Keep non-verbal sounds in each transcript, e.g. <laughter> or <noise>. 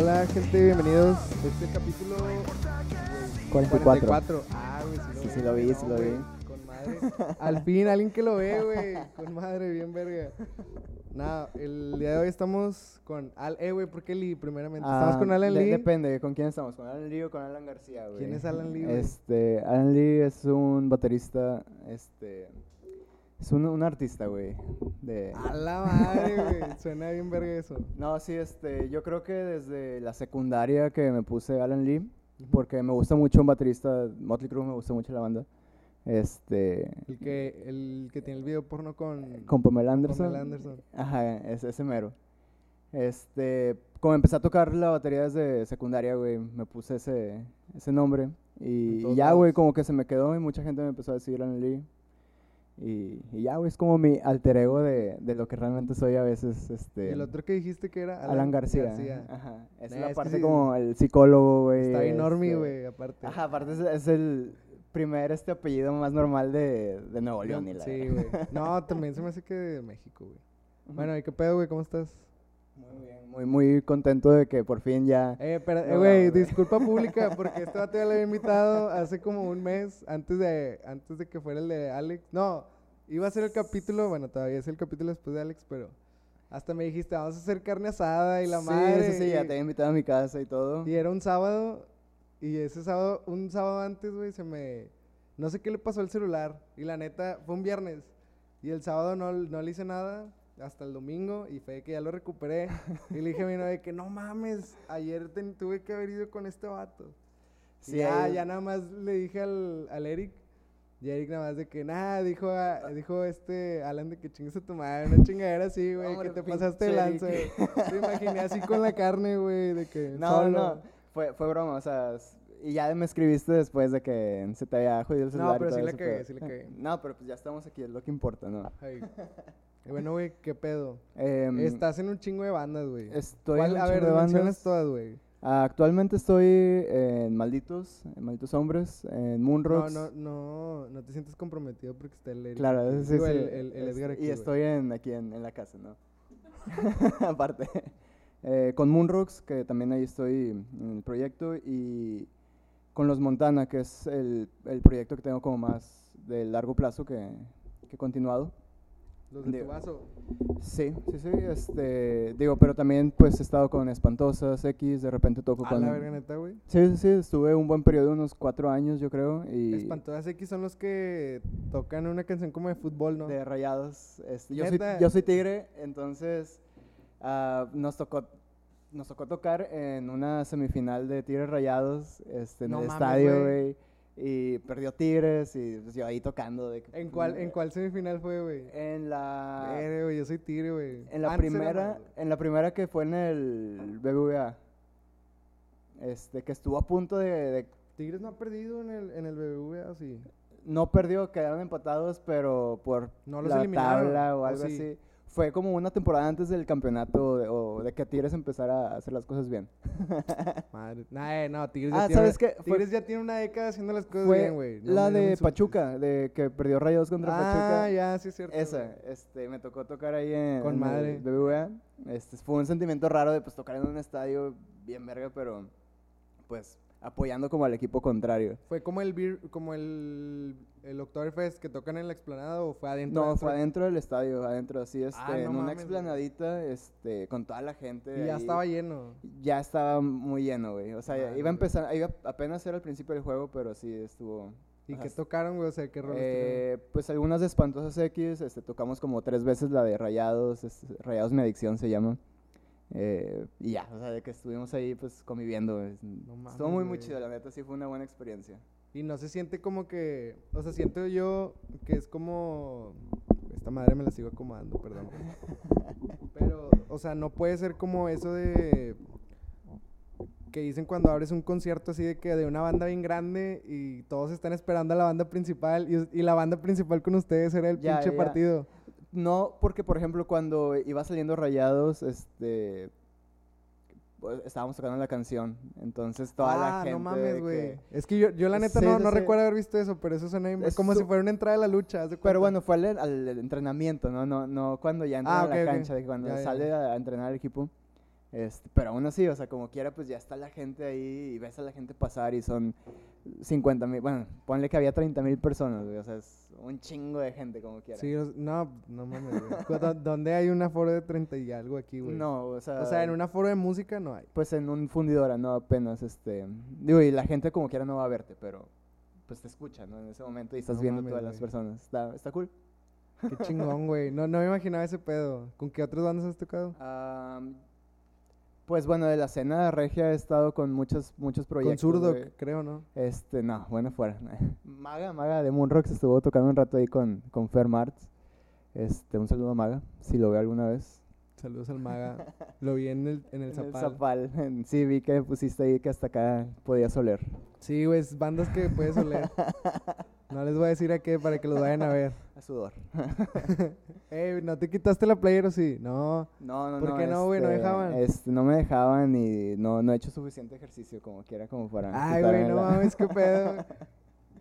Hola, gente, bienvenidos. Este es el capítulo 44. 44. Ah, güey, sí, Sí, sí lo vi, ¿no, sí lo vi. Con madre. Al fin, alguien que lo ve, güey. Con madre, bien verga. Nada, el día de hoy estamos con Al. Eh, güey, ¿por qué Lee? Primeramente. Estamos Ah, con Alan de- Lee. Depende, ¿con quién estamos? ¿Con Alan Lee o con Alan García, güey? ¿Quién es Alan Lee, güey? Este, Alan Lee es un baterista, este, es un, un artista, güey, de... A la madre, güey. Suena bien verga eso. No, sí, este, yo creo que desde la secundaria que me puse Alan Lee, porque me gusta mucho un baterista, Motley Crue me gusta mucho la banda, este, El que, el que tiene el video porno con, con Pamela Anderson. Pamela Anderson. Ajá, es ese mero. Este, como empecé a tocar la batería desde secundaria, güey, me puse ese, ese nombre. Y, ya, güey, como que se me quedó y mucha gente me empezó a decir Alan Lee. Y, y ya, güey, es como mi alter ego de, de lo que realmente soy a veces, este... el otro que dijiste que era Alan, García. Ajá. Esa Nah, es es la parte sí, como el psicólogo, güey. Está bien normie, este, güey, aparte. Ajá, aparte es, es el primer este apellido más normal de, de Nuevo León. y la Sí, güey. No, <laughs> también se me hace que de México, güey. Bueno, ¿y qué pedo, güey? ¿Cómo estás? Muy bien, muy, muy contento de que por fin ya... Eh, pero, eh, güey, no, disculpa <laughs> pública, porque este vato ya lo había invitado hace como un mes, antes de, antes de que fuera el de Alex. No, iba a ser el capítulo, bueno, todavía es el capítulo después de Alex, pero hasta me dijiste, vamos a hacer carne asada y la sí, madre. Sí, sí, ya te había invitado a mi casa y todo. Y era un sábado, y ese sábado, un sábado antes, güey, se me... No sé qué le pasó al celular, y la neta, fue un viernes, y el sábado no, no le hice nada, hasta el domingo, y fue que ya lo recuperé, y le dije a mi novia que, no mames, ayer ten- tuve que haber ido con este vato. Sí, ya, nada más le dije al, al Eric, y Eric nada más de que, nada, dijo, a- dijo este Alan de que chingues a tu madre, una chingadera así, güey, que te pasaste de lanza, güey. Te imaginé así con la carne, güey, de que No, solo. no, fue, fue broma, o sea, y ya me escribiste después de que se te había jodido el celular. y pero todo sí le cagué, sí le cagué. No, pero pues ya estamos aquí, es lo que importa, ¿no? Ay. <laughs> Bueno, güey, ¿qué pedo? Em, Estás en un chingo de bandas, güey. Estoy ¿Cuál? en un A ver, de bandas. todas, güey. Actualmente estoy en Malditos, en Malditos Hombres, en No, Moonrocks. no, no, no te sientes comprometido porque está el Eric Claro, sí, sí, el, el, el es- Edgar aquí, Y estoy en, aquí en, en la casa, ¿no? <laughs> Aparte. Eh, con Moonrocks, que también ahí estoy en el proyecto, y con Los Montana, que es el, el proyecto que tengo como más de largo plazo que, que he continuado. Los de digo, tu vaso. Sí, sí, sí, este, digo, pero también pues he estado con Espantosas, X, de repente toco con... la verga neta, güey. Sí, sí, sí, estuve un buen periodo, unos cuatro años yo creo, y... Espantosas X son los que tocan una canción como de fútbol, ¿no? de rayados. este, yo, soy, yo soy tigre, entonces ah, nos tocó nos tocó tocar en una semifinal de Tigres Rayados este, en No el mames, estadio, güey. Y perdió Tigres y pues, yo ahí tocando. De, que, ¿En cuál, ¿En cuál semifinal fue, güey? En la, yo soy tigre, güey. en la Antes primera, en la primera que fue en el BBVA. Este, que estuvo a punto de, de- Tigres no ha perdido en el, en el BBVA, sí. no perdió, quedaron empatados, pero por No los la eliminaron, tabla o ¿o algo sí? así. Fue como una temporada antes del campeonato de- o de que Tigres empezara a hacer las cosas bien. <laughs> Madre. Nah, no, Tigres Ah, ya tiene, ¿sabes? Fue- Tigres ya tiene una década haciendo las cosas bien, güey. No la no de. Pachuca, de que perdió Rayados contra Ah, Pachuca. ya, sí es cierto. Esa, este, me tocó tocar ahí en, Con en madre. el BBVA. Este, fue un sentimiento raro de pues tocar en un estadio bien verga, pero pues apoyando como al equipo contrario. ¿Fue como el beer, como el, el Oktoberfest que tocan en la explanada o fue adentro? No, fue adentro del estadio, adentro así, este, Ah, no en una mames, güey. explanadita, este, con toda la gente. Y ya ahí. estaba lleno. Ya estaba muy lleno, güey. O sea, Ah, iba a empezar, iba apenas era el principio del juego, pero sí estuvo. ¿Y qué tocaron, güey? O sea, ¿qué rolas Eh, pues algunas de Espantosas X, este, tocamos como tres veces la de Rayados, este, Rayados Mi Adicción se llama. Eh, y ya, o sea, de que estuvimos ahí pues conviviendo. No estuvo mames, muy, muy güey. chido, la neta, sí fue una buena experiencia. Y no se siente como que, o sea, siento yo que es como, esta madre me la sigo acomodando, perdón. <laughs> Pero, o sea, no puede ser como eso de que dicen cuando abres un concierto así de que de una banda bien grande y todos están esperando a la banda principal y, y la banda principal con ustedes era el Ya, pinche ya. partido. No, porque por ejemplo cuando iba saliendo Rayados, este... pues, estábamos tocando la canción, entonces toda la ah, gente... no mames, güey. Es que yo, yo la neta Sí, no, no sí. recuerdo haber visto eso, pero eso suena Es como si fuera una entrada de la lucha. Pero bueno, fue al, al entrenamiento, ¿no? No, no cuando ya entra Ah, a la cancha, de que cuando Ya, sale ya. a, a entrenar el equipo. Este, pero aún así, o sea, como quiera, pues ya está la gente ahí y ves a la gente pasar y son 50 mil, bueno, ponle que había 30 mil personas, güey, o sea, es un chingo de gente como quiera. Sí, no, no mames, güey. Cu- ¿dó- ¿Dónde hay un aforo de 30 y algo aquí, güey? No, o sea, O sea, en un aforo de música no hay. pues en un fundidora, no apenas, este, digo, y la gente como quiera no va a verte, pero pues te escucha, ¿no? En ese momento y estás No viendo mames, todas las güey. personas, está, está cool. Qué chingón, güey. No, no me imaginaba ese pedo. ¿Con qué otras bandas has tocado? Am, pues bueno, de la escena regia he estado con muchos, muchos Con proyectos. Zurdo, güey. creo, ¿no? Este, no, bueno, fuera. <laughs> Maga, Maga de Moonrocks estuvo tocando un rato ahí con, con Fer Martz. Este, un saludo a Maga, si lo ve alguna vez. Saludos al maga. Lo vi en el, en el <laughs> En Zapal. Zapal, en- sí, vi que pusiste ahí que hasta acá podías oler. Sí, güey, bandas que puedes oler. <laughs> <laughs> No les voy a decir a qué para que los vayan a ver. <laughs> A sudor. <laughs> Ey, ¿no te quitaste la playera o sí? No. No, no, ¿Por no. qué no, güey? ¿No este, dejaban? Este, no me dejaban y no, no he hecho suficiente ejercicio como quiera como para Ay, güey, no mames, qué pedo.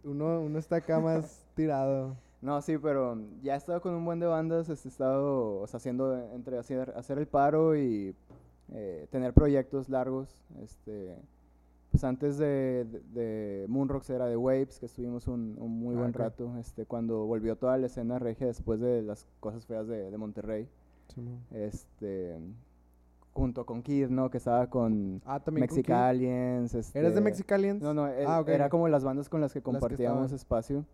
Uno, uno está acá más tirado. No, sí, pero ya he estado con un buen de bandas, este, he estado o sea, haciendo entre hacer, hacer el paro y eh, tener proyectos largos. Este, pues antes de, de, de Moonrocks era de Waves, que estuvimos un, un muy Ah, buen rato, este, cuando volvió toda la escena regia después de las cosas feas de, de Monterrey, este, junto con Kid, ¿no? Que estaba con Ah, Mexicaliens. ¿Eres de este, Mexicaliens? no, no, el- Ah, era como las bandas con las que compartíamos espacio.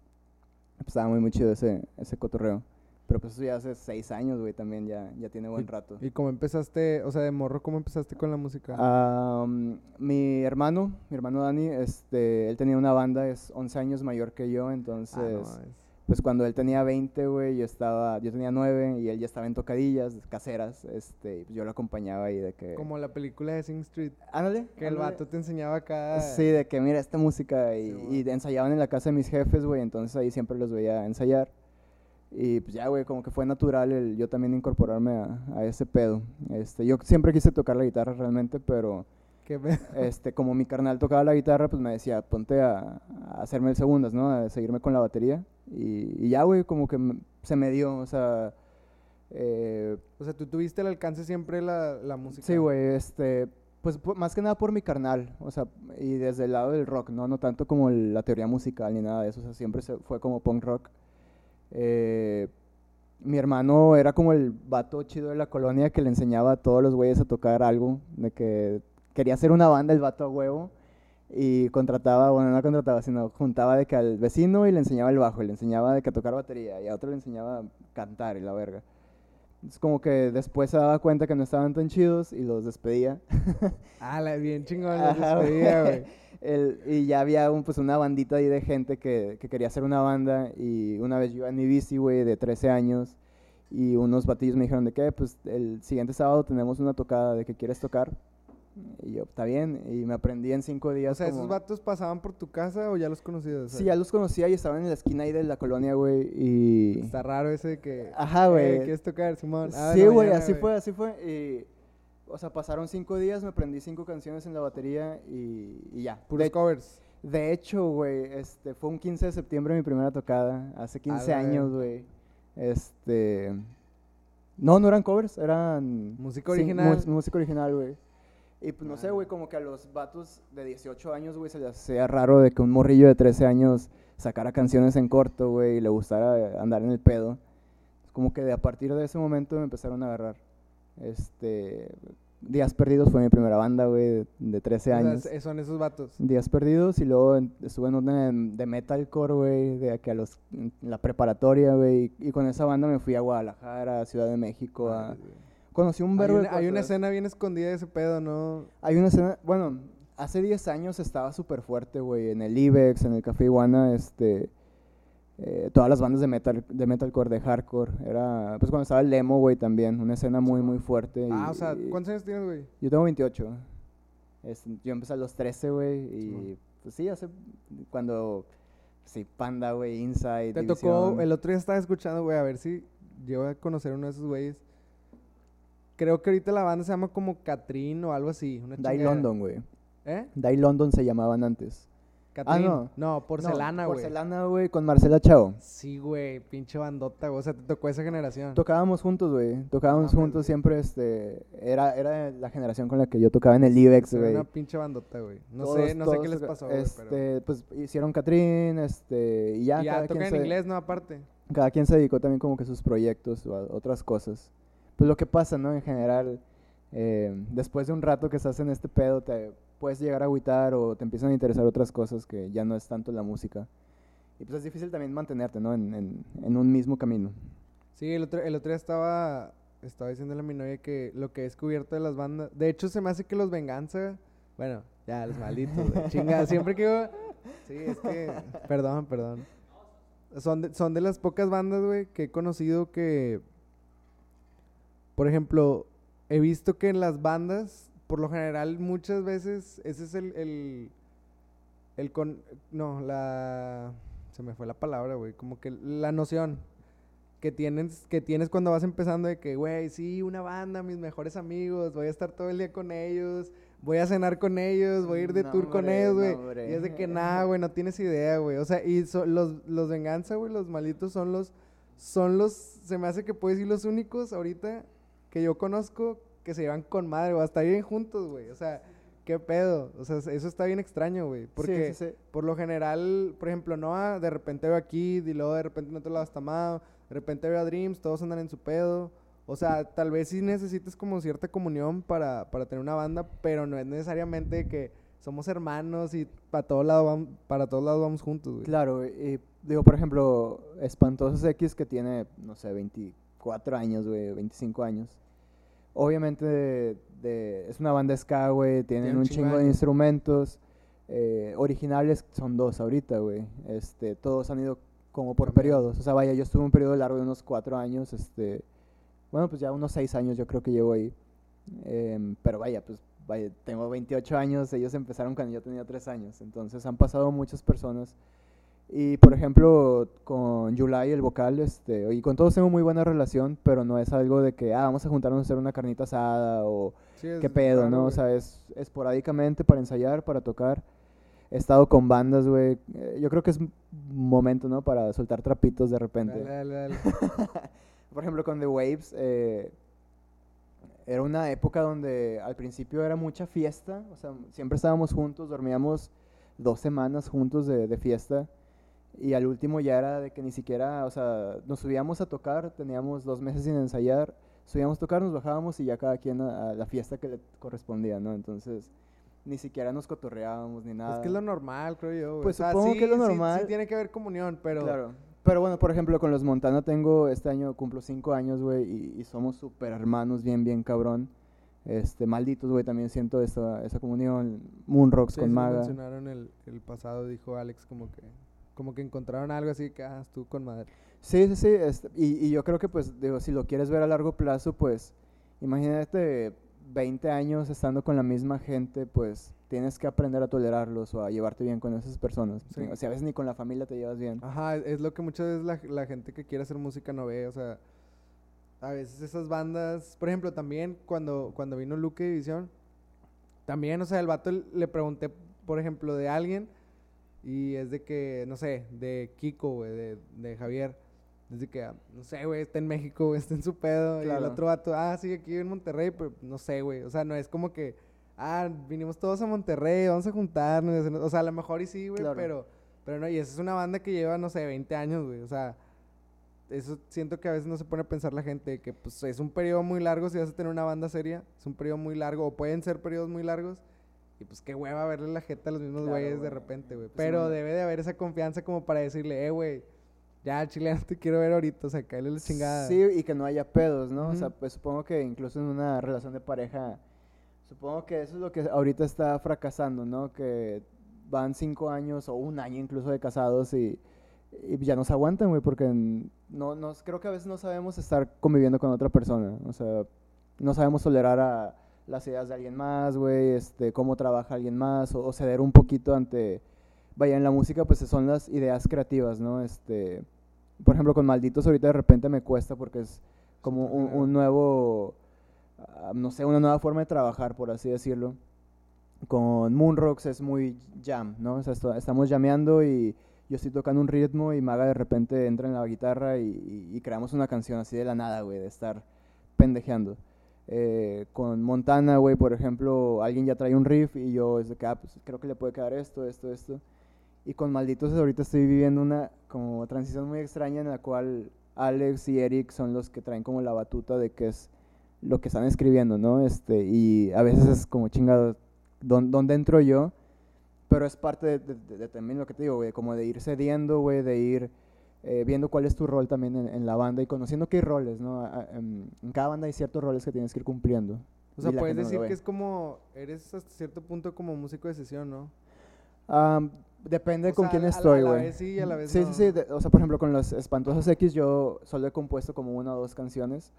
Pues estaba muy, muy chido ese, ese cotorreo. Pero pues eso ya hace seis años, güey, también ya, ya tiene buen rato. ¿Y cómo empezaste, o sea, de morro, cómo empezaste con la música? Am, mi hermano, mi hermano Dani, este, él tenía una banda, es 11 años mayor que yo, Ah, no entonces, pues cuando él tenía 20, güey, yo estaba, yo tenía 9 y él ya estaba en tocadillas caseras, este, y pues yo lo acompañaba ahí de que... Como la película de Sing Street, Ándale. que el vato te enseñaba acá. Sí, de que mira esta música y, Sí, y ensayaban en la casa de mis jefes, güey, entonces ahí siempre los veía ensayar. Y pues ya, güey, como que fue natural el yo también incorporarme a, a ese pedo. Este, yo siempre quise tocar la guitarra realmente, pero Qué este, como mi carnal tocaba la guitarra, pues me decía, ponte a, a hacerme el segundas, ¿no? A seguirme con la batería. Y, y ya, güey, como que m- se me dio, o sea... eh, O sea, tú tuviste el alcance siempre la, la música. Sí, güey, este, pues más que nada por mi carnal, o sea, y desde el lado del rock, ¿no? No tanto como el- la teoría musical ni nada de eso, o sea, siempre se fue como punk rock. Eh, mi hermano era como el vato chido de la colonia que le enseñaba a todos los güeyes a tocar algo, de que quería hacer una banda el vato a huevo y contrataba, bueno, no contrataba, sino juntaba de que al vecino y le enseñaba el bajo, y le enseñaba de que a tocar batería y a otro le enseñaba a cantar y la verga. Es como que después se daba cuenta que no estaban tan chidos y los despedía. <laughs> Ah, bien chingón, la Ajá, despedida, güey. El- y ya había un, pues una bandita ahí de gente que, que quería hacer una banda y una vez yo iba en mi bici, güey, de 13 años y unos batillos me dijeron de que, pues el siguiente sábado tenemos una tocada, ¿de que quieres tocar? Y yo, está bien, y me aprendí en cinco días. O sea, ¿esos como- vatos pasaban por tu casa o ya los conocías? Sí, ya los conocía y estaban en la esquina ahí de la colonia, güey, y... Está raro ese de que... Ajá, "Eh, güey. ¿Quieres tocar, Simón? Ah, Sí, güey, así fue, así fue. Y, o sea, pasaron cinco días, me aprendí cinco canciones en la batería y, y ya. Puros de, covers. de hecho, güey, este, fue un 15 de septiembre mi primera tocada, hace 15 la años, güey. Este... No, no eran covers, eran... Música sí, original. mus- música original, güey. Y pues no sé, Ah. güey, como que a los vatos de 18 años, güey, se les hacía raro de que un morrillo de 13 años sacara canciones en corto, güey, y le gustara andar en el pedo. Como que de a partir de ese momento me empezaron a agarrar. Este, Días Perdidos fue mi primera banda, güey, de, de 13 O sea, años. es- son esos vatos. Días Perdidos y luego estuve en una de, metalcore, güey, de aquí a los, en la preparatoria, güey, y, y con esa banda me fui a Guadalajara, a Ciudad de México, a... Conocí un Hay verbo una, hay una escena bien escondida de ese pedo, ¿no? hay una escena, bueno, hace 10 años estaba súper fuerte, güey, en el Ibex, en el Café Iguana, este, eh, todas las bandas de metal, de metalcore, de hardcore, era, pues cuando estaba el Lemo, güey, también, una escena muy, muy fuerte. Ah, y- o sea, ¿cuántos años tienes, güey? Yo tengo 28, es- yo empecé a los 13, güey, y pues sí, hace, cuando, sí, Panda, güey, Inside, Te División. tocó, el otro día estaba escuchando, güey, a ver si llego a conocer uno de esos güeyes. Creo que ahorita la banda se llama como Catrín o algo así. Una Die. London, güey, ¿Eh? Die London se llamaban antes. Catrín. no. No, porcelana, güey. Porcelana, güey, con Marcela Chao. Sí, güey, pinche bandota, güey. O sea, te tocó esa generación. Tocábamos juntos, güey. Tocábamos juntos siempre, este... Era, era la generación con la que yo tocaba en el IBEX, Era güey. una pinche bandota, güey. No Todos- sé, no sé qué les pasó, güey, Este, pero... pues hicieron Catrín, este... Y ya, Y ya cada, tocan quien en se, inglés, ¿no? Aparte. cada quien se dedicó también como que a sus proyectos o a otras cosas. Pues lo que pasa, ¿no? En general, eh, después de un rato que estás en este pedo, te puedes llegar a agüitar o te empiezan a interesar otras cosas que ya no es tanto la música. Y pues es difícil también mantenerte, ¿no? En, en, en un mismo camino. Sí, el otro, el otro día estaba, estaba diciéndole a mi novia que lo que he descubierto de las bandas... De hecho, se me hace que los Venganza... Bueno, ya, los malditos. Chinga, siempre que... iba- Sí, es que... Perdón, perdón. Son de, son de las pocas bandas, güey, que he conocido que... Por ejemplo, he visto que en las bandas, por lo general, muchas veces, ese es el... el, el con, no, la... Se me fue la palabra, güey. Como que la noción que tienes, que tienes cuando vas empezando de que, güey, sí, una banda, mis mejores amigos, voy a estar todo el día con ellos, voy a cenar con ellos, voy a ir de No, tour con hombre, ellos, güey. y es de que nada, güey, no tienes idea, güey. O sea, y so- los, los venganza, güey, los malitos son los, son los, se me hace que puedes decir los únicos ahorita que yo conozco que se llevan con madre, o hasta bien juntos, güey. O sea, qué pedo. O sea, eso está bien extraño, güey. Porque Sí, sí, sí. por lo general, por ejemplo, Noah, de repente veo aquí, y luego de repente en otro lado está Mao, de repente veo a Dreams, todos andan en su pedo. O sea, tal vez sí necesites como cierta comunión para, para tener una banda, pero no es necesariamente que somos hermanos y para todos lados vamos, para todos lados vamos juntos, güey. Claro, y digo, por ejemplo, Espantosos X que tiene, no sé, 24 años, güey, 25 años. Obviamente de- de- es una banda ska, güey, tienen Tiene un chingo de instrumentos. eh, originales son dos ahorita, güey. Este, todos han ido como por periodos. O sea, vaya, yo estuve un periodo largo de unos cuatro años, este, bueno, pues ya unos seis años yo creo que llevo ahí. Em, pero vaya, pues vaya, tengo 28 años, ellos empezaron cuando yo tenía 3 años, entonces han pasado muchas personas. Y por ejemplo, con Yulai, el vocal, este, y con todos tengo muy buena relación, pero no es algo de que, ah, vamos a juntarnos a hacer una carnita asada o Sí, qué pedo, ¿no? O sea, es esporádicamente para ensayar, para tocar. He estado con bandas, güey. eh, yo creo que es momento, ¿no? Para soltar trapitos de repente. Dale, dale, dale. <laughs> Por ejemplo, con The Waves, eh, era una época donde al principio era mucha fiesta, o sea, siempre estábamos juntos, dormíamos dos semanas juntos de, de fiesta, y al último ya era de que ni siquiera, o sea, nos subíamos a tocar, teníamos dos meses sin ensayar, subíamos a tocar, nos bajábamos y ya cada quien a, a la fiesta que le correspondía, ¿no? Entonces, ni siquiera nos cotorreábamos ni nada. Es que es lo normal, creo yo, güey. Pues O sea, supongo sí, que es lo sí- sí normal. tiene que haber comunión, pero... Claro. Pero bueno, por ejemplo, con los Montana tengo, este año cumplo cinco años, güey, y, y somos súper hermanos, bien, bien cabrón. Este, malditos, güey, también siento esa, esa comunión. Moonrocks Sí, con sí Maga. mencionaron el, el pasado, dijo Alex, como que como que encontraron algo así que, ah, estuvo con madre. Sí, sí, sí. este, y, y yo creo que, pues, digo, si lo quieres ver a largo plazo, pues, imagínate 20 años estando con la misma gente, pues, tienes que aprender a tolerarlos o a llevarte bien con esas personas. Sí. O sea, a veces ni con la familia te llevas bien. Ajá, es lo que muchas veces la, la gente que quiere hacer música no ve, o sea, a veces esas bandas, por ejemplo, también cuando, cuando vino Luke División, también, o sea, el vato le pregunté, por ejemplo, de alguien, y es de que, no sé, de Kiko, güey, de, de Javier, desde que, ah, no sé, güey, está en México, güey, está en su pedo, y el otro vato, ah, sí, aquí en Monterrey, pero no sé, güey, o sea, no es como que, ah, vinimos todos a Monterrey, vamos a juntarnos, o sea, a lo mejor y sí, güey, Claro. pero, pero no, y esa es una banda que lleva, no sé, 20 años, güey, o sea, eso siento que a veces no se pone a pensar la gente, que pues es un periodo muy largo si vas a tener una banda seria, es un periodo muy largo, o pueden ser periodos muy largos, y pues qué hueva verle la jeta a los mismos Claro, güeyes de repente, güey. Pues, Pero debe de haber esa confianza como para decirle, eh, güey, ya, chile, no te quiero ver ahorita, o sea, cállale la chingada. Sí, y que no haya pedos, ¿no? O sea, pues supongo que incluso en una relación de pareja, supongo que eso es lo que ahorita está fracasando, ¿no? Que van cinco años o un año incluso de casados y, y ya no se aguantan, güey, porque no, nos creo que a veces no sabemos estar conviviendo con otra persona, o sea, no sabemos tolerar a las ideas de alguien más, güey, este, cómo trabaja alguien más, o, o ceder un poquito ante, vaya, en la música pues son las ideas creativas, ¿no? Este, por ejemplo, con Malditos ahorita de repente me cuesta porque es como un, nuevo, ah, no sé, una nueva forma de trabajar, por así decirlo. con Moonrocks es muy jam, ¿no? O sea, esto- estamos jameando y yo estoy tocando un ritmo y Maga de repente entra en la guitarra y, y- y creamos una canción así de la nada, güey, de estar pendejeando. Eh, con Montana, güey, por ejemplo, alguien ya trae un riff y yo es de que, ah, pues creo que le puede quedar esto, esto, esto. Y con Malditos ahorita estoy viviendo una como transición muy extraña en la cual Alex y Eric son los que traen como la batuta de qué es lo que están escribiendo, ¿no? Este, y a veces es como chingado, ¿dón- ¿dónde entro yo? Pero es parte de, de- de- de también lo que te digo, güey, como de ir cediendo, güey, de ir eh, viendo cuál es tu rol también en, en la banda y conociendo hay roles, ¿no? A- a- En, en cada banda hay ciertos roles que tienes que ir cumpliendo. O sea, puedes no decir ve. que es como, eres hasta cierto punto como músico de sesión, ¿no? Am, depende O con sea, quién estoy, a la güey. vez sí y a la vez sí, no. sí, sí, de- o sea, por ejemplo, con los Espantosos X yo solo he compuesto como una o dos canciones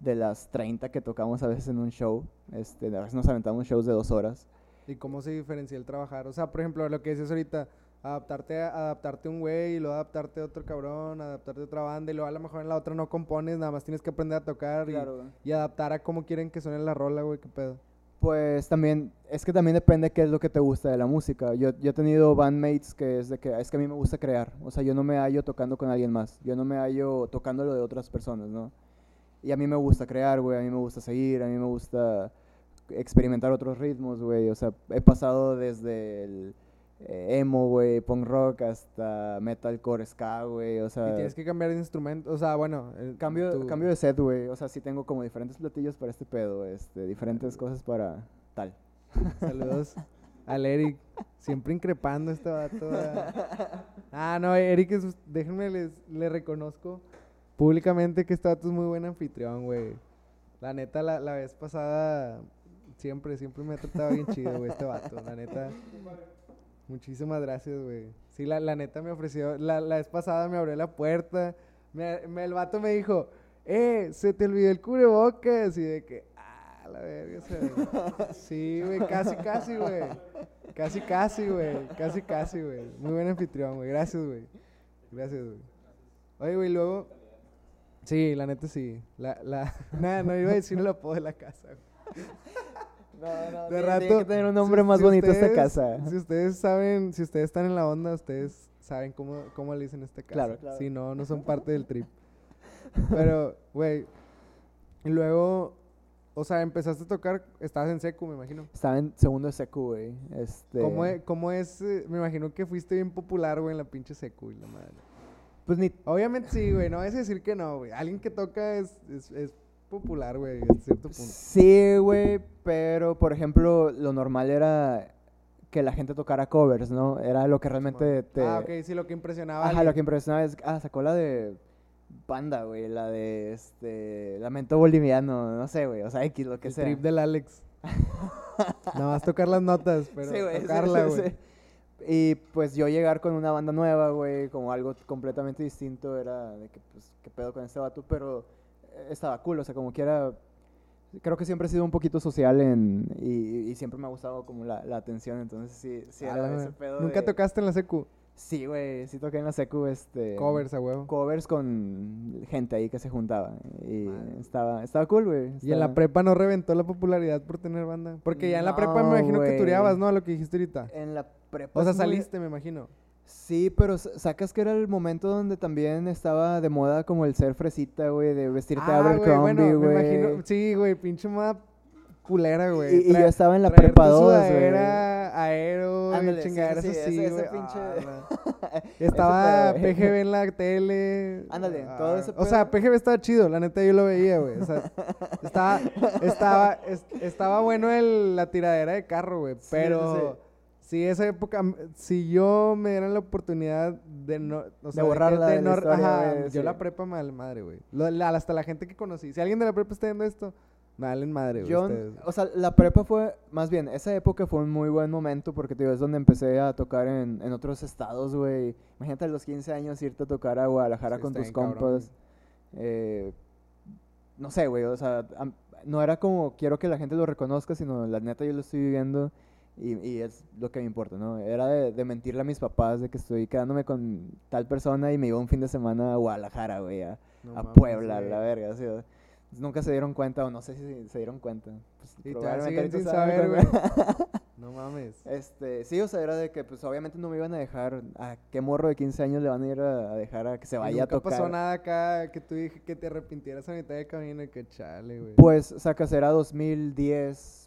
de las 30 que tocamos a veces en un show. Este, a veces nos aventamos shows de dos horas. ¿Y cómo se diferencia el trabajar? O sea, por ejemplo, lo que dices ahorita, adaptarte a, adaptarte a un güey y luego adaptarte a otro cabrón, adaptarte a otra banda y luego a lo mejor en la otra no compones, nada más tienes que aprender a tocar y- Claro, y, adaptar a cómo quieren que suene la rola, güey, qué pedo. Pues también, es que también depende qué es lo que te gusta de la música. Yo, yo he tenido bandmates que es de que es que a mí me gusta crear. O sea, yo no me hallo tocando con alguien más. Yo no me hallo tocando lo de otras personas, ¿no? Y a mí me gusta crear, güey. A mí me gusta seguir. A mí me gusta experimentar otros ritmos, güey. O sea, he pasado desde el emo, güey, punk rock, hasta metalcore, ska, güey. O sea, y tienes que cambiar de instrumento, o sea, bueno, el- cambio, tu- cambio de set, güey. O sea, sí tengo como diferentes platillos para este pedo, este, diferentes cosas para tal. <laughs> Saludos al Eric. Siempre increpando este vato. Ah, no, Eric es. Déjenme les le reconozco públicamente que este vato es muy buen anfitrión, güey. La neta, la, la vez pasada. Siempre, siempre me ha tratado bien chido, güey, este vato. La neta. Muchísimas gracias, güey. Sí, la, la neta me ofreció. La, la vez pasada me abrió la puerta. Me, me- el vato me dijo, eh, se te olvidó el cubrebocas. Y de que, ah, la verga. o sea, <laughs> sí, güey, casi, casi, güey. Casi, casi, güey. Casi, casi, güey. Muy buen anfitrión, güey. Gracias, güey. Gracias, güey. Oye, güey, luego. Sí, la neta sí. La, la, <laughs> nada, no iba a decir el apodo de la casa, güey. No, no, De rato. tiene que tener un nombre si- más si bonito esta ustedes- casa. Si ustedes saben, si ustedes están en la onda, ustedes saben cómo, cómo le dicen esta casa. Claro, claro. Si no, no son parte del trip. Pero, güey. Luego, o sea, empezaste a tocar, estabas en secu, me imagino. Estaba en segundo de secu, güey. Este, ¿Cómo es, cómo es? eh, Me imagino que fuiste bien popular, güey, en la pinche secu y la madre. Pues ni... Obviamente sí, güey, no es decir que no, güey. Alguien que toca es, es, es popular, güey, a cierto punto. Sí, güey, pero por ejemplo, lo normal era que la gente tocara covers, ¿no? Era lo que realmente te... Ah, ok, sí, lo que impresionaba. Ajá, lo que impresionaba es... Ah, sacó la de... Banda, güey, la de, este... Lamento Boliviano, no sé, güey, o sea, X, lo que El sea. trip del Alex. <laughs> Nada más tocar las notas, pero Sí, güey, sí, tocarla, güey. sí. Y pues yo llegar con una banda nueva, güey, como algo completamente distinto, era de que, pues, qué pedo con este vato, pero estaba cool, o sea, como quiera, creo que siempre he sido un poquito social en, y, y siempre me ha gustado como la, la atención, entonces sí, sí A era la ese pedo ¿Nunca de- tocaste en la secu? Sí, güey, sí toqué en la secu, este... Covers, a huevo. Covers con gente ahí que se juntaba, y estaba, estaba cool, güey. Y en la prepa no reventó la popularidad por tener banda. Porque ya en la prepa me No, imagino que tureabas, ¿no? A lo que dijiste ahorita. En la prepa... O sea, muy- saliste, me imagino. Sí, pero sa- sacas que era el momento donde también estaba de moda como el ser fresita, güey, de vestirte Ah, güey, Abercrombie, bueno, güey. me imagino. Sí, güey, pinche moda culera, güey. Y- y yo estaba en la prepa tu 2, güey. sudadera, aero, Ándale, chingaderas sí, sí, así, ese- güey. ese pinche- Ah, <laughs> Estaba pedo. PGB en la tele. Ándale, todo ese O sea, pedo. PGB estaba chido, la neta yo lo veía, güey. O sea, <laughs> estaba, estaba, es- estaba bueno el, la tiradera de carro, güey. Sí, Pero si esa época, si yo me dieran la oportunidad de no, o sea, que- borrarla de la no- historia, ajá, güey, yo sí. la prepa mal madre, güey. Lo- la- Hasta la gente que conocí. Si alguien de la prepa está viendo esto, me valen madre, güey. Yo, o sea, la prepa fue, más bien, esa época fue un muy buen momento porque, te digo, es donde empecé a tocar en, en otros estados, güey. Imagínate a los 15 años irte a tocar a Guadalajara Sí, con tus compas. Eh, no sé, güey, o sea, no era como quiero que la gente lo reconozca, sino la neta yo lo estoy viviendo y, y es lo que me importa, ¿no? Era de, de mentirle a mis papás de que estoy quedándome con tal persona y me iba un fin de semana a Guadalajara, güey, a, No a mames, Puebla, güey. la verga, o- Nunca se dieron cuenta, o no sé si se dieron cuenta. Pues, Y probablemente sin saber, güey. <laughs> No mames. Este, sí, o sea, era de que pues obviamente no me iban a dejar, a qué morro de 15 años le van a ir a, dejar a que se Y vaya a tocar. pasó nada acá que tú dije que te arrepintieras a mitad de camino y que chale, güey. Pues, sacas, era 2010,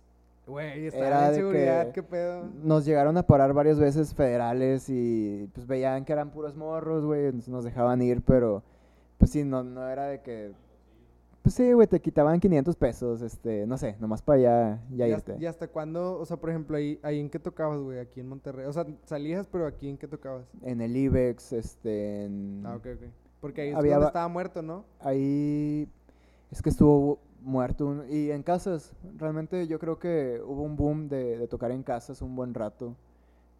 Güey, era estaba en de seguridad, que- qué pedo. nos llegaron a parar varias veces federales y pues veían que eran puros morros, güey, nos- dejaban ir, pero pues sí, no, no era de que... Pues sí, güey, te quitaban 500 pesos, este, no sé, nomás para allá ya ¿Y irte. y hasta cuándo? O sea, por ejemplo, ahí, ahí en qué tocabas, güey, aquí en Monterrey. O sea, salías, pero aquí en qué tocabas. En el IBEX, este, en... Ah, ok, ok. Porque ahí es Había donde estaba muerto, ¿no? ahí es que estuvo muerto un- y en casas realmente yo creo que hubo un boom de, de tocar en casas un buen rato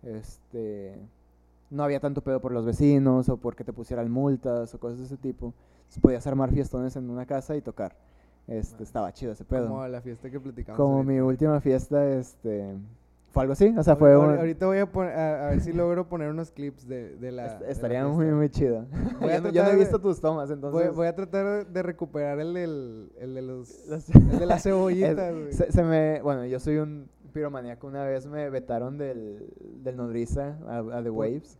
este no había tanto pedo por los vecinos o porque te pusieran multas o cosas de ese tipo Entonces podías armar fiestones en una casa y tocar este estaba chido ese pedo Como la fiesta que platicamos. como ahorita. mi última fiesta este fue algo así o sea fue un- Ahorita voy a, poner, a, a ver si logro poner unos clips de, de la. est- de la estaría muy muy chido <laughs> yo, no- yo no tratar he de- visto tus tomas entonces Voy, voy a tratar de recuperar el, del, el de los. Las- el de <laughs> las cebollitas, güey. se, se me, bueno, yo soy un piromaníaco. Una vez me vetaron del, del Nodriza a, a The. Waves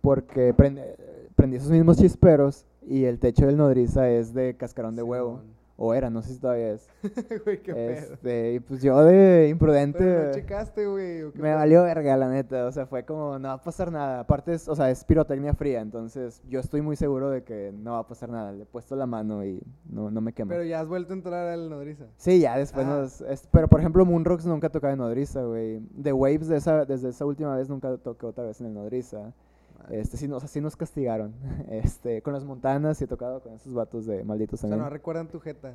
porque prendí esos mismos chisperos y el techo del Nodriza es de cascarón de huevo. O era, no sé si todavía es. <laughs> Güey, qué pedo. Este, y pues yo de imprudente. Pero no checaste, güey. ¿o qué Me pedo? valió verga, la neta. O sea, fue como, no va a pasar nada. Aparte, es, o sea, es pirotecnia fría. Entonces, yo estoy muy seguro de que no va a pasar nada. Le he puesto la mano y no, no me quemo. Pero ya has vuelto a entrar al nodriza. Sí, ya después Ah. nos... es- pero, por ejemplo, Moonrocks nunca tocaba en Nodriza, güey. The Waves, de esa, desde esa última vez, nunca tocó otra vez en el Nodriza. Este, sí, no- o sea, sí nos castigaron. <laughs> Este, con las montanas y he tocado con esos vatos de malditos O sea, también. no recuerdan tu jeta.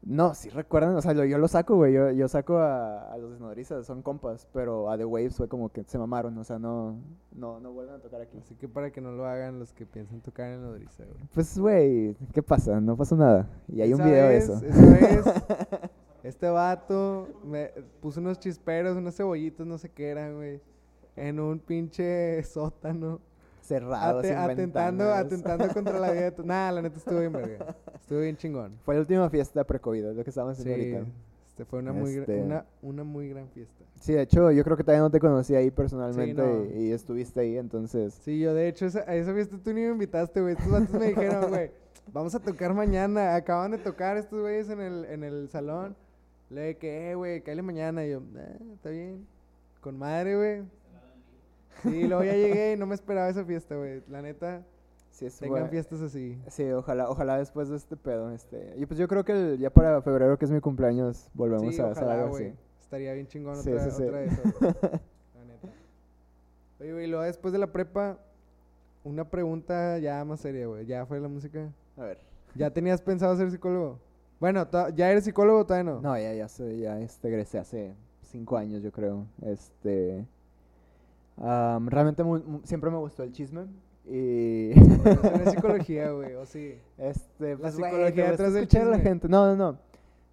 No, sí recuerdan, o sea, lo- yo lo saco, güey, yo, yo saco a, a los de Nodriza, son compas, pero a The Waves fue como que se mamaron, o sea, no, no, no vuelven a tocar aquí. Así que para que no lo hagan los que piensan tocar en nodriza, güey. Pues, güey, ¿qué pasa? No pasó nada. Y hay un video de eso. Esa vez, <laughs> este vato me puso unos chisperos, unos cebollitos, no sé qué eran, güey. En un pinche sótano. Cerrado, sin atentando, ventanas. atentando <laughs> contra la vida de tu- Nah, la neta estuvo bien verga. Estuvo bien chingón. Fue la última fiesta pre-COVID, es lo que estábamos Sí, haciendo ahorita. este fue una muy, Este- una, una muy gran fiesta. Sí, de hecho, yo creo que todavía no te conocí ahí personalmente no. y, y estuviste ahí, entonces... Sí, yo de hecho esa- a esa fiesta tú ni me invitaste, güey. Estos vatos me dijeron, güey, vamos a tocar mañana. Acaban de tocar estos güeyes en el, en el salón. Le dije que, eh, güey, cállate mañana. Y yo, "Ah, está bien. Con madre, güey. Sí, luego ya llegué y no me esperaba esa fiesta, güey. La neta, Sí, es tengan fiestas así. Sí, ojalá, ojalá después de este pedo, este... Y pues yo creo que el- ya para febrero, que es mi cumpleaños, volvemos Sí, a ojalá, algo güey. así. Estaría bien chingón Sí, otra, sí, otra de güey. <laughs> La neta. Oye, güey, luego después de la prepa, una pregunta ya más seria, güey. ¿Ya fue la música? A ver. ¿Ya tenías pensado ser psicólogo? Bueno, ¿ya eres psicólogo o todavía no? No, ya, ya soy, ya este, egresé hace cinco años, yo creo. Este... am, realmente mu- siempre me gustó el chisme y... Pero eso no es psicología, güey, o sí. Este, La pues, psicología detrás del escuchar a la chisme. gente. No, no, no.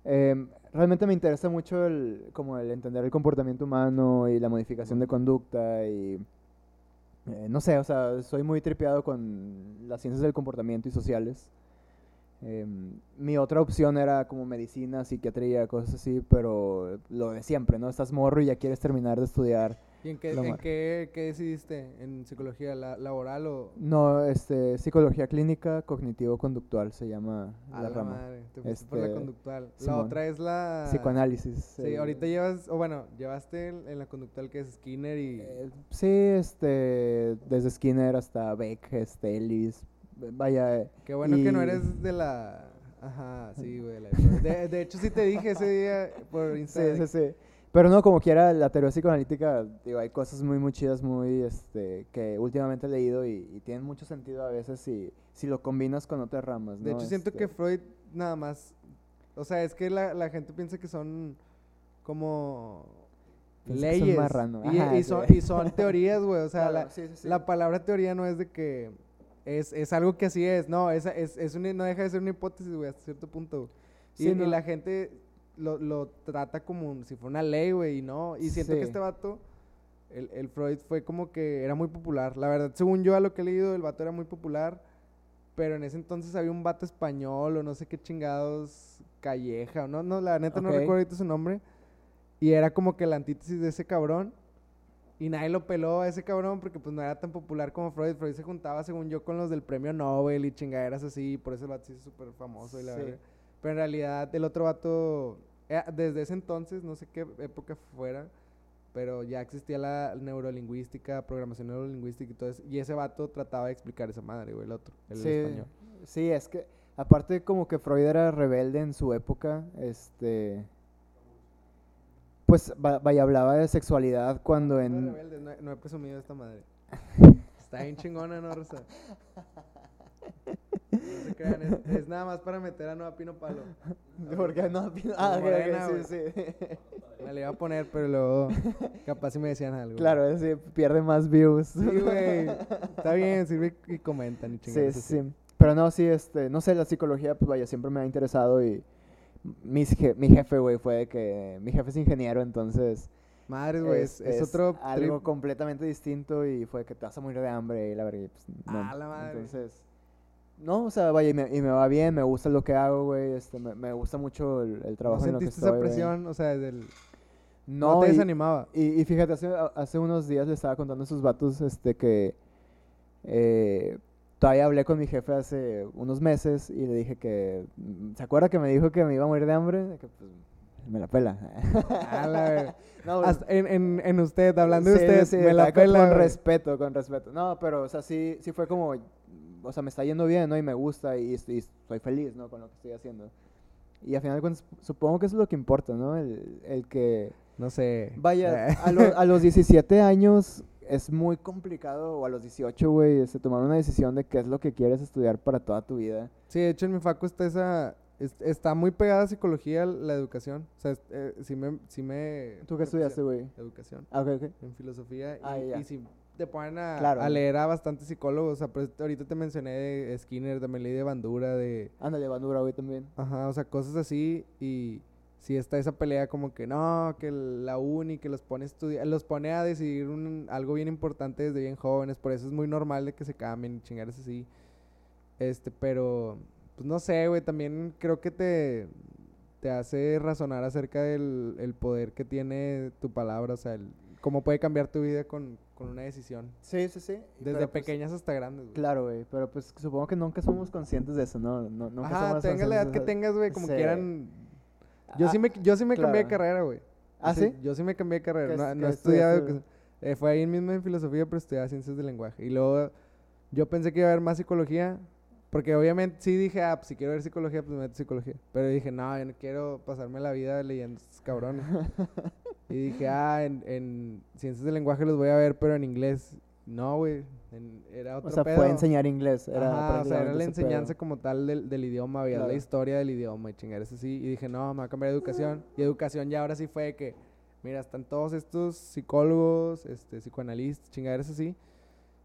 Em, realmente me interesa mucho el, como el entender el comportamiento humano y la modificación de conducta y eh, no sé, o sea, soy muy tripeado con las ciencias del comportamiento y sociales. Em, mi otra opción era como medicina, psiquiatría, cosas así, pero lo de siempre, ¿no? Estás morro y ya quieres terminar de estudiar. ¿Y en qué, en qué, qué decidiste? ¿En psicología la- laboral o...? No, este, psicología clínica cognitivo-conductual se llama A la la rama. madre, te fuiste por la Este, conductual. La otra es la... Psicoanálisis. Sí, eh, ahorita llevas, o bueno, llevaste en, la conductual que es Skinner y... Eh, sí, este, desde Skinner hasta Beck, este, Ellis, vaya, eh, Qué bueno que no eres de la... Ajá, sí, güey. de, de hecho, sí te dije ese día por <laughs> sí, Instagram. sí, sí. Pero no, como quiera, la teoría psicoanalítica, digo, hay cosas muy, muy chidas, muy, este, que últimamente he leído y, y tienen mucho sentido a veces si, si lo combinas con otras ramas, De ¿no? hecho, siento Este, que Freud nada más... O sea, es que la, la gente piensa que son como Piensa son leyes. marrano. Y, Ajá, y sí. son, y son <laughs> teorías, güey. O sea, claro, la, sí, sí, sí. la palabra teoría no es de que... Es, es algo que así es. No, es, es, es una- no deja de ser una hipótesis, güey, hasta cierto punto. Y, Sí, y no. la gente lo, lo trata como si fuera una ley, güey, y no. Y siento que este vato, el, el Freud fue como que era muy popular. La verdad, según yo a lo que he leído, el vato era muy popular. Pero en ese entonces había un vato español o no sé qué chingados, Calleja, o no, no, la neta no recuerdo ahorita su nombre. Y era como que la antítesis de ese cabrón. Y nadie lo peló a ese cabrón porque pues no era tan popular como Freud. Freud se juntaba, según yo, con los del premio Nobel y chingaderas así. Por eso el vato sí es súper famoso y la Sí. Pero en realidad el otro vato, desde ese entonces, no sé qué época fuera, pero ya existía la neurolingüística, programación neurolingüística y todo eso. Y ese vato trataba de explicar esa madre, güey, el otro, el sí, español. sí, es que aparte como que Freud era rebelde en su época, este... Pues va- vaya, hablaba de sexualidad cuando No, no, en... rebelde, no, no he presumido esta madre. <laughs> Está bien chingona, ¿no, Rosa? Se crean, es, es nada más para meter a Noah Pino Palo. <laughs> ¿Por qué no? Ah, ok, ok, morena, sí, sí. Me la iba a poner, pero luego capaz si me decían algo. Claro, es decir, pierde más views. Sí, güey. <laughs> Está bien, sirve y comentan y Sí, chingadas sí, así. sí. Pero no, sí, este, no sé, la psicología, pues vaya, siempre me ha interesado y mis je- mi jefe, güey, fue de que mi jefe es ingeniero, entonces Madres, güey, es, es otro algo trip. completamente distinto y fue que te vas a morir de hambre y la verdad, pues, no. Ah, la madre. Entonces, no, o sea, vaya, y me, y me va bien, me gusta lo que hago, güey, este, me, me gusta mucho el, el ¿No trabajo en lo que sentiste estoy, esa güey. presión? O sea, desde el... No, No, te y- desanimaba. y, y fíjate, hace, unos días le estaba contando a esos vatos este, que eh, todavía hablé con mi jefe hace unos meses y le dije que, ¿se acuerda que me dijo que me iba a morir de hambre? Que, pues, me la pela. Ah, la <laughs> no, Hasta en, en, en usted, hablando de usted, sí, me la pela. Con güey. respeto, con respeto. No, pero, o sea, sí, sí fue como, o sea, me está yendo bien, ¿no? Y me gusta y, estoy- estoy feliz, ¿no? Con lo que estoy haciendo. Y al final de cuentas, supongo que eso es lo que importa, ¿no? El, el que... No sé. Vaya, <laughs> a, lo- a los 17 años es muy complicado, o a los 18, güey, este, tomar una decisión de qué es lo que quieres estudiar para toda tu vida. Sí, de hecho en mi facu está esa... es- está muy pegada a psicología la educación. O sea, es- eh, sí me... Sí me ¿Tú qué estudiaste, güey? Educación. Ah, ok, ok. En filosofía. Ah, y, ya. y si te ponen a, Claro. a leer a bastantes psicólogos. O sea, pues, ahorita te mencioné de Skinner, también leí de Bandura, de... Ándale, Bandura, güey, también. Ajá, o sea, cosas así y si está esa pelea como que no, que la uni, que los pone a estudiar, los pone a decidir un, algo bien importante desde bien jóvenes, por eso es muy normal de que se cambien y chingares así. Este, pero pues no sé, güey, también creo que te te hace razonar acerca del el poder que tiene tu palabra, o sea, el, cómo puede cambiar tu vida con, con una decisión, Sí, sí, sí. desde pues, pequeñas hasta grandes. güey. Claro, güey, pero pues supongo que nunca somos conscientes de eso, ¿no? no nunca Ajá, somos tengas la edad que tengas, güey, como Sí. quieran. Yo Ah, sí me, yo sí me cambié de carrera, güey. ¿Ah, sí? Yo sí me cambié de carrera. ¿Qué No, no qué he estudiado. estudiaste? eh, fue ahí mismo en filosofía, pero estudiaba ciencias del lenguaje. Y luego yo pensé que iba a haber más psicología. Porque obviamente sí dije, ah, pues si quiero ver psicología, pues me meto psicología. Pero dije, no, yo no quiero pasarme la vida leyendo estos cabrones. <laughs> y dije, ah, en, en ciencias del lenguaje los voy a ver, pero en inglés. No, güey. Era otro O sea, pedo. fue enseñar inglés. Era Ajá, o sea, era la enseñanza pedo. como tal del, del idioma, la Claro. historia del idioma y chingares así. Y dije, no, me voy a cambiar a educación. Y educación ya ahora sí fue de que, mira, están todos estos psicólogos, este, psicoanalistas, chingaderas así.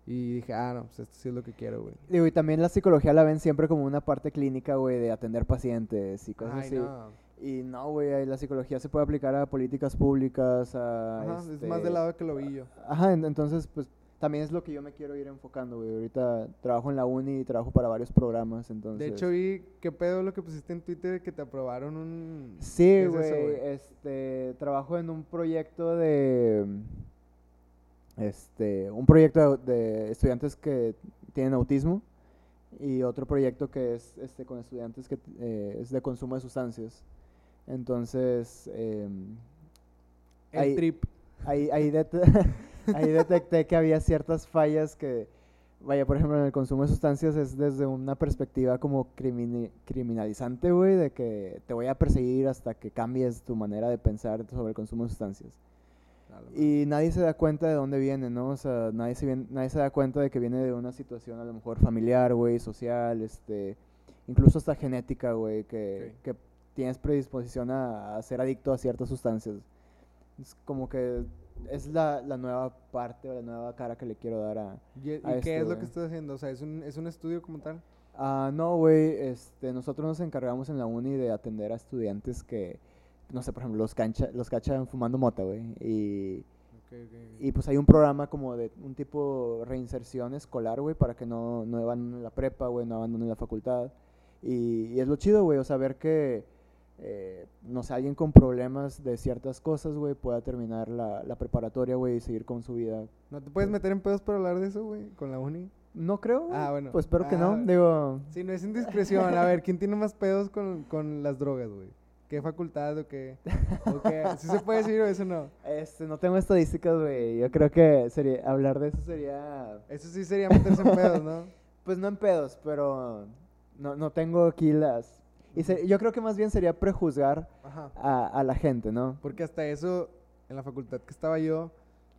Y dije, ah, no, pues esto sí es lo que quiero, güey. Digo, y también la psicología la ven siempre como una parte clínica, güey, de atender pacientes y cosas Ay, así. no. Y no, güey, ahí la psicología se puede aplicar a políticas públicas, a... Ajá, es este, más del lado que lo vi yo. Ajá, en- entonces, pues, también es lo que yo me quiero ir enfocando, güey. Ahorita trabajo en la uni y trabajo para varios programas, entonces... De hecho, vi, ¿qué pedo lo que pusiste en Twitter que te aprobaron un... Sí, ¿Qué es güey, este, trabajo en un proyecto de, este, un proyecto de, de estudiantes que tienen autismo y otro proyecto que es, este, con estudiantes que eh, es de consumo de sustancias. Entonces, em, El ahí- trip. ahí, ahí, <laughs> det- <laughs> ahí detecté que había ciertas fallas que, vaya, por ejemplo, en el consumo de sustancias es desde una perspectiva como crimini- criminalizante, güey, de que te voy a perseguir hasta que cambies tu manera de pensar sobre el consumo de sustancias. Y nadie se da cuenta de dónde viene, ¿no? O sea, nadie se, vien- nadie se da cuenta de que viene de una situación a lo mejor familiar, güey, social, este, incluso hasta genética, güey, que, Ok. que tienes predisposición a, a ser adicto a ciertas sustancias. Es como que es la, la nueva parte o la nueva cara que le quiero dar a... ¿Y, y a qué esto, es lo güey. que estás haciendo? O sea, ¿es un, ¿es un estudio como tal? Ah, no, güey, este, nosotros nos encargamos en la uni de atender a estudiantes que, no sé, por ejemplo, los, cancha, los cachan fumando mota, güey, y... Y pues hay un programa como de un tipo reinserción escolar, güey, para que no, no abandonen la prepa, güey, no abandonen la facultad. Y, y es lo chido, güey, o sea, ver que eh, no sé, alguien con problemas de ciertas cosas, güey, pueda terminar la, la preparatoria, güey, y seguir con su vida. ¿No te puedes meter en pedos por hablar de eso, güey? Con la uni. No creo. güey. Ah, bueno. Pues espero que no. Ah. Digo, Sí, no es indiscreción. A ver, ¿quién tiene más pedos con, con las drogas, güey? ¿Qué facultad o qué? ¿O qué? ¿Sí se puede decir o eso no? este, no tengo estadísticas, güey. Yo creo que sería, hablar de eso sería, Eso sí sería meterse en pedos, ¿no? <laughs> pues no en pedos, pero no, no tengo aquí las... Y se- yo creo que más bien sería prejuzgar a, a la gente, ¿no? Porque hasta eso, en la facultad que estaba yo,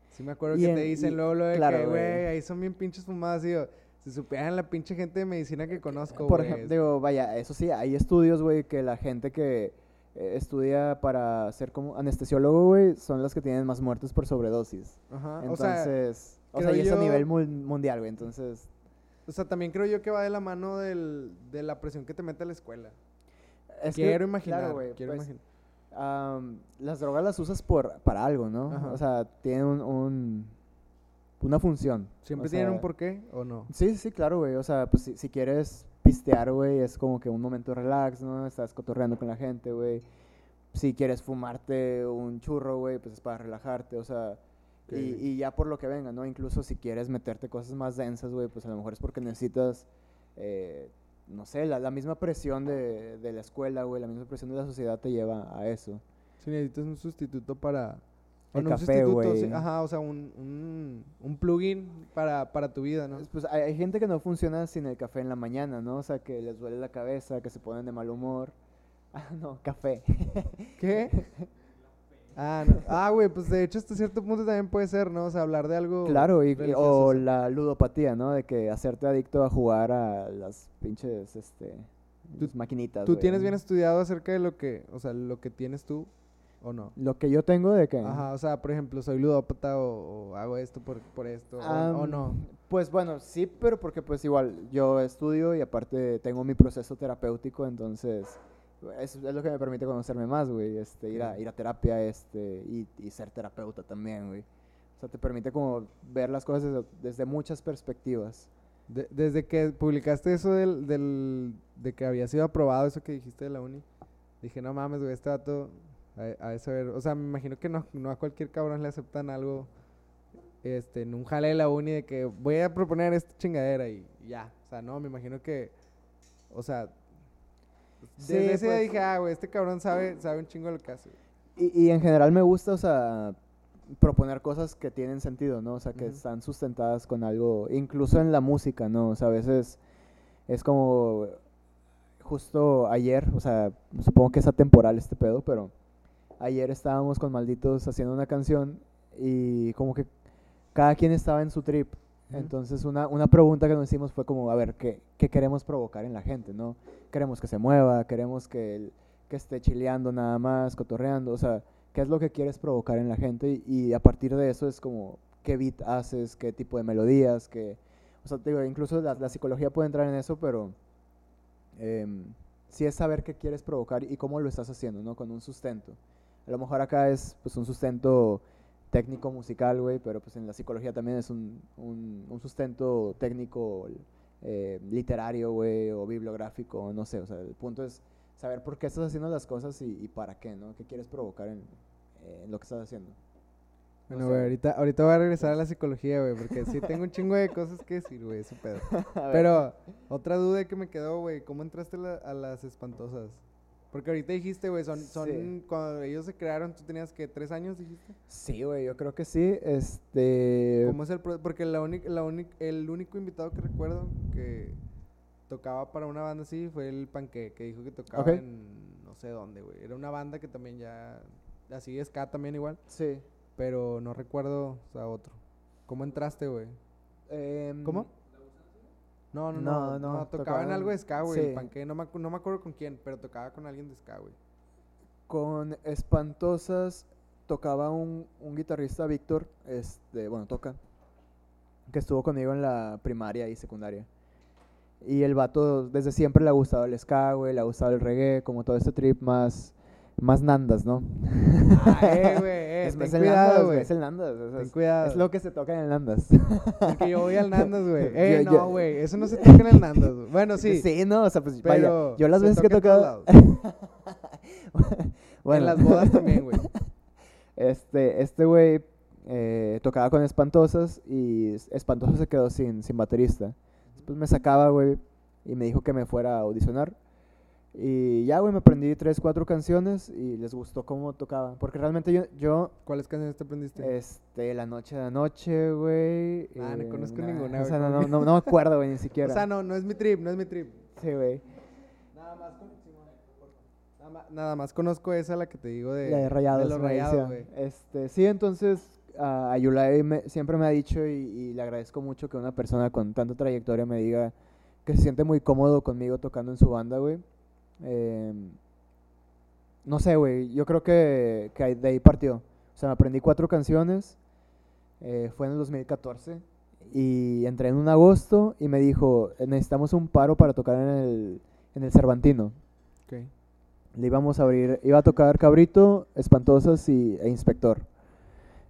sí me acuerdo Y que en- te dicen y- luego lo de claro, que, güey. ahí son bien pinches fumadas. Y yo, si supieran la pinche gente de medicina que conozco, Por ejemplo, digo, vaya, eso sí, hay estudios, güey, que la gente que eh, estudia para ser como anestesiólogo, güey, son los que tienen más muertes por sobredosis. Ajá, o sea, Entonces, o sea, y es a yo- nivel mul- mundial, güey, entonces... o sea, también creo yo que va de la mano del, de la presión que te mete la escuela. Es que, quiero imaginar, claro, güey, quiero pues, imaginar. las drogas las usas por, para algo, ¿no? Ajá. O sea, tienen un, un- una función. ¿Siempre o tienen un porqué o no? Sí, sí, claro, güey. O sea, pues si, si quieres pistear, güey, es como que un momento relax, ¿no? Estás cotorreando con la gente, güey. Si quieres fumarte un churro, güey, pues es para relajarte, o sea... Y ya por lo que venga, ¿no? Incluso si quieres meterte cosas más densas, güey, pues a lo mejor es porque necesitas, eh, no sé, la, la misma presión de, de la escuela, güey, la misma presión de la sociedad te lleva a eso. Si necesitas un sustituto para... El no un café, sustituto, sí, ajá, o sea, un, un, un plugin para, para tu vida, ¿no? Pues, Pues hay, hay gente que no funciona sin el café en la mañana, ¿no? O sea, que les duele la cabeza, que se ponen de mal humor. <laughs> Ah, no, café. ¿Qué? <laughs> Ah, no. Ah, güey, pues de hecho hasta cierto punto también puede ser, ¿no? O sea, hablar de algo Claro, y, o la ludopatía, ¿no? De que hacerte adicto a jugar a las pinches, este, Tú- las maquinitas. ¿Tú tienes bien estudiado acerca de lo que, o sea, lo que tienes tú o no? Lo que yo tengo de que... Ajá, o sea, por ejemplo, soy ludópata o, o hago esto por, por esto, o- o, no. Pues bueno, sí, pero porque pues igual yo estudio y aparte tengo mi proceso terapéutico, entonces es, es lo que me permite conocerme más, güey, este, ir a, ir a terapia, este, y, y ser terapeuta también, güey. O sea, te permite como ver las cosas desde, desde muchas perspectivas. De- desde que publicaste eso del, del, de que había sido aprobado, eso que dijiste de la uni, dije, no mames, güey, este dato, a, a saber, o sea, me imagino que no, no a cualquier cabrón le aceptan algo, este, en un jale de la uni de que voy a proponer esta chingadera y ya, o sea, no, me imagino que, o sea, Sí, ese pues. dije, ah, güey, este cabrón sabe, sabe un chingo lo que hace. Y, y en general me gusta, o sea, proponer cosas que tienen sentido, ¿no? O sea, que están sustentadas con algo, incluso en la música, ¿no? O sea, a veces es como justo ayer, o sea, supongo que es atemporal este pedo, pero ayer estábamos con Malditos haciendo una canción y como que cada quien estaba en su trip. Entonces una, una pregunta que nos hicimos fue como, a ver, ¿qué, qué queremos provocar en la gente, no? Queremos que se mueva, queremos que, que esté chileando nada más, cotorreando, o sea, ¿qué es lo que quieres provocar en la gente? Y, a partir de eso es como, ¿qué beat haces? ¿Qué tipo de melodías? ¿Qué, o sea, digo, incluso la, la psicología puede entrar en eso, pero em, sí es saber qué quieres provocar y cómo lo estás haciendo, ¿no? Con un sustento. A lo mejor acá es pues un sustento técnico musical, güey, pero pues en la psicología también es un, un, un sustento técnico eh, literario, güey, o bibliográfico, no sé, o sea, el punto es saber por qué estás haciendo las cosas y, y para qué, ¿no? ¿Qué quieres provocar en, en lo que estás haciendo? No Bueno, güey, ahorita, ahorita voy a regresar a la psicología, güey, porque sí tengo un chingo de cosas que decir, güey, ese pedo. <laughs> Pero otra duda que me quedó, güey, ¿cómo entraste la- a las espantosas? Porque ahorita dijiste, güey, son, son Sí. cuando ellos se crearon, tú tenías que tres años, dijiste. Sí, güey, yo creo que sí, este... ¿Cómo es el pro- Porque la única, la única, el único invitado que recuerdo que tocaba para una banda así fue el Panque, que dijo que tocaba en no sé dónde, güey. Era una banda que también ya, así ska también igual, Sí. pero no recuerdo, o sea, otro. ¿Cómo entraste, güey? Em, ¿Cómo? No, no, no, No, no, no, tocaba en tocaban- algo de ska, güey, sí. el Panque, no me, acu- no me acuerdo con quién, pero tocaba con alguien de ska, güey. Con Espantosas tocaba un, un guitarrista, Víctor, este, bueno, toca, que estuvo conmigo en la primaria y secundaria. Y el vato desde siempre le ha gustado el ska, güey, le ha gustado el reggae, como todo este trip más, más nandas, ¿no? Ah, eh, güey, es, ten es el cuidado, nandas, güey. Es el nandas. o sea, Ten es, cuidado. es lo que se toca en el nandas. Porque yo voy al Nandas, güey. <laughs> Eh, Yo- no, güey, eso no se toca en el Nandas, güey. Bueno, sí. Sí, no, o sea, pues Pero vaya, yo las veces que he tocado... En <laughs> las bodas también, güey. <laughs> Este, este güey eh, tocaba con Espantosas y Espantosas se quedó sin, sin baterista. Después me sacaba, güey, y me dijo que me fuera a audicionar. Y ya, güey, me aprendí tres, cuatro canciones y les gustó cómo tocaba. Porque realmente yo, yo ¿Cuáles canciones te aprendiste? este, La Noche de Anoche, güey. Ah, no eh, conozco nah, ninguna, O sea, no, ¿cómo no, no, no me acuerdo, güey, ni siquiera. o sea, no, no es mi trip, no es mi trip. Sí, güey. Nada más, con- nada más, nada más conozco esa, la que te digo de, La de Rayados. los me rayados, güey. Este, sí, entonces a Yulai me- siempre me ha dicho y, y le agradezco mucho que una persona con tanta trayectoria me diga que se siente muy cómodo conmigo tocando en su banda, güey. Em, no sé, güey, yo creo que, que de ahí partió. O sea, me aprendí cuatro canciones, eh, fue en el 2014 y entré en un agosto y me dijo, necesitamos un paro para tocar en el, en el Cervantino. Ok. Le íbamos a abrir, iba a tocar Cabrito, Espantosas y, e Inspector.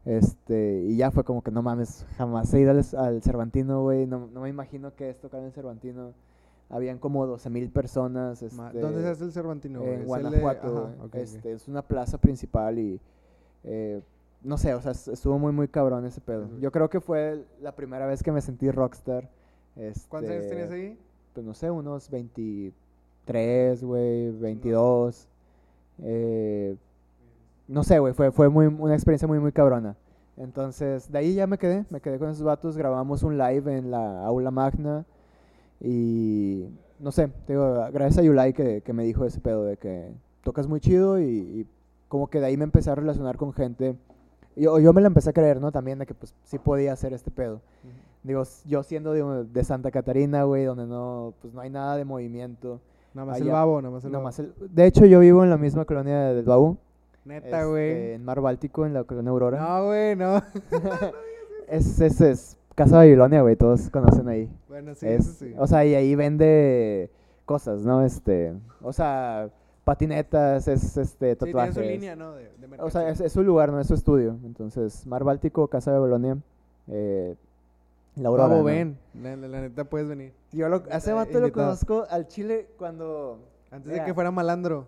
Este, y ya fue como que no mames, jamás he ido al, al Cervantino, güey. No, no me imagino que es tocar en el Cervantino. Habían como 12 mil personas. Ma- este, ¿Dónde se hace el Cervantino? En ¿Es el de- Guanajuato. ajá, güey. ok, ok. este, Es una plaza principal y eh, no sé, o sea, es- estuvo muy, muy cabrón ese pedo. Yo creo que fue la primera vez que me sentí rockstar. ¿Cuántos años este, tenías ahí? pues no sé, unos 23, güey, 22. Eh, no sé, güey, fue, fue muy, una experiencia muy, muy cabrona. Entonces, de ahí ya me quedé, me quedé con esos vatos, grabamos un live en la aula magna y no sé, te digo, gracias a Yulai que, que me dijo ese pedo de que tocas muy chido y, y como que de ahí me empecé a relacionar con gente. Yo, yo me la empecé a creer, ¿no? También de que pues sí podía hacer este pedo. Digo, s- yo siendo de, de Santa Catarina, güey, donde no, pues no hay nada de movimiento. Nada más el allá- babo, nada más el Nomás babo. el- de hecho, yo vivo en la misma colonia del Baú. Neta, este, güey. en Mar Báltico, en la colonia Aurora. No, güey, no. <laughs> <laughs> Es, es, es Casa Babilonia, güey, todos conocen ahí. bueno, sí, Es- eso sí. O sea, y ahí vende cosas, ¿no? Este, o sea, patinetas, es este, sí, tiene tatuajes. su línea, ¿no? De, de O sea, es, es su lugar, no es su estudio. Entonces, Mar Báltico, Casa de Bolonia, eh, la Aurora. ¿no? ven. La, la- la neta puedes venir. Yo lo, Invita- vato lo conozco al Chile cuando... Antes de que fuera malandro.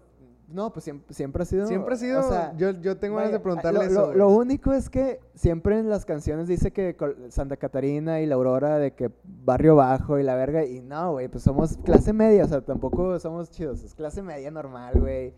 No, pues siempre, siempre ha sido... Siempre ha sido. o sea, yo, yo tengo ganas de preguntarle lo, eso. lo- único es que siempre en las canciones dice que Santa Catarina y la Aurora de que barrio bajo y la verga. Y no, güey, pues somos clase media, o sea, tampoco somos chidos. Es clase media normal, güey.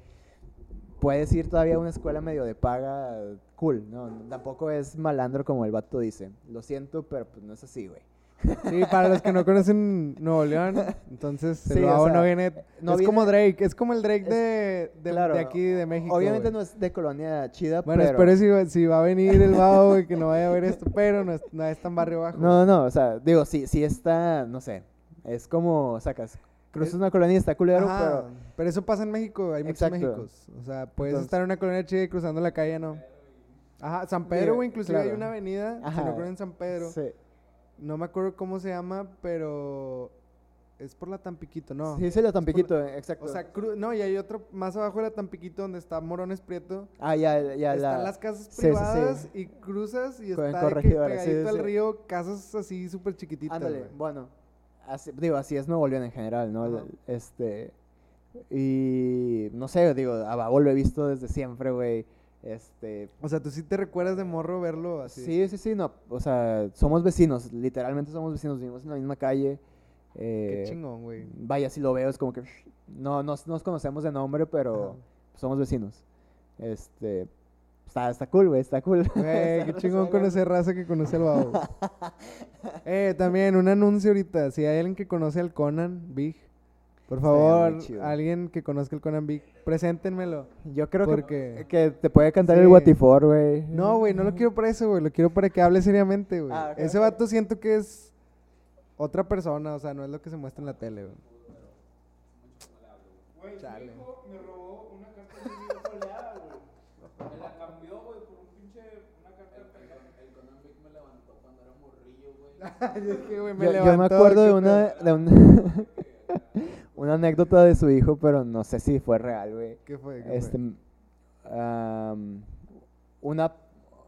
Puedes ir todavía a una escuela medio de paga, cool, ¿no? Tampoco es malandro como el vato dice. Lo siento, pero pues no es así, güey. Sí, para los que no conocen Nuevo León, entonces el o sea, no viene. no es viene- como Drake, es como el Drake Es- de, de, claro, de aquí de México. Obviamente no es de colonia chida, Bueno, pero... espero si, va- si va a venir el babo, güey, que no vaya a ver esto, pero no es, no es tan barrio bajo. No, no, o sea, digo, sí, sí está, no sé, es como, sacas, cruzas una colonia y está culero, Ajá, pero... pero eso pasa en México, hay muchos. Méxicos. O sea, puedes Entonces- estar en una colonia chida y cruzando la calle, ¿no? Ajá, San Pedro, güey, inclusive hay una avenida, si Ajá, no creo en San Pedro, Sí, no me acuerdo cómo se llama, pero es por la Tampiquito, ¿no? sí, sí, la Tampiquito, exacto. O sea, cru- no, y hay otro más abajo de la Tampiquito donde está Morones Prieto. ah, ya, ya Están la... las casas sí, sí, sí. privadas y cruzas y Con está de que pegadito al río, casas así súper chiquititas. Ándale, bueno, así- digo, así es Nuevo León en general, ¿no? Este, y no sé, digo, a Babo lo he visto desde siempre, güey, este... O sea, tú sí te recuerdas de morro verlo así. Sí, sí, sí, no, o sea, somos vecinos, literalmente somos vecinos, vivimos en la misma calle. Qué eh, chingón, güey. Vaya, si lo veo es como que no nos, nos conocemos de nombre, pero Ajá. somos vecinos. Este, está, está cool, güey, está cool. <laughs> Güey, qué chingón conocer raza que conoce al babo. <laughs> eh, también un anuncio ahorita. Si hay alguien que conoce al Conan Big, por favor, alguien que conozca al Conan Big, preséntenmelo. Yo creo que, Porque- que te puede cantar el Sí. Watifor, güey. No, güey, no lo quiero para eso, güey. Lo quiero para que hable seriamente, güey. Ah, Ese ok. vato siento que es otra persona, o sea, no es lo que se muestra en la tele, güey. Güey, Chale. mi hijo me robó una carta de mi soleada, güey. Me la cambió, güey, por un pinche. Una carta de El Conan Big me levantó cuando era morrillo, güey. Es que, güey, Yo, yo me acuerdo una, de una, <laughs> una anécdota de su hijo, pero no sé si fue real, güey. ¿Qué fue? ¿Qué Este, fue? am, una,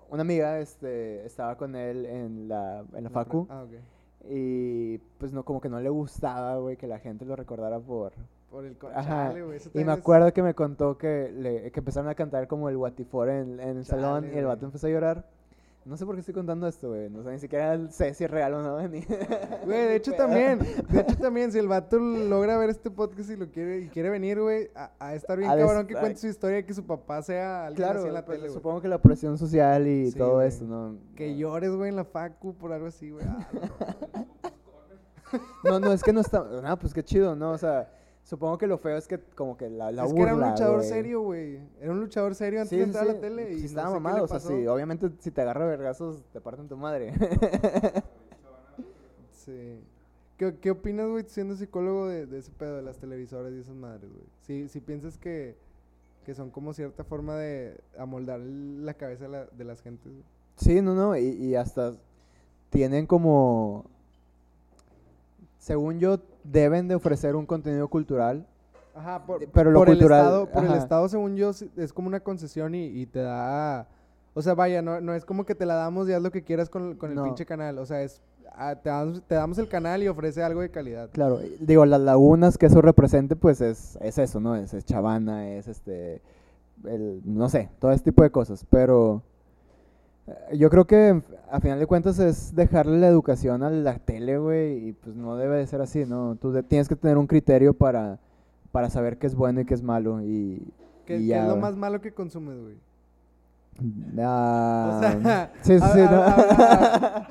una amiga este, estaba con él en la, en la facu Ah, ok. y pues no, como que no le gustaba, güey, que la gente lo recordara por, Por el güey, Y me acuerdo que me contó que, le, que empezaron a cantar como el Guatifor en, en el salón y el vato empezó a llorar. No sé por qué estoy contando esto, güey. No sé ni siquiera sé si es real o no. Ni... <laughs> Güey, de hecho también, de hecho también, si el vato logra ver este podcast y lo quiere, y quiere venir, güey, a, a estar bien de cabrón que cuente su historia de que su papá sea alguien Claro, así en la pues, tele, supongo que la presión social y Sí, todo esto, ¿no? Que llores, güey, en la facu por algo así, güey. Ah, no. <laughs> No, no, es que no está... No, pues qué chido, ¿no? O sea, supongo que lo feo es que como que la, la es que era un burla, luchador güey. serio, güey. Era un luchador serio antes Sí, de sí, entrar a sí. la tele. Y sí no estaba sé qué mamado, o sea, sí, obviamente si te agarra vergazos te parten tu madre. <laughs> Sí. ¿Qué, qué opinas, güey, siendo psicólogo de, de ese pedo de las televisoras y esas madres, güey? Si, si piensas que, que son como cierta forma de amoldar la cabeza de, la- de las gentes, güey. Sí, no, no, y, y hasta tienen como, según yo, deben de ofrecer un contenido cultural. Ajá, por, pero lo por cultural, el Estado, por el. Estado, según yo, es como una concesión y, y te da... O sea, vaya, no, no es como que te la damos y haz lo que quieras con, con el No. pinche canal. O sea, es... ah, te, damos, te damos el canal y ofrece algo de calidad. Claro, digo, las lagunas que eso represente, pues es, es eso, ¿no? Es, es chavana, es este, el, no sé, todo ese tipo de cosas, pero yo creo que a final de cuentas es dejarle la educación a la tele, güey, y pues no debe de ser así, ¿no? Tú de- tienes que tener un criterio para, para saber qué es bueno y qué es malo, y... ¿Qué, y qué ya, es lo más malo que consumes, güey? Ah, O sea, <laughs> sí, sí, sí, a- ¿no? a- a-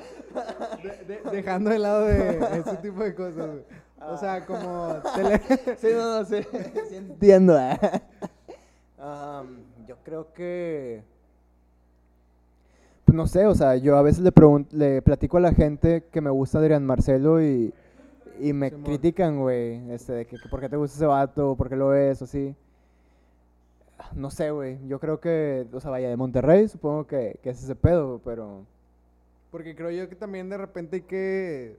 <laughs> de- de- dejando de lado de ese tipo de cosas, güey. O sea, como tele... <laughs> Sí, no, no, sí, sí entiendo. eh. Am, yo creo que... No sé, o sea, yo a veces le, le platico a la gente que me gusta Adrián Marcelo y, y me Simón. critican, güey, este, de que, que por qué te gusta ese vato, por qué lo ves, o así. No sé, güey, yo creo que, o sea, vaya, de Monterrey supongo que, que es ese pedo, pero... Porque creo yo que también de repente hay que...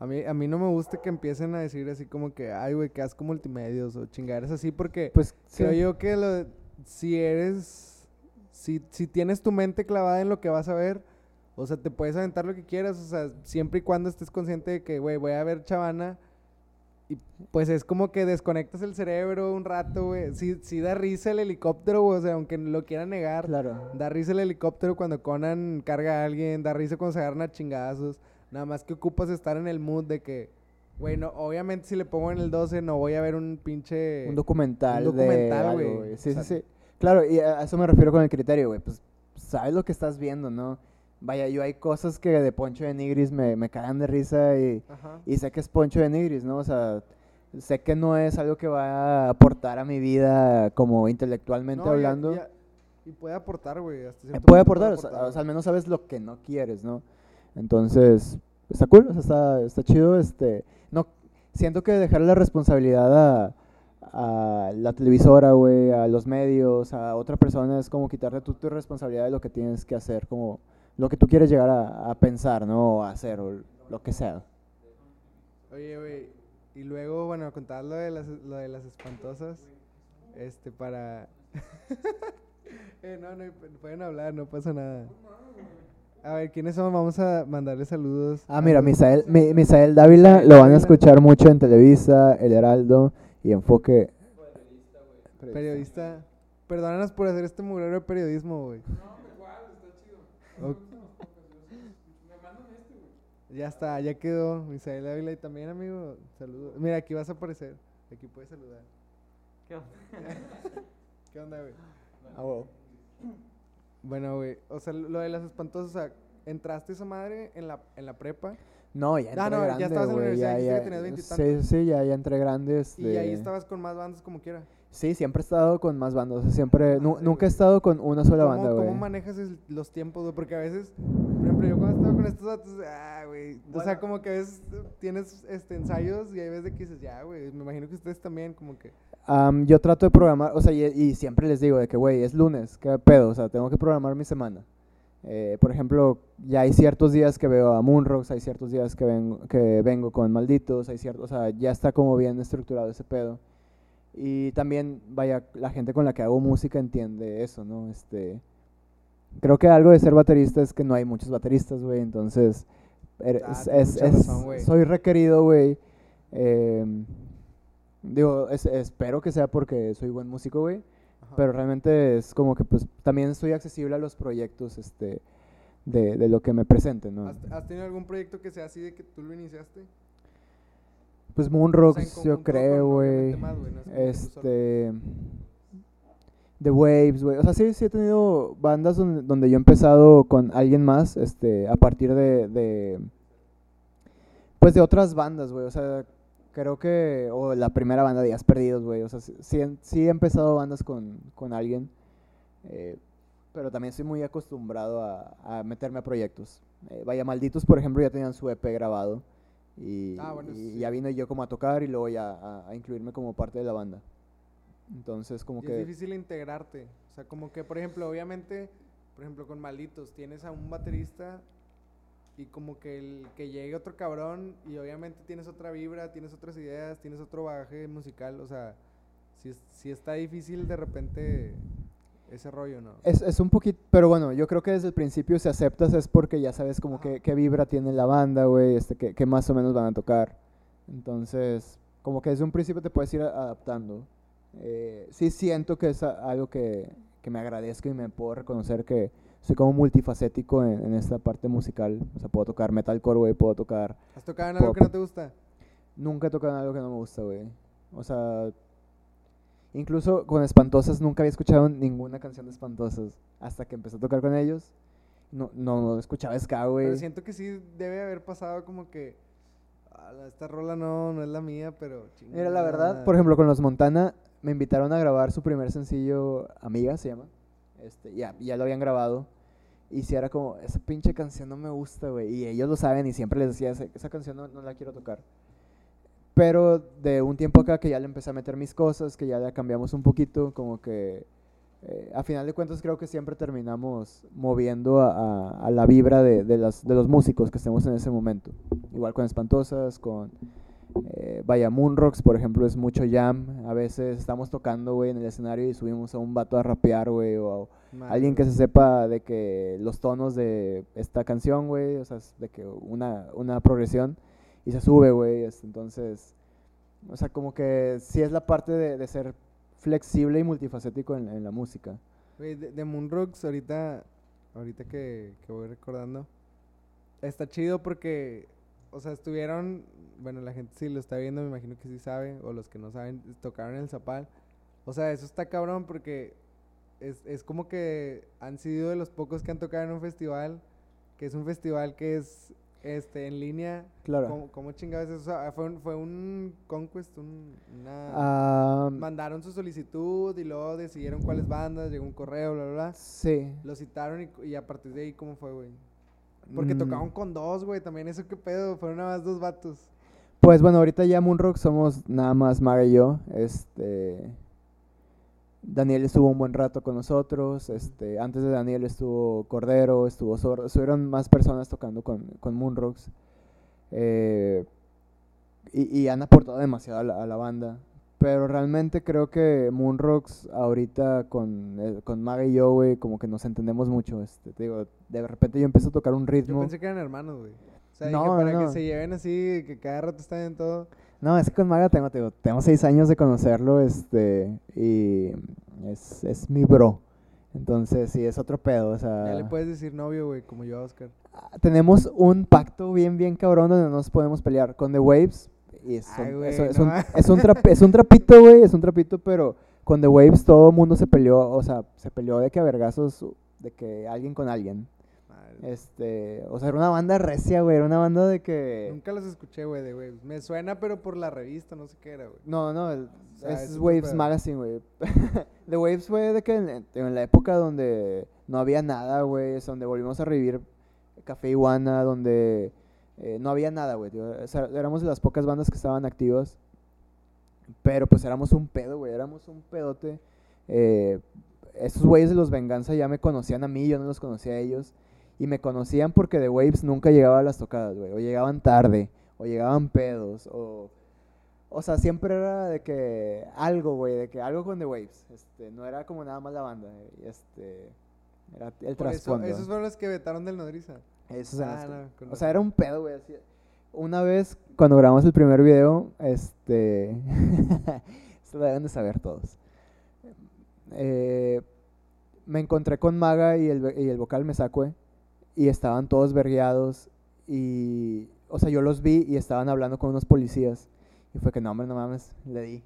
A mí, a mí no me gusta que empiecen a decir así como que, ay, güey, que asco multimedios o chingaderas así, porque Pues creo sí. yo que lo, si eres... Si, si tienes tu mente clavada en lo que vas a ver, o sea, te puedes aventar lo que quieras, o sea, siempre y cuando estés consciente de que, güey, voy a ver Chavana, y pues es como que desconectas el cerebro un rato, güey. Sí, sí da risa el helicóptero, güey, o sea, aunque lo quieran negar. Claro. Da risa el helicóptero cuando Conan carga a alguien, da risa cuando se agarran a chingazos. Nada más que ocupas estar en el mood de que, güey, no, obviamente si le pongo en el 12 no voy a ver un pinche... Un documental, un documental, güey. güey. Sí, O sea, sí, sí. Claro, y a eso me refiero con el criterio, güey. Pues sabes lo que estás viendo, ¿no? Vaya, yo hay cosas que de Poncho de Nigris me, me cagan de risa y, y sé que es Poncho de Nigris, ¿no? O sea, sé que no es algo que va a aportar a mi vida como intelectualmente No, hablando. Y, y puede aportar, güey. Eh, cierto puede aportar, o sea, o sea, al menos sabes lo que no quieres, ¿no? Entonces, está cool, o sea, está, está chido, este, no, siento que dejarle la responsabilidad a, a la televisora, güey, a los medios, a otra persona, es como quitarte tú tu responsabilidad de lo que tienes que hacer, como lo que tú quieres llegar a, a pensar, ¿no? O a hacer, o lo que sea. Oye, güey. Y luego, bueno, contar lo de las, lo de las espantosas. Este, para... <laughs> eh, no, no, pueden hablar, no pasa nada. A ver, ¿quiénes son? Vamos a mandarle saludos. Ah, mira, Misael, Mi- Misael Dávila lo van a escuchar mucho en Televisa, El Heraldo y Enfoque. Periodista. Perdónanos por hacer este mugrero de periodismo, güey. Ok. Ya está, ya quedó. Misael Ávila y también, amigo, saludos. Mira, aquí vas a aparecer. Aquí puedes saludar. ¿Qué onda? <laughs> ¿Qué onda, güey? Ah, huevo. Bueno, güey, o sea, lo de las espantosas, o sea, ¿entraste esa madre en la, en la prepa? No, ya entré Ah, no, ya grande, estabas en la universidad, ya, dijiste que ya- tenías Sí, veintitantos. sí, ya, ya entré grande. Y ahí este, estabas con más bandas como quiera. Sí, siempre he estado con más bandas, o sea, siempre, nu- nunca he estado con una sola ¿Cómo, banda, güey. ¿Cómo manejas el- los tiempos, güey? Porque a veces, por ejemplo, yo cuando estaba con estos datos, ah, güey. O sea, Bueno. como que a veces tienes este, ensayos y hay veces que dices, ya, güey. Me imagino que ustedes también, como que. Am, yo trato de programar, o sea, y, y siempre les digo de que, güey, es lunes, qué pedo, o sea, tengo que programar mi semana. Eh, por ejemplo, ya hay ciertos días que veo a Moonrocks, hay ciertos días que vengo, que vengo con Malditos, hay ciertos, o sea, ya está como bien estructurado ese pedo. Y también, vaya, la gente con la que hago música entiende eso, ¿no? Este, creo que algo de ser baterista es que no hay muchos bateristas, güey, entonces er- Ah, es- es- razón, soy requerido, güey, em, Digo, es- espero que sea porque soy buen músico, güey. Ajá. Pero realmente es como que pues también estoy accesible a los proyectos este, de, de lo que me presenten, ¿no? ¿Has, has tenido algún proyecto que sea así de que tú lo iniciaste? Pues O sea, en Moonrocks, yo creo, güey. no. Este. The Waves, güey. O sea, sí, sí he tenido bandas donde, donde yo he empezado con alguien más, este, a partir de, de. Pues de otras bandas, güey. O sea, creo que. O la primera banda de Días Perdidos, güey. O sea, sí, sí he- empezado bandas con, con alguien. eh, pero también estoy muy acostumbrado a, a meterme a proyectos. Eh, Vaya Malditos, por ejemplo, ya tenían su EP grabado. Y, Ah, bueno, y sí. ya vine yo como a tocar y luego ya a, a incluirme como parte de la banda. Entonces, como Y que... es difícil integrarte. O sea, como que, por ejemplo, obviamente, por ejemplo, con Malitos, tienes a un baterista y como que el que llegue otro cabrón y obviamente tienes otra vibra, tienes otras ideas, tienes otro bagaje musical. O sea, si, si está difícil de repente ese rollo, ¿no? Es, es un poquito, pero bueno, yo creo que desde el principio si aceptas es porque ya sabes como que qué vibra tiene la banda, güey, este, qué, qué más o menos van a tocar. Entonces, como que desde un principio te puedes ir adaptando. Eh, sí siento que es algo que, que me agradezco y me puedo reconocer que soy como multifacético en, en esta parte musical. O sea, puedo tocar metalcore, güey, puedo tocar... ¿Has tocado en algo que no te gusta? Nunca he tocado en algo que no me gusta, güey. O sea, incluso con Espantosas nunca había escuchado ninguna canción de Espantosas hasta que empecé a tocar con ellos. No, no, no escuchaba ska, güey. Pero siento que sí debe haber pasado como que "Ala, esta rola no, no es la mía, pero Mira, la verdad, chingada". por ejemplo, con los Montana me invitaron a grabar su primer sencillo, Amiga se llama. Este, ya, ya lo habían grabado. Y si era como, esa pinche canción no me gusta, güey. Y ellos lo saben y siempre les decía, "Esa- canción no, no la quiero tocar. Pero de un tiempo acá que ya le empecé a meter mis cosas, que ya la cambiamos un poquito, como que eh, a final de cuentas creo que siempre terminamos moviendo a, a- a la vibra de, de las, de los músicos que estemos en ese momento. Igual con Espantosas, con eh, vaya Moonrocks, por ejemplo, es mucho jam. A veces estamos tocando, güey, en el escenario y subimos a un vato a rapear, güey, o a Madre, alguien que se sepa de que los tonos de esta canción, güey, o sea, de que una, una progresión y se sube, güey, entonces, o sea, como que sí es la parte de, de ser flexible y multifacético en, en la música. Güey, de, de Moonrocks, ahorita, ahorita que, que voy recordando, está chido porque, o sea, estuvieron, bueno, la gente sí lo está viendo, me imagino que sí sabe, o los que no saben, tocaron el Zapal. O sea, eso está cabrón porque es, es como que han sido de los pocos que han tocado en un festival, que es un festival que es este en línea. Claro. ¿Cómo, cómo chingados es eso? Ah, fue un, fue un conquest, un, una... Mandaron su solicitud y luego decidieron cuáles bandas, llegó un correo, bla, bla, bla. sí. Lo citaron y, y a partir de ahí, ¿cómo fue, güey? Porque Mm, tocaron con dos, güey, también eso qué pedo, fueron nada más dos vatos. Pues bueno, ahorita ya Moonrock somos nada más Maga y yo. Este. Daniel estuvo un buen rato con nosotros. Este, antes de Daniel estuvo Cordero, estuvo Sordo. Estuvieron más personas tocando con, con Moonrocks. Eh, y, y han aportado demasiado a la, a la banda. Pero realmente creo que Moonrocks ahorita con, eh, con Maga y yo, güey, como que nos entendemos mucho. Este, te digo, de repente yo empiezo a tocar un Yo ritmo. pensé que eran hermanos, güey. O sea, No, dije, para no, que se lleven así, que cada rato están en todo. No, es que con Maga tengo, tengo, tengo seis años de conocerlo, este, y es, es mi bro. Entonces, sí, es otro pedo, o sea... Ya le puedes decir novio, güey, como yo a Oscar. ah, Tenemos un pacto bien, bien cabrón donde no nos podemos pelear con The Waves. Y Ay, güey, eso- es, no un, es, un es un trapito, güey, es un trapito, pero con The Waves todo el mundo se peleó, o sea, se peleó de que a vergazos, de que alguien con alguien. Madre. Este, o sea, era una banda recia, güey, era una banda de que... Nunca los escuché, güey, de güey. Me suena, pero por la revista, no sé qué era, güey. No, no, el- O sea, es es Waves. Magazine, güey. <laughs> The Waves fue de que en, en la época donde no había nada, güey, es donde volvimos a revivir Café Iguana, donde eh, no había nada, güey. tío. O sea, éramos de las pocas bandas que estaban activas, pero pues éramos un pedo, güey, éramos un pedote. Eh, estos güeyes de los Venganza ya me conocían a mí, yo no los conocía a ellos. Y me conocían porque The Waves nunca llegaba a las tocadas, güey. O llegaban tarde, o llegaban pedos, o... O sea, siempre era de que algo, güey, de que algo con The Waves. Este, no era como nada más la banda, este... Era el eso, trasfondo. esos fueron los que vetaron del Nodriza. Eran Ah, que- no, con o sea, era un pedo, güey. así- Una vez, cuando grabamos el primer video, este. <laughs> Esto lo deben de saber todos. Eh, me encontré con Maga y el, y el vocal Mesacue y estaban todos vergueados y. O sea, yo los vi y estaban hablando con unos policías. Y fue que no, hombre, no mames, le di.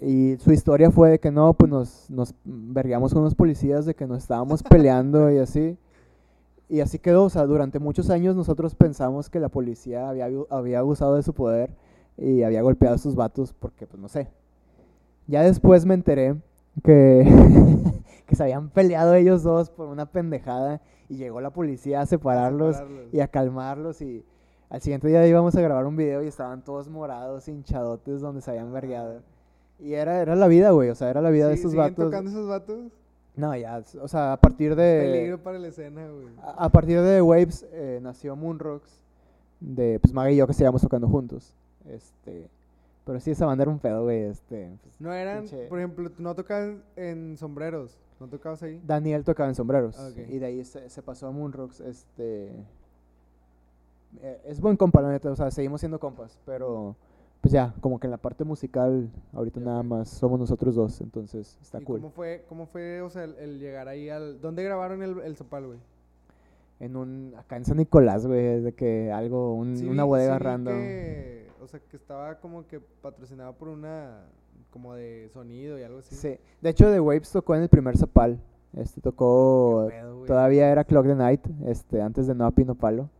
Y su historia fue de que no, pues nos, nos vergueamos con unos policías, de que nos estábamos <laughs> peleando y así. Y así quedó, o sea, durante muchos años nosotros pensamos que la policía había, había abusado de su poder y había golpeado a sus vatos porque, pues no sé. Ya después me enteré que, <laughs> que se habían peleado ellos dos por una pendejada y llegó la policía a separarlos separarlos. y a calmarlos y al siguiente día íbamos a grabar un video y estaban todos morados, hinchadotes donde se habían vergueado. Y era, era la vida, güey, o sea, era la vida de Sí, ¿siguen vatos. tocando esos vatos? No, ya, o sea, a partir de... Peligro para la escena, güey. A, a partir de Waves eh, nació Moonrocks, de pues Maga y yo que seguíamos tocando juntos. Este, pero sí, esa banda era un pedo, güey. Este, pues, No eran, pinche- por ejemplo, no tocabas en sombreros. ¿No tocabas ahí? Daniel tocaba en sombreros Ah, ok. y de ahí se, se pasó a Moonrocks. Este, eh, es buen compa, la neta, o sea, seguimos siendo compas, pero pues ya, como que en la parte musical, ahorita Ya nada más somos nosotros dos, entonces está ¿Y cool. cómo fue, cómo fue, o sea, el, el llegar ahí al... ¿Dónde grabaron el, el Sopal, güey? En un, acá en San Nicolás, güey, de que algo, un- Sí una bodega sí random. que- o sea, que estaba como que patrocinado por una... Como de sonido y algo así. Sí. De hecho, The Waves tocó en el primer Zapal. Este tocó. ¿Qué pedo? Todavía era Clock the Night, este, antes de No Pino Palo.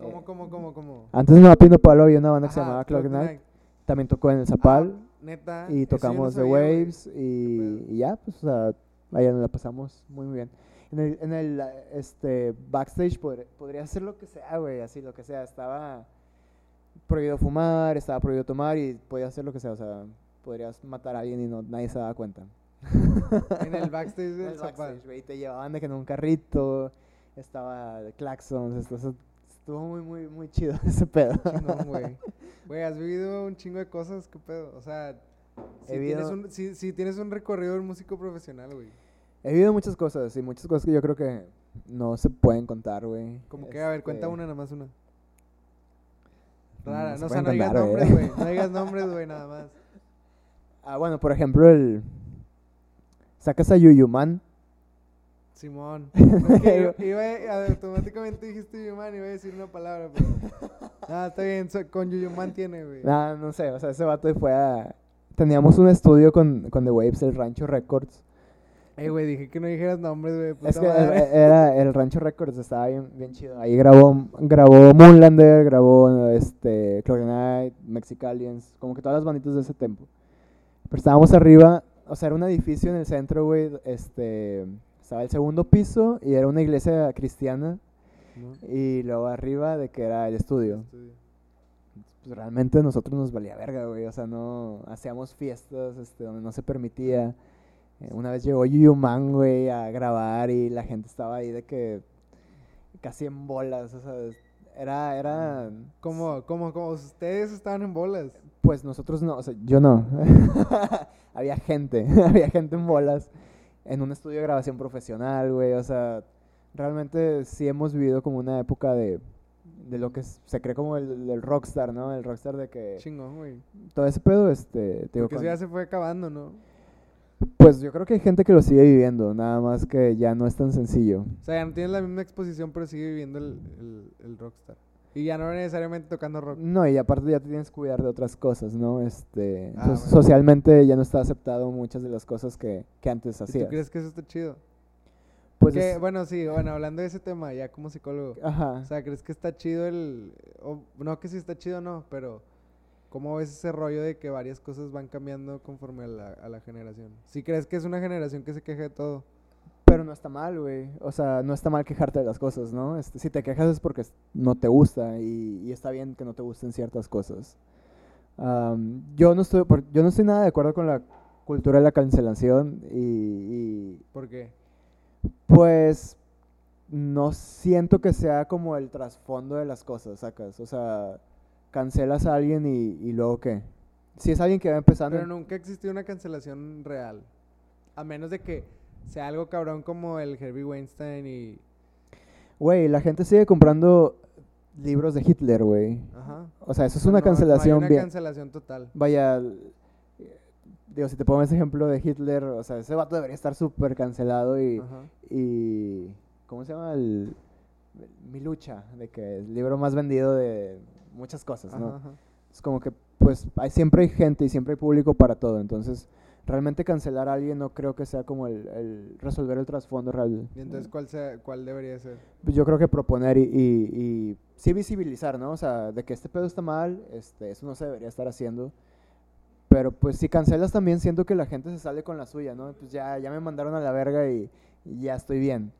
¿Cómo, Eh, cómo, cómo, cómo? Antes No Pino Palo había una banda que se Ajá, llamaba Clock the Night. También tocó en el Zapal. Ah, neta. y yo no tocamos The. Waves. Y, y ya, pues, o sea, allá nos la pasamos muy, muy bien. En el, en el este, backstage podr- podría ser lo que sea, güey, así, lo que sea. Estaba prohibido fumar, estaba prohibido tomar y podía hacer lo que sea. O sea, podrías matar a alguien y no, nadie se daba cuenta. <laughs> En el backstage del el Sopal. backstage, te llevaban de que en un carrito, estaba claxons, esto- eso- estuvo muy, muy, muy chido <laughs> ese pedo. Chingón, güey. Güey, has vivido un chingo de cosas, ¿qué pedo? O sea, si tienes, un, si, si tienes un recorrido de músico profesional, güey. He vivido muchas cosas, y muchas cosas que yo creo que no se pueden contar, güey. Como que, a ver, cuenta Este, una, nada más una. Rara, no, o sea, no digas nombres, güey. güey. No digas <laughs> nombres, güey, nada más. Ah, bueno, por ejemplo, el... Sacas a Yuyuman. Simón. <laughs> Es que iba, iba automáticamente dijiste Yuyuman, iba a decir una palabra, pero. <laughs> Ah, está bien, con Yuyuman tiene, güey. Nah, no sé, o sea, ese vato fue a... Teníamos un estudio con, con The Waves, el Rancho Records. Ey, güey, dije que no dijeras nombres, güey. Es que el- madre. era <laughs> el Rancho Records, estaba bien, bien chido. Ahí grabó, grabó Moonlander, grabó este, Clock Night, Mexicalians, como que todas las banditas de ese tiempo. Pero estábamos arriba, o sea, era un edificio en el centro, güey, este, estaba el segundo piso y era una iglesia cristiana ¿No? y luego arriba de que era el estudio. Estudio. Pues realmente a nosotros nos valía verga, güey, o sea, no hacíamos fiestas este, donde no se permitía. Eh, una vez llegó Yuyuman, güey, a grabar y la gente estaba ahí de que casi en bolas, o sea, era, era, Como, como, como ustedes estaban en bolas. pues nosotros no, o sea, yo no. <laughs> había gente, <laughs> había gente en bolas en un estudio de grabación profesional, güey, o sea, realmente sí hemos vivido como una época de, de lo que se cree como el, el rockstar, ¿no? El rockstar de que Chingón, güey. todo ese pedo, este, te digo, Porque eso ya se fue acabando, ¿no? pues yo creo que hay gente que lo sigue viviendo, nada más que ya no es tan sencillo. O sea, ya no tienes la misma exposición, pero sigue viviendo el, el, el rockstar. Y ya no necesariamente tocando rock. No, y aparte ya te tienes que cuidar de otras cosas, ¿no? Este, Ah, so- bueno. socialmente ya no está aceptado muchas de las cosas que, que antes ¿Y hacías. tú crees que eso está chido? Pues es- bueno, sí, bueno, hablando de ese tema, ya como psicólogo. ajá. O sea, ¿crees que está chido el... o- no que sí está chido, no, pero... ¿Cómo ves ese rollo de que varias cosas van cambiando conforme a la, a la generación? ¿Sí crees que es una generación que se queja de todo? Pero no está mal, güey. O sea, no está mal quejarte de las cosas, ¿no? Este, si te quejas es porque no te gusta y, y está bien que no te gusten ciertas cosas. Am, yo, no estoy, por- yo no estoy nada de acuerdo con la cultura de la cancelación y, y, ¿Por qué? pues no siento que sea como el trasfondo de las cosas, sacas. O sea, cancelas a alguien y, y luego qué. Si es alguien que va empezando... Pero nunca existió una cancelación real. A menos de que sea algo cabrón como el Herbie Weinstein y... Güey, la gente sigue comprando libros de Hitler, güey. Ajá. O sea, eso es una no- no hay cancelación una bien. cancelación total. Vaya, l- digo, si te pongo ese ejemplo de Hitler, o sea, ese vato debería estar súper cancelado y, Ajá. y ¿cómo se llama? El, Mi lucha, de que el libro más vendido de muchas cosas, ¿no? Ajá, ajá. Es como que, pues, hay, siempre hay gente y siempre hay público para todo, entonces, realmente cancelar a alguien no creo que sea como el, el resolver el trasfondo real. Y entonces, ¿cuál, sea, cuál debería ser? Pues Yo creo que proponer y, y, y sí visibilizar, ¿no? O sea, de que este pedo está mal, este, eso no se debería estar haciendo. Pero pues si cancelas también siento que la gente se sale con la suya, ¿no? Pues ya, ya me mandaron a la verga y, y ya estoy bien.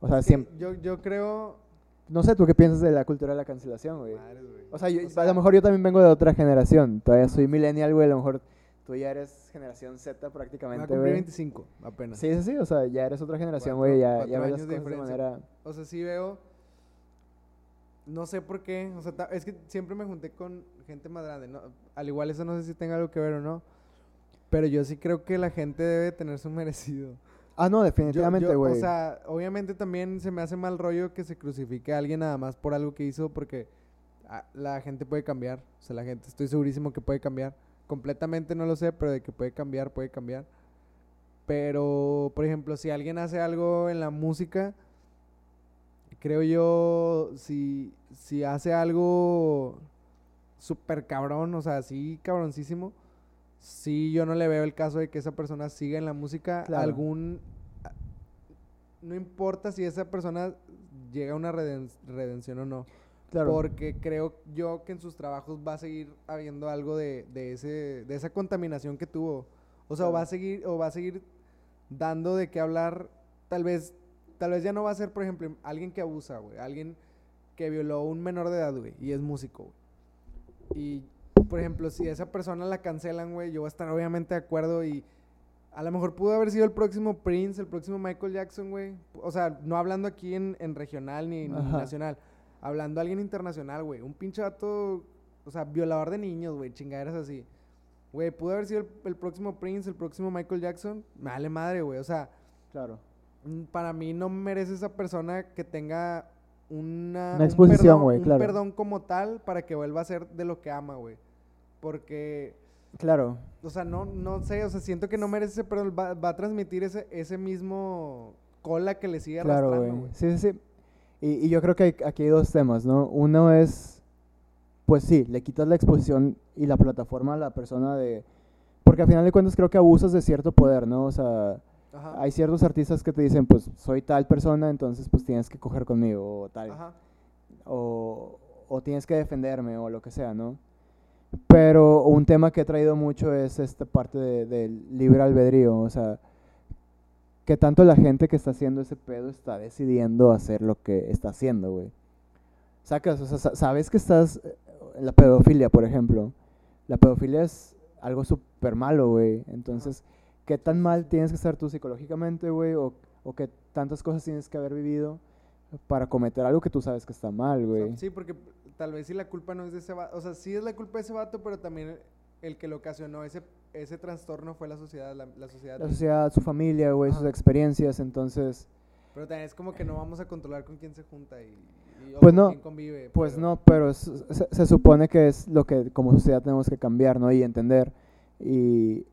O sea, Es que siem- yo, yo creo... no sé, ¿tú qué piensas de la cultura de la cancelación, güey? Madres, güey. O sea, yo- O a sea, lo mejor yo también vengo de otra generación. Todavía soy millennial, güey. A lo mejor tú ya eres generación Z prácticamente, güey. 25 apenas. Sí, sí, sí. O sea, ya eres otra generación, güey. Ya, cuatro ya ves las de cosas de manera... O sea, sí veo. No sé por qué. O sea, es que siempre me junté con gente más grande. ¿no? Al igual eso no sé si tenga algo que ver o no. Pero yo sí creo que la gente debe tener su <laughs> merecido. Ah, no, definitivamente, güey. O sea, obviamente también se me hace mal rollo que se crucifique a alguien nada más por algo que hizo porque ah, la gente puede cambiar. O sea, la gente estoy segurísimo que puede cambiar. Completamente no lo sé, pero de que puede cambiar, puede cambiar. Pero, por ejemplo, si alguien hace algo en la música, creo yo, si, si hace algo súper cabrón, o sea, así cabroncísimo, sí yo no le veo el caso de que esa persona siga en la música Claro. algún... No importa si esa persona llega a una reden- redención o no. Claro. Porque creo yo que en sus trabajos va a seguir habiendo algo de, de ese, de esa contaminación que tuvo. O sea, o va a seguir, o va a seguir dando de qué hablar. Tal vez, tal vez ya no va a ser, por ejemplo, alguien que abusa, güey. Alguien que violó a un menor de edad, güey. Y es músico, güey. Y, por ejemplo, si a esa persona la cancelan, güey, yo voy a estar obviamente de acuerdo y a lo mejor pudo haber sido el próximo Prince, el próximo Michael Jackson, güey. O sea, no hablando aquí en, en regional ni, ni nacional. Hablando a alguien internacional, güey. Un pinche vato, o sea, violador de niños, güey. Chingaderas así. Güey, pudo haber sido el, el próximo Prince, el próximo Michael Jackson. Me vale madre, güey. O sea, Claro. mm, para mí no merece esa persona que tenga una, Una un exposición, perdón- güey, un claro. perdón como tal para que vuelva a ser de lo que ama, güey. Porque, Claro. o sea, no, no sé, o sea, siento que no merece ese perdón. Va, va a transmitir ese, ese mismo cola que le sigue Claro, arrastrando, güey. güey. Sí, sí, sí. Y, y yo creo que aquí hay dos temas, ¿no? Uno es, pues sí, le quitas la exposición y la plataforma a la persona de... Porque al final de cuentas creo que abusas de cierto poder, ¿no? O sea, Ajá. hay ciertos artistas que te dicen, pues soy tal persona, entonces pues tienes que coger conmigo o tal. Ajá. o, o tienes que defenderme o lo que sea, ¿no? Pero un tema que he traído mucho es esta parte de- del libre albedrío, o sea, que tanto la gente que está haciendo ese pedo está decidiendo hacer lo que está haciendo, güey. Sacas, o sea, sa- sabes que estás, eh, la pedofilia, por ejemplo, la pedofilia es algo súper malo, güey, entonces, ¿qué tan mal tienes que estar tú psicológicamente, güey? O, o qué tantas cosas tienes que haber vivido para cometer algo que tú sabes que está mal, güey. sí, porque tal vez si la culpa no es de ese vato. O sea, sí es la culpa de ese vato, pero también el, que le ocasionó ese, ese trastorno fue la sociedad. La, la sociedad La sociedad, su familia, güey, sus experiencias, entonces, Pero también es como que no vamos a controlar con quién se junta y, y- Pues con no, quién convive. pues pero- no, pero es- se, se supone que es lo que como sociedad tenemos que cambiar, ¿no? Y entender. Y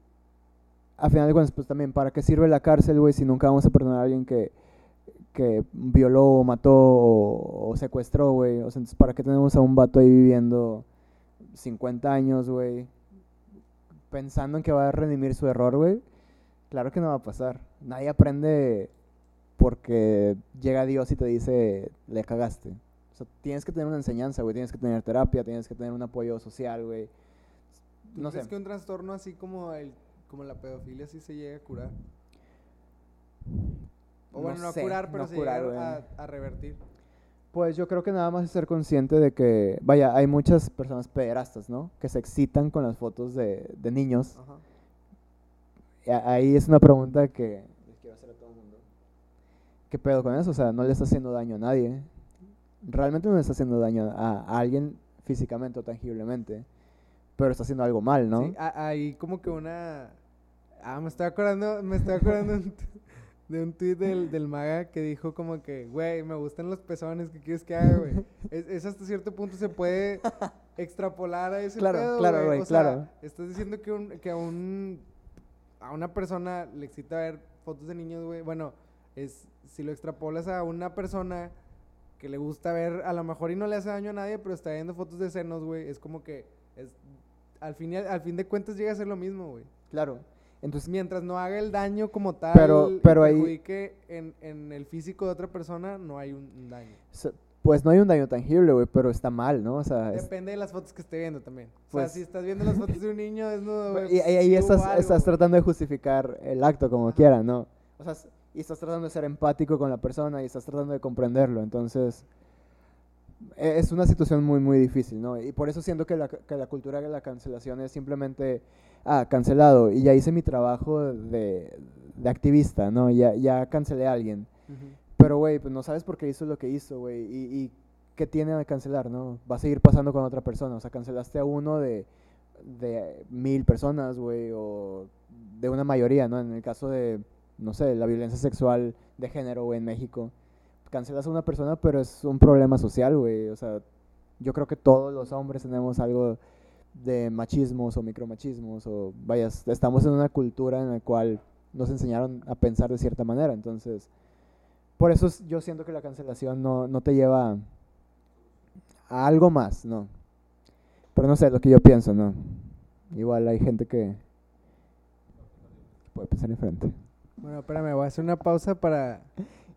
a final de cuentas, pues también, ¿para qué sirve la cárcel, güey, si nunca vamos a perdonar a alguien que, que violó o mató o, o secuestró, güey? O sea, entonces, ¿para qué tenemos a un vato ahí viviendo 50 años, güey? Pensando en que va a redimir su error, güey. Claro que no va a pasar. Nadie aprende porque llega Dios y te dice, le cagaste. O sea, tienes que tener una enseñanza, güey. Tienes que tener terapia, tienes que tener un apoyo social, güey. ¿Tú No sé. crees que un trastorno así como el como la pedofilia sí se llega a curar? O No bueno, no, sé, a curar, pero no se curar, llega a, a revertir. Pues yo creo que nada más es ser consciente de que, vaya, hay muchas personas pederastas, ¿no? Que se excitan con las fotos de, de niños. Ajá. Ahí es una pregunta que les quiero hacer a todo el mundo. ¿Qué pedo con eso? O sea, no le está haciendo daño a nadie. Realmente no le está haciendo daño a, a alguien físicamente o tangiblemente. Pero está haciendo algo mal, ¿no? Sí, hay como que una... Ah, me estoy acordando, me estoy acordando <laughs> de un tweet del, del maga que dijo como que, güey, me gustan los pezones, ¿qué quieres que haga, güey? Es, es hasta cierto punto se puede extrapolar a ese Claro, pedo, claro, güey, sea, claro. estás diciendo que, un, que a un a una persona le excita ver fotos de niños, güey. Bueno, es si lo extrapolas a una persona que le gusta ver, a lo mejor y no le hace daño a nadie, pero está viendo fotos de senos, güey, es como que es al fin al fin de cuentas llega a ser lo mismo, güey. Claro. Entonces, Mientras no haga el daño como tal Pero- pero ahí- en, en el físico de otra persona, no hay un, daño. pues no hay un daño tangible, güey, pero está mal, ¿no? O sea, es- Depende de las fotos que esté viendo también. o Pues- sea, si estás viendo las fotos de un niño desnudo, <laughs> güey, y, y ahí estás, algo, estás tratando de justificar el acto como quiera, ¿no? O sea, y estás tratando de ser empático con la persona y estás tratando de comprenderlo. Entonces, e- es una situación muy, muy difícil, ¿no? Y por eso siento que la, que la cultura de la cancelación es simplemente, ah, cancelado. Y ya hice mi trabajo de, de activista, ¿no? Ya, ya cancelé a alguien. Ujú. Pero, güey, pues no sabes por qué hizo lo que hizo, güey. Y, y qué tiene de cancelar, ¿no? Va a seguir pasando con otra persona. O sea, cancelaste a uno de, de mil personas, güey, o de una mayoría, ¿no? En el caso de, no sé, la violencia sexual de género, güey, en México. Cancelas a una persona, pero es un problema social, güey. O sea, yo creo que todos los hombres tenemos algo de machismos o micromachismos, o vaya, estamos en una cultura en la cual nos enseñaron a pensar de cierta manera. Entonces, por eso es- yo siento que la cancelación no, no te lleva a algo más, ¿no? Pero no sé, lo que yo pienso, ¿no? Igual hay gente que puede pensar diferente. Bueno, espérame, voy a hacer una pausa para...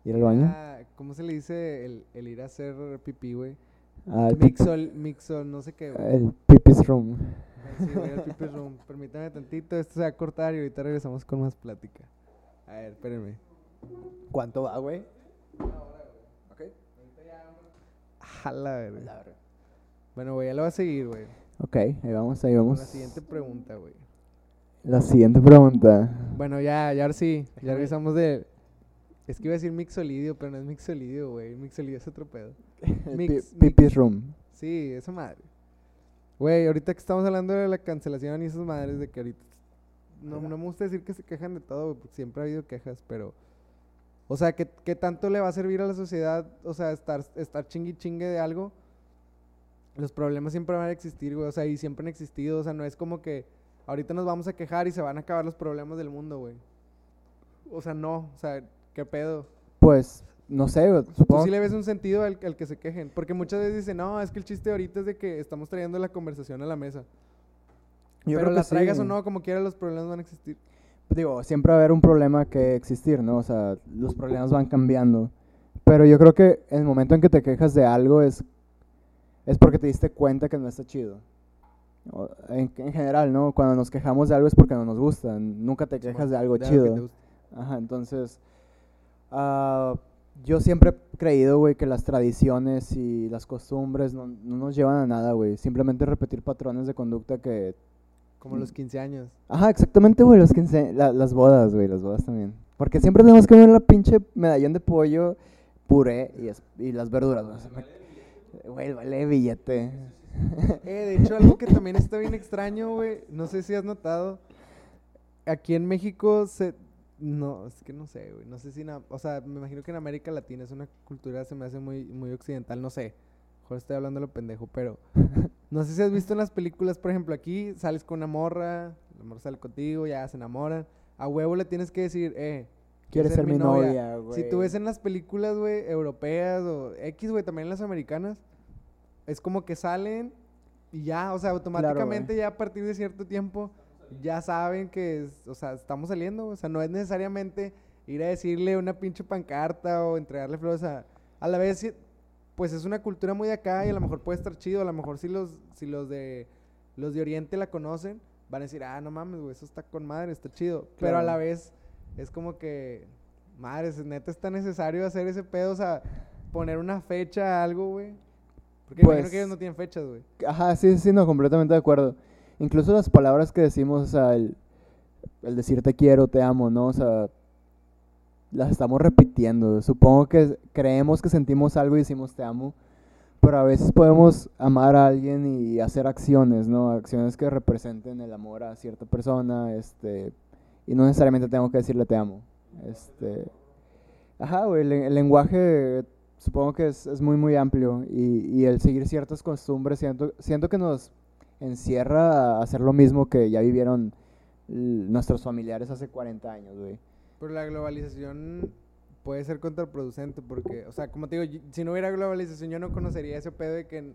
¿Ir al baño? ¿Cómo se le dice el, el ir a hacer pipí, güey? Ah, Mixol, mixol, no sé qué, güey. el pipis room. Sí, voy al pipí room. <laughs> Permítame tantito, esto se va a cortar y ahorita regresamos con más plática. A ver, espérenme. ¿Cuánto va, güey? Jala, güey. Bueno, güey, ya lo voy a seguir, güey. Ok, ahí vamos, ahí Con vamos. la siguiente pregunta, güey. La siguiente pregunta. Bueno, ya, ya ahora sí. Ya regresamos de... Es que iba a decir mixolidio, pero no es mixolidio, güey. Mixolidio es otro pedo. <laughs> Mix- pi- pipis room. Sí, esa madre. Güey, ahorita que estamos hablando de la cancelación y esas madres de que ahorita... No, no me gusta decir que se quejan de todo, porque siempre ha habido quejas, pero... O sea, ¿qué, qué tanto le va a servir a la sociedad? O sea, estar, estar chingui chingue de algo. Los problemas siempre van a existir, güey. O sea, y siempre han existido. O sea, no es como que ahorita nos vamos a quejar y se van a acabar los problemas del mundo, güey. O sea, no. O sea, ¿qué pedo? Pues, no sé, güey, ¿Tú supongo sí le ves un sentido al, al que se quejen? Porque muchas veces dicen, no, es que el chiste ahorita es de que estamos trayendo la conversación a la mesa. Yo Pero creo que la traigas sí. o no, como quiera, los problemas van a existir. Digo, siempre va a haber un problema que existir, ¿no? O sea, los problemas van cambiando. Pero yo creo que el momento en que te quejas de algo es, es porque te diste cuenta que no está chido. O- En, en general, ¿no? Cuando nos quejamos de algo es porque no nos gusta. Nunca te quejas de algo chido. Ajá, entonces, ah, yo siempre he creído, güey, que las tradiciones y las costumbres no, no nos llevan a nada, güey. Simplemente repetir patrones de conducta que... Como los 15 años. Ajá, exactamente, güey, los 15 la- las bodas, güey, las bodas también. Porque siempre tenemos que ver la pinche medallón de pollo, puré y, es- y las verduras, güey. Vale billete. Eh, de hecho, algo que también está bien extraño, güey. No sé si has notado. Aquí en México se. No, es que no sé, güey. No sé si. na- O sea, me imagino que en América Latina es una cultura, se me hace muy, muy occidental. No sé. Mejor estoy hablando lo pendejo, pero. <laughs> No sé si has visto en las películas, por ejemplo, aquí sales con una morra, la morra sale contigo, ya se enamoran. A huevo le tienes que decir, eh. Quieres ser mi novia, güey. Si tú ves en las películas, güey, europeas o X, güey, también en las americanas, es como que salen y ya, o sea, automáticamente ya a partir de cierto tiempo ya saben que, es- o sea, estamos saliendo, o sea, no es necesariamente ir a decirle una pinche pancarta o entregarle flores a, a la vez, pues es una cultura muy de acá y a lo mejor puede estar chido, a lo mejor si los, si los de, los de Oriente la conocen, van a decir, ah, no mames, güey, eso está con madre, está chido, pero a la vez es como que, madre, es- neta está necesario hacer ese pedo, o sea, poner una fecha a algo, güey. Porque Pues- que ellos no tienen fechas, güey. Ajá, sí, sí, no, completamente de acuerdo. Incluso las palabras que decimos, o sea, el, el decir te quiero, te amo, ¿no? O sea, las estamos repitiendo. Supongo que creemos que sentimos algo y decimos te amo, pero a veces podemos amar a alguien y hacer acciones, ¿no? Acciones que representen el amor a cierta persona, este, y no necesariamente tengo que decirle te amo. Este, Ajá, güey, el, el lenguaje supongo que es, es muy, muy amplio y, y el seguir ciertas costumbres, siento, siento que nos encierra a hacer lo mismo que ya vivieron nuestros familiares hace 40 años, güey. Pero la globalización puede ser contraproducente porque, o sea, como te digo, si no hubiera globalización yo no conocería ese pedo de que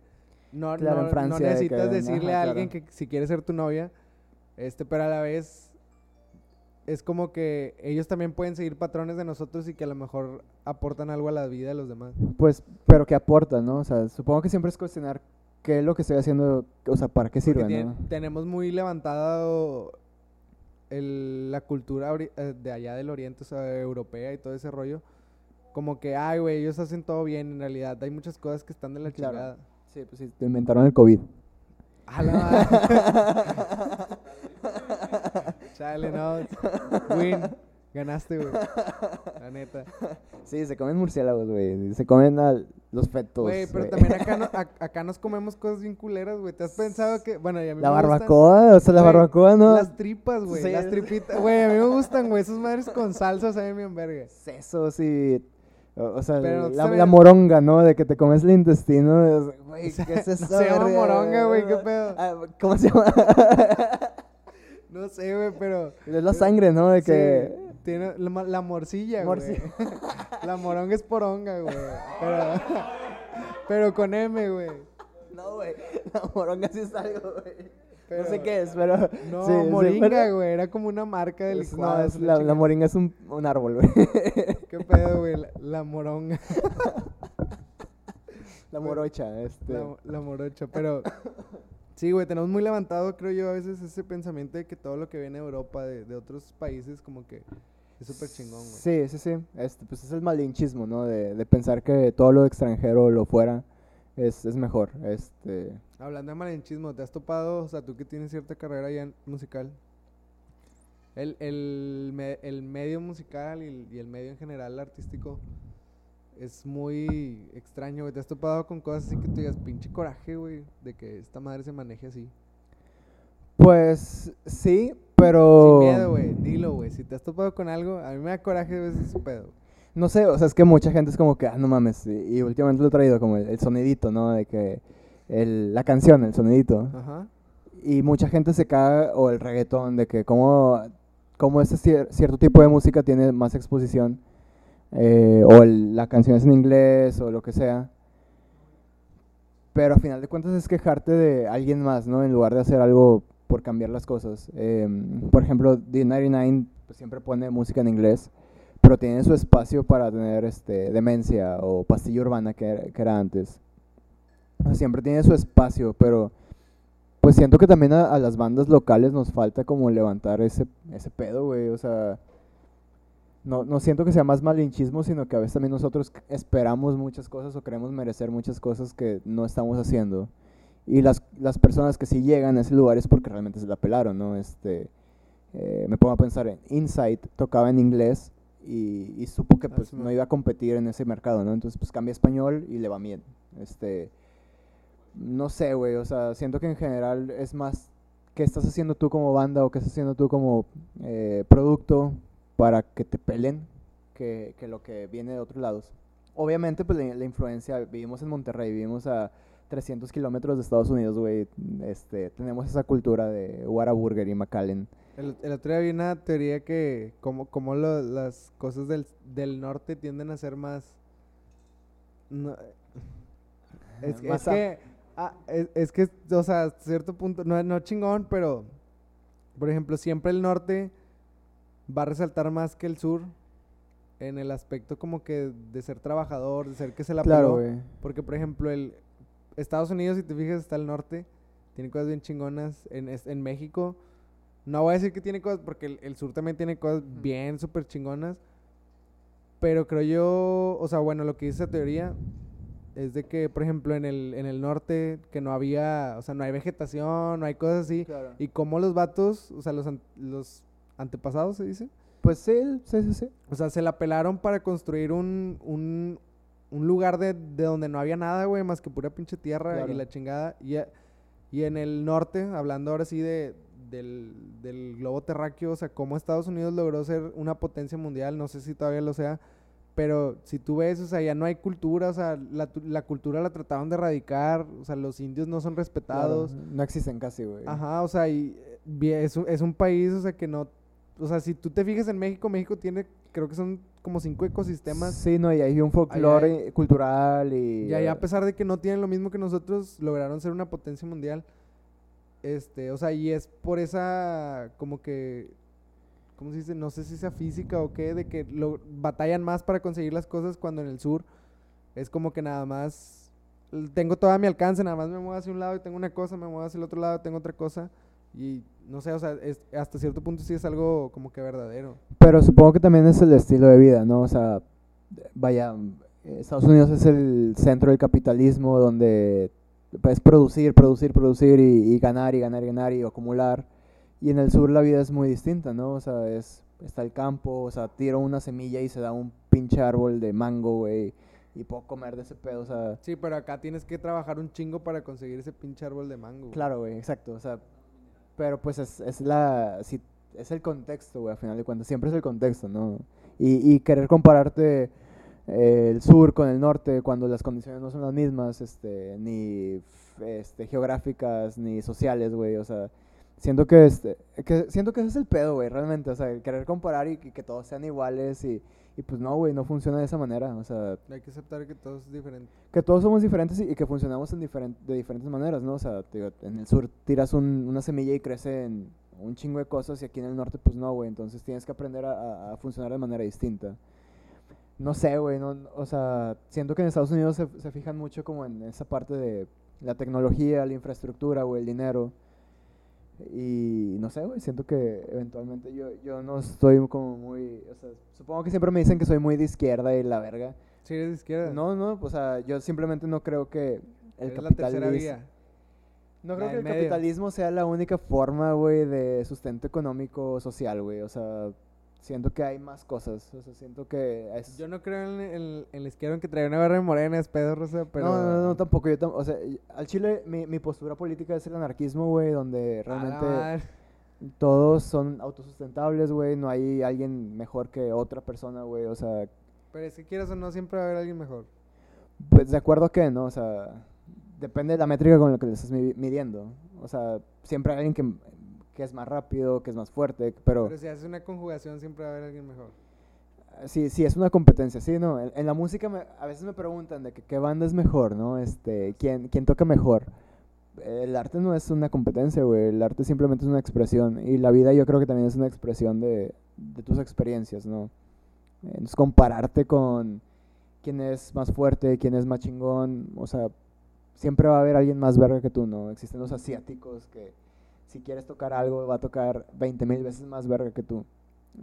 no, Claro, no, Francia, no de que, necesitas decirle ajá, a alguien claro. que si quiere ser tu novia, este, pero a la vez es como que ellos también pueden seguir patrones de nosotros y que a lo mejor aportan algo a la vida de los demás. Pues, pero que aporta, ¿no? O sea, supongo que siempre es cuestionar qué es lo que estoy haciendo, o sea, para qué sirve, ¿no? tenemos muy levantado el- la cultura eh, de allá del oriente, o sea, europea y todo ese rollo. Como que, ay, güey, ellos hacen todo bien. En realidad, hay muchas cosas que están de la Claro. chingada. Sí, pues sí, te inventaron el COVID. A la madre. <laughs> Chale, no. Win. Ganaste, güey. <laughs> La neta. Sí, se comen murciélagos, güey. Se comen a los fetos. Güey, pero también acá, no- <laughs> ac- acá nos comemos cosas bien culeras, güey. ¿Te has pensado que.? Bueno, a mí La me gustan barbacoa, o sea, la barbacoa, ¿no? Las tripas, güey. Sí. Las tripitas. Güey, a mí me gustan, güey. Esas madres con salsa saben bien verga. Sesos y... O, o sea, la, moronga, ¿no? De que te comes el intestino. es- Güey, ¿qué es eso? Se llama verga? moronga, güey, ¿qué pedo? Ah, ¿Cómo se llama? <laughs> No sé, güey, pero. es la sangre, ¿no? De que... Sí, tiene la, morcilla, güey. <laughs> La moronga es poronga, güey. Pero, <laughs> pero con M, güey. No, güey. La moronga sí es algo, güey. Pero- no sé qué es, pero... No, sí, sí, moringa, pero- güey. Era como una marca de es- licuados. No, es la, la moringa es un, un árbol, güey. <laughs> ¿Qué pedo, güey? La, la moronga. La morocha, este... La, la morocha. Pero. Sí, güey, tenemos muy levantado, creo yo, a veces ese pensamiento de que todo lo que viene de Europa, de, de otros países, como que es súper chingón, güey. Sí, sí, sí. Este, pues es el malinchismo, ¿no? De, de pensar que todo lo extranjero, lo fuera, es, es mejor. Este, Hablando de malinchismo, ¿te has topado, o sea, tú que tienes cierta carrera ya musical? El, el, me- el medio musical y el, y el medio en general artístico es muy extraño, güey. ¿Te has topado con cosas así que tú digas, pinche coraje, güey, de que esta madre se maneje así? pues sí, pero... Sin miedo, güey, dilo, güey. Si te has topado con algo, a mí me da coraje de veces ese pedo. No sé, o sea, es que mucha gente es como que, ah, no mames. Y, y últimamente lo he traído como el, el sonidito, ¿no? De que el, la canción, el sonidito. Ajá. Y mucha gente se caga, o el reggaetón, de que como, como este cier- cierto tipo de música tiene más exposición, eh, o el- la canción es en inglés, o lo que sea. Pero a final de cuentas es quejarte de alguien más, ¿no? En lugar de hacer algo por cambiar las cosas. Em, por ejemplo, D99 pues, siempre pone música en inglés, pero tiene su espacio para tener este, demencia o pastilla urbana que, que era antes. Siempre tiene su espacio, pero pues siento que también a, a las bandas locales nos falta como levantar ese, ese pedo, güey. O sea, no, no siento que sea más malinchismo, sino que a veces también nosotros esperamos muchas cosas o queremos merecer muchas cosas que no estamos haciendo. Y las, las personas que sí llegan a ese lugar es porque realmente se la pelaron, ¿no? Este, eh, me pongo a pensar en Insight, tocaba en inglés y, y supo que Ah, pues, no iba a competir en ese mercado, ¿no? Entonces pues cambia a español y le va bien. Este, no sé, güey, o sea, siento que en general es más qué estás haciendo tú como banda o qué estás haciendo tú como eh, producto para que te pelen que, que lo que viene de otros lados. Obviamente, pues la, la influencia, vivimos en Monterrey, vivimos a 300 kilómetros de Estados Unidos, güey, este, tenemos esa cultura de Whataburger y McAllen. El, el otro día vi una teoría que como, como lo- las cosas del, del norte tienden a ser más... no- <laughs> es, que- Más es a- que, ah, es, es que, o sea, hasta cierto punto, no, no chingón, pero, por ejemplo, siempre el norte va a resaltar más que el sur en el aspecto como que de ser trabajador, de ser que se la Claro, peló. Porque, por ejemplo, el Estados Unidos, si te fijas, está al norte. Tiene cosas bien chingonas. En, en México, no voy a decir que tiene cosas, porque el, el sur también tiene cosas bien súper chingonas. Pero creo yo, o sea, bueno, lo que dice esa teoría es de que, por ejemplo, en el, en el norte, que no había, o sea, no hay vegetación, no hay cosas así. Y como los vatos, o sea, los, an- los antepasados, se dice. Pues sí, sí, sí, sí. O sea, se la pelaron para construir un, un, un lugar de, de donde no había nada, güey, más que pura pinche tierra Claro. y la chingada. Y, a- y en el norte, hablando ahora sí de, del, del globo terráqueo, o sea, cómo Estados Unidos logró ser una potencia mundial, no sé si todavía lo sea, Pero si tú ves, o sea, ya no hay cultura, o sea, la, la cultura la trataron de erradicar, o sea, los indios no son Claro, respetados. no existen casi, güey. Ajá, o sea, y eh, es es un país, o sea, que no... O sea, si tú te fijas en México, México tiene, creo que son como cinco ecosistemas. Sí, no, y hay un folclore cultural y... Y allá, a eh, pesar de que no tienen lo mismo que nosotros, lograron ser una potencia mundial. Este, o sea, y es por esa, como que, ¿cómo se dice? No sé si sea física o qué, de que lo, batallan más para conseguir las cosas cuando en el sur es como que nada más, tengo todo a mi alcance, nada más me muevo hacia un lado y tengo una cosa, me muevo hacia el otro lado, tengo otra cosa. Y no sé, o sea, es, hasta cierto punto sí es algo como que verdadero. Pero supongo que también es el estilo de vida, ¿no? O sea, vaya, Estados Unidos es el centro del capitalismo donde puedes producir, producir, producir y, y ganar y ganar y ganar y acumular. Y en el sur la vida es muy distinta, ¿no? O sea, es, está el campo, o sea, tiro una semilla y se da un pinche árbol de mango, güey, y puedo comer de ese pedo, o sea... Sí, pero acá tienes que trabajar un chingo para conseguir ese pinche árbol de mango. güey. Claro, güey, exacto. O sea, pero pues es, es la. sí, es el contexto, güey, a final de cuentas. Siempre es el contexto, ¿no? Y, y querer compararte eh, el sur con el norte cuando las condiciones no son las mismas, este, ni este, geográficas, ni sociales, güey. O sea, siento que, este, que siento que ese es el pedo, güey, realmente. O sea, querer comparar y, que todos sean iguales y, y pues no, güey, no funciona de esa manera. O sea, Hay que aceptar que todo es diferente. que todos somos diferentes y, y que funcionamos en diferen- de diferentes maneras, ¿no? O sea, digo, en el sur tiras un- una semilla y crece en un chingo de cosas y aquí en el norte pues no, güey. Entonces tienes que aprender a funcionar de manera distinta. No sé, güey, no, o sea, siento que en Estados Unidos se, se fijan mucho como en esa parte de la tecnología, la infraestructura, güey, el dinero. Y no sé, güey, siento que eventualmente yo, yo no estoy como muy, o sea, supongo que siempre me dicen que soy muy de izquierda y la verga. Si eres de izquierda. No, no, o sea, yo simplemente no creo que el capitalismo... No creo que el medio. capitalismo sea la única forma, güey, de sustento económico social, güey. O sea, siento que hay más cosas. O sea, siento que es... Yo no creo en, en- en la izquierda en que trae una barra de morena, es pedo, Rosa, pero... No, no, no, tampoco. Yo tam- o sea, al Chile mi, mi postura política es el anarquismo, güey, donde realmente todos son autosustentables, güey. No hay alguien mejor que otra persona, güey. O sea, Pero es que quieras o no, siempre va a haber alguien mejor. Pues de acuerdo a qué, ¿no? O sea, depende de la métrica con la que le estás mi- midiendo. O sea, siempre hay alguien que, que es más rápido, que es más fuerte, pero, Pero si haces una conjugación, siempre va a haber alguien mejor. sí, sí, es una competencia, sí, ¿no? En, en la música me- a veces me preguntan de que qué banda es mejor, ¿no? Este, ¿quién, quién toca mejor? El arte no es una competencia, güey. El arte simplemente es una expresión. Y la vida yo creo que también es una expresión de, de tus experiencias, ¿no? Entonces, compararte con quién es más fuerte, quién es más chingón, o sea, siempre va a haber alguien más verga que tú, ¿no? Existen los asiáticos que si quieres tocar algo va a tocar 20 mil veces más verga que tú.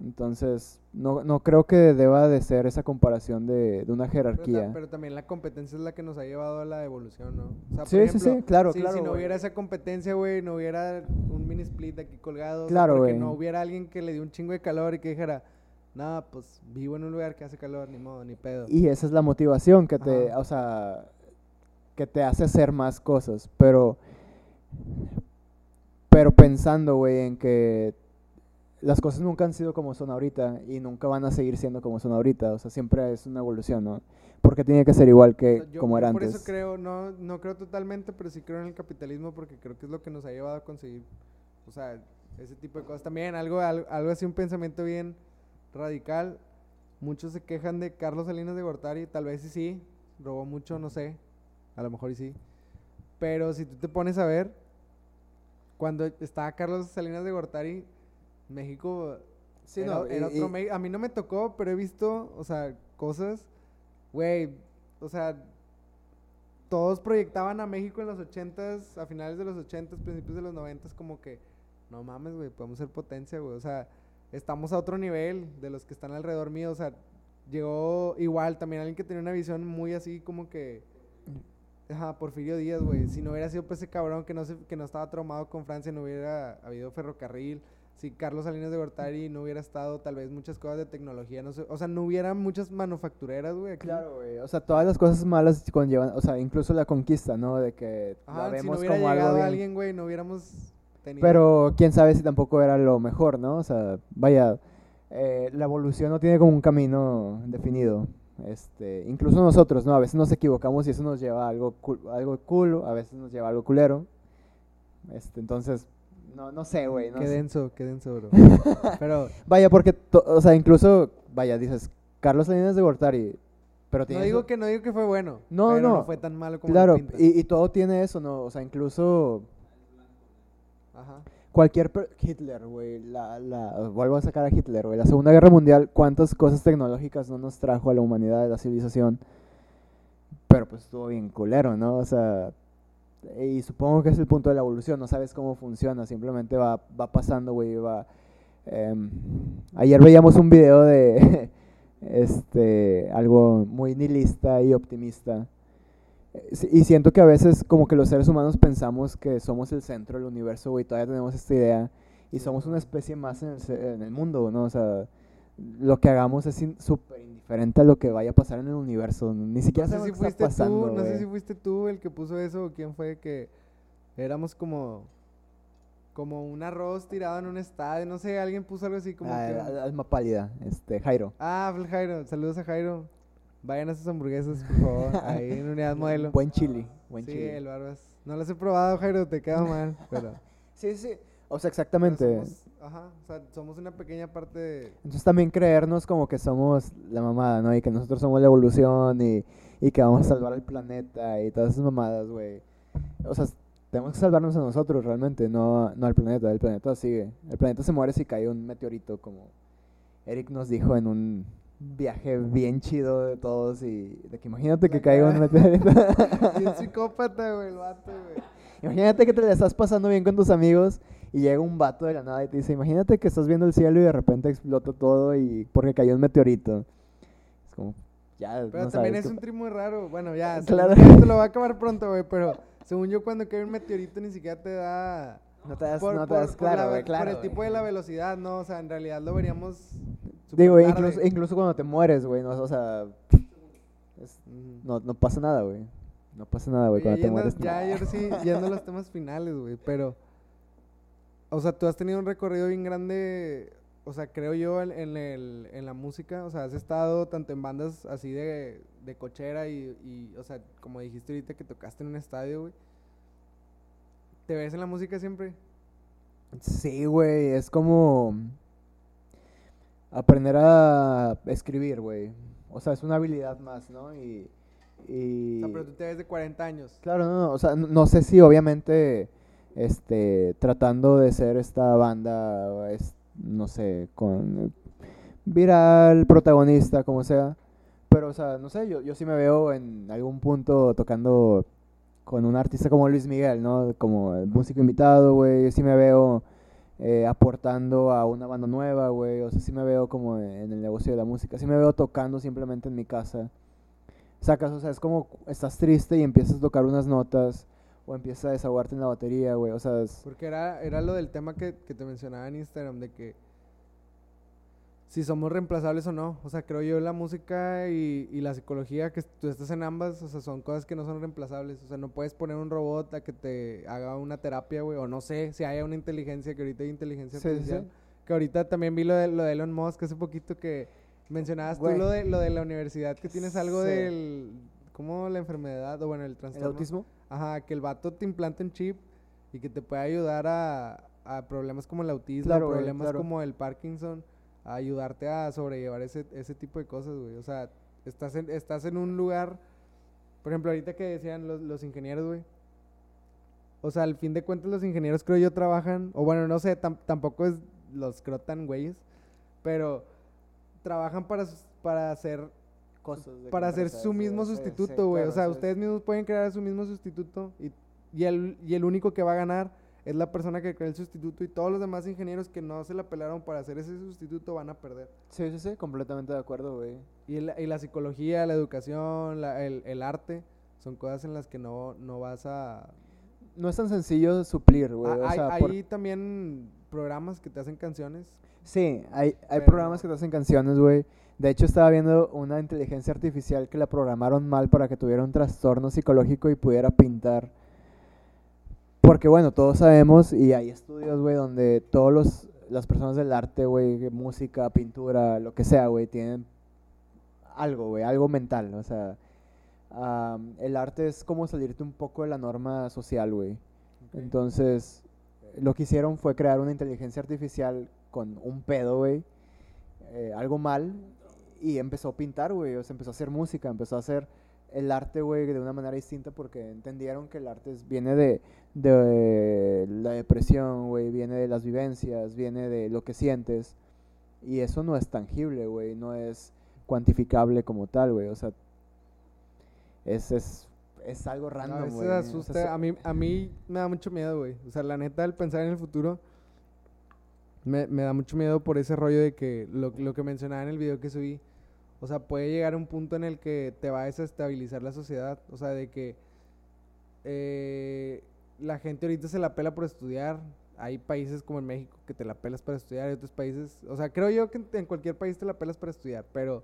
Entonces, no, no creo que deba de ser esa comparación de, de una Pero, jerarquía. pero también la competencia es la que nos ha llevado a la evolución, ¿no? O sea, por Sí, sí, sí, ejemplo, claro, si, claro, Si no güey. hubiera esa competencia, güey, no hubiera un mini split aquí colgado. Claro, porque güey. no hubiera alguien que le dio un chingo de calor y que dijera, nada, pues vivo en un lugar que hace calor, ni modo, ni pedo. Y esa es la motivación que te, Ajá. o sea, que te hace hacer más cosas, pero pero pensando, güey, en que las cosas nunca han sido como son ahorita y nunca van a seguir siendo como son ahorita, o sea, siempre es una evolución, ¿no? Porque tiene que ser igual O que sea, yo- como era por antes. eso creo, no, no creo totalmente, pero sí creo en el capitalismo porque creo que es lo que nos ha llevado a conseguir, o sea, ese tipo de cosas. También algo, algo, algo así, un pensamiento bien radical. Muchos se quejan de Carlos Salinas de Gortari, tal vez sí sí, robó mucho, no sé, a lo mejor y sí. Pero si tú te pones a ver, cuando estaba Carlos Salinas de Gortari, México Sí, era, no, era y- otro y- A mí no me tocó, pero he visto, o sea, cosas, güey, o sea, todos proyectaban a México en los ochentas, a finales de los ochentas, principios de los noventas, como que, no mames, güey, podemos ser potencia, güey, o sea, estamos a otro nivel de los que están alrededor mío, o sea, llegó igual también alguien que tenía una visión muy así como que, ajá, Porfirio Díaz, güey, si no hubiera sido pues ese cabrón que no, se, que no estaba traumado con Francia, no hubiera habido ferrocarril, si Carlos Salinas de Gortari no hubiera estado, tal vez muchas cosas de tecnología, no sé, o sea, no hubiera muchas manufactureras, güey. Claro, güey. O sea, todas las cosas malas conllevan, o sea, incluso la conquista, ¿no? De que la Ajá, si vemos no hubiera como algo llegado bien. alguien, güey, no hubiéramos tenido. Pero quién sabe si tampoco era lo mejor, ¿no? O sea, vaya, eh, la evolución no tiene como un camino definido. Este, incluso nosotros, ¿no? A veces nos equivocamos y eso nos lleva a algo, cool, algo cool, a veces nos lleva a algo culero. Este, entonces, no, no sé, güey. No qué sé. denso, qué denso, bro. <laughs> Pero Vaya, porque, o sea, incluso, vaya, dices, Carlos Salinas de Gortari, pero no digo que no digo que fue bueno. No, pero no. no fue tan malo como Claro, y, y todo tiene eso, ¿no? O sea, incluso Ajá. Cualquier... Hitler, güey, la, la, vuelvo a sacar a Hitler, güey. La Segunda Guerra Mundial, ¿cuántas cosas tecnológicas no nos trajo a la humanidad, a la civilización? Pero pues estuvo bien culero, ¿no? O sea, y supongo que es el punto de la evolución, no sabes cómo funciona, simplemente va, va pasando, güey, va... em, ayer veíamos un video de <laughs> este algo muy nihilista y optimista. Y siento que a veces como que los seres humanos pensamos que somos el centro del universo, güey, todavía tenemos esta idea y somos una especie más en el, en el mundo, ¿no? O sea, lo que hagamos es súper indiferente a lo que vaya a pasar en el universo, ni siquiera No sé sabemos si fuiste pasando, tú, no sé si fuiste tú el que puso eso o quién fue que éramos como como un arroz tirado en un estadio, no sé, alguien puso algo así como Ah, que al- alma pálida, este, Jairo. Ah, Jairo, saludos a Jairo. Vayan a sus hamburguesas, por favor, ahí en Unidad <laughs> Modelo. Buen chili, buen sí, chili. el Barbas. No los he probado, Jairo, te queda mal, pero <laughs> Sí, sí, o sea, exactamente. somos, ajá, o sea, somos una pequeña parte de Entonces también creernos como que somos la mamada, ¿no? Y que nosotros somos la evolución y, y que vamos a salvar al planeta y todas esas mamadas, güey. O sea, tenemos que salvarnos a nosotros realmente, no, no al planeta. El planeta sigue. El planeta se muere si cae un meteorito, como Eric nos dijo en un viaje bien chido de todos y de que imagínate que caiga un meteorito. <laughs> Bien psicópata, güey, el vato, güey. imagínate que te la estás pasando bien con tus amigos y llega un vato de la nada y te dice, imagínate que estás viendo el cielo y de repente explota todo y porque cayó un meteorito. Es como, ya, Pero no también sabes es un trip muy raro. Bueno, ya, Claro. esto lo va a acabar pronto, güey, pero según yo cuando cae un meteorito ni siquiera te da... No te das, por, no te por- das, por la claro, claro. por el tipo de la velocidad, ¿no? O sea, en realidad lo veríamos... Digo, incluso, incluso cuando te mueres, güey, no, o sea, es- no, no pasa nada, güey. No pasa nada, güey, cuando te mueres. Ya, ayer sí, <laughs> yendo a los temas finales, güey, pero... O sea, tú has tenido un recorrido bien grande, o sea, creo yo, en, en el, en la música. O sea, has estado tanto en bandas así de, de cochera y, y, o sea, como dijiste ahorita que tocaste en un estadio, güey. ¿Te ves en la música siempre? Sí, güey, es como aprender a escribir, güey. O sea, es una habilidad más, ¿no? Y, y... O sea, pero tú te ves de 40 años. Claro, no, no, o sea, no, no sé si obviamente, este, tratando de ser esta banda, es, no sé, con viral, protagonista, como sea, pero, o sea, no sé, yo, yo sí me veo en algún punto tocando con un artista como Luis Miguel, ¿no? Como el músico invitado, güey, yo sí me veo eh, aportando a una banda nueva, güey, o sea, sí me veo como en el negocio de la música, sí me veo tocando simplemente en mi casa. Sacas, o sea, es como estás triste y empiezas a tocar unas notas o empiezas a desahogarte en la batería, güey, o sea, es- Porque era, era lo del tema que, que te mencionaba en Instagram, de que si somos reemplazables o no. O sea, creo yo la música y, y la psicología, que tú estás en ambas, o sea, son cosas que no son reemplazables. O sea, no puedes poner un robot a que te haga una terapia, güey, o no sé, si haya una inteligencia, que ahorita hay inteligencia Sí, sí, sí. artificial. Que ahorita también vi lo de, lo de Elon Musk hace poquito que mencionabas Güey. tú lo de, lo de la universidad, que tienes algo Sí. del... ¿Cómo la enfermedad? O bueno, el el trastorno. autismo. Ajá, que el vato te implante un chip y que te puede ayudar a, a problemas como el autismo, Claro, güey, problemas claro. como el Parkinson, a ayudarte a sobrellevar ese, ese tipo de cosas, güey. O sea, estás en, estás en un lugar, por ejemplo, ahorita que decían los, los ingenieros, güey. O sea, al fin de cuentas los ingenieros creo yo trabajan, o bueno, no sé, tam- tampoco es los creo tan güeyes, pero trabajan para, para hacer Cosas para hacer su mismo sí, sustituto, güey. claro, o sea, sí, ustedes mismos pueden crear su mismo sustituto y, y, el, y el único que va a ganar es la persona que crea el sustituto y todos los demás ingenieros que no se la pelaron para hacer ese sustituto van a perder. Sí, sí, sí, completamente de acuerdo, güey. Y, el- y la psicología, la educación, la- el, el arte son cosas en las que no, no vas a... No es tan sencillo suplir, güey, Ah, o hay sea, por- hay también programas que te hacen canciones. Sí, hay, hay Pero programas que te hacen canciones, güey. De hecho, estaba viendo una inteligencia artificial que la programaron mal para que tuviera un trastorno psicológico y pudiera pintar. Porque, bueno, todos sabemos, y hay estudios, güey, donde todos los las personas del arte, güey, música, pintura, lo que sea, güey, tienen algo, güey, algo mental. O sea, el arte es como salirte un poco de la norma social, güey. Entonces, lo que hicieron fue crear una inteligencia artificial con un pedo, güey, eh, algo mal, y empezó a pintar, güey, o sea, empezó a hacer música, empezó a hacer el arte, güey, de una manera distinta porque entendieron que el arte es- viene de, de la depresión, güey, viene de las vivencias, viene de lo que sientes, y eso no es tangible, güey, no es cuantificable como tal, güey, o sea, es, es, es algo A random, veces güey. o sea, asusta. se- a, mí, a mí me da mucho miedo, güey. O sea, la neta, al pensar en el futuro, me, me da mucho miedo por ese rollo de que lo, lo que mencionaba en el video que subí. O sea, puede llegar a un punto en el que te va a desestabilizar la sociedad. O sea, de que eh, la gente ahorita se la pela por estudiar. Hay países como en México que te la pelas para estudiar. Hay otros países, o sea, creo yo que en, cualquier país te la pelas para estudiar. Pero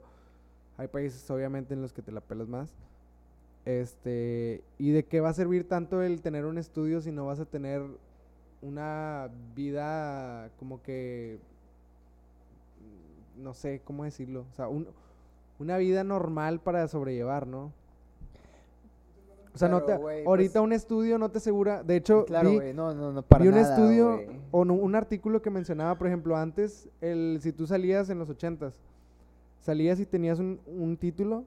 hay países, obviamente, en los que te la pelas más. Este, ¿y de qué va a servir tanto el tener un estudio si no vas a tener una vida como que no sé cómo decirlo, o sea, un- una vida normal para sobrellevar, ¿no? O sea, no te, güey, ahorita pues- un estudio no te asegura, de hecho, Claro, vi- no, no, no, para vi un nada, estudio o no- un artículo que mencionaba, por ejemplo, antes, el, si tú salías en los ochentas, salías y tenías un, un título,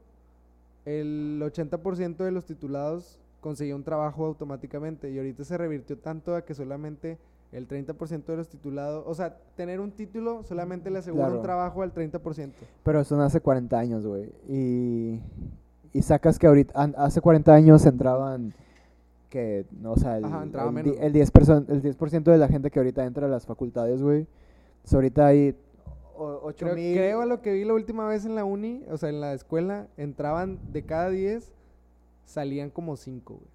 el 80% de los titulados conseguía un trabajo automáticamente y ahorita se revirtió tanto a que solamente el 30% de los titulados, o sea, tener un título solamente le asegura Claro. un trabajo al 30%. Pero eso no hace 40 años, güey. Y, y sacas que ahorita, an- hace 40 años entraban, que, no, o sea, el, Ajá, el, menos, el 10%, el 10 de la gente que ahorita entra a las facultades, güey. pues ahorita hay o- 8 Creo, mil. creo a lo que vi la última vez en la uni, o sea, en la escuela, entraban de cada 10, salían como 5, güey.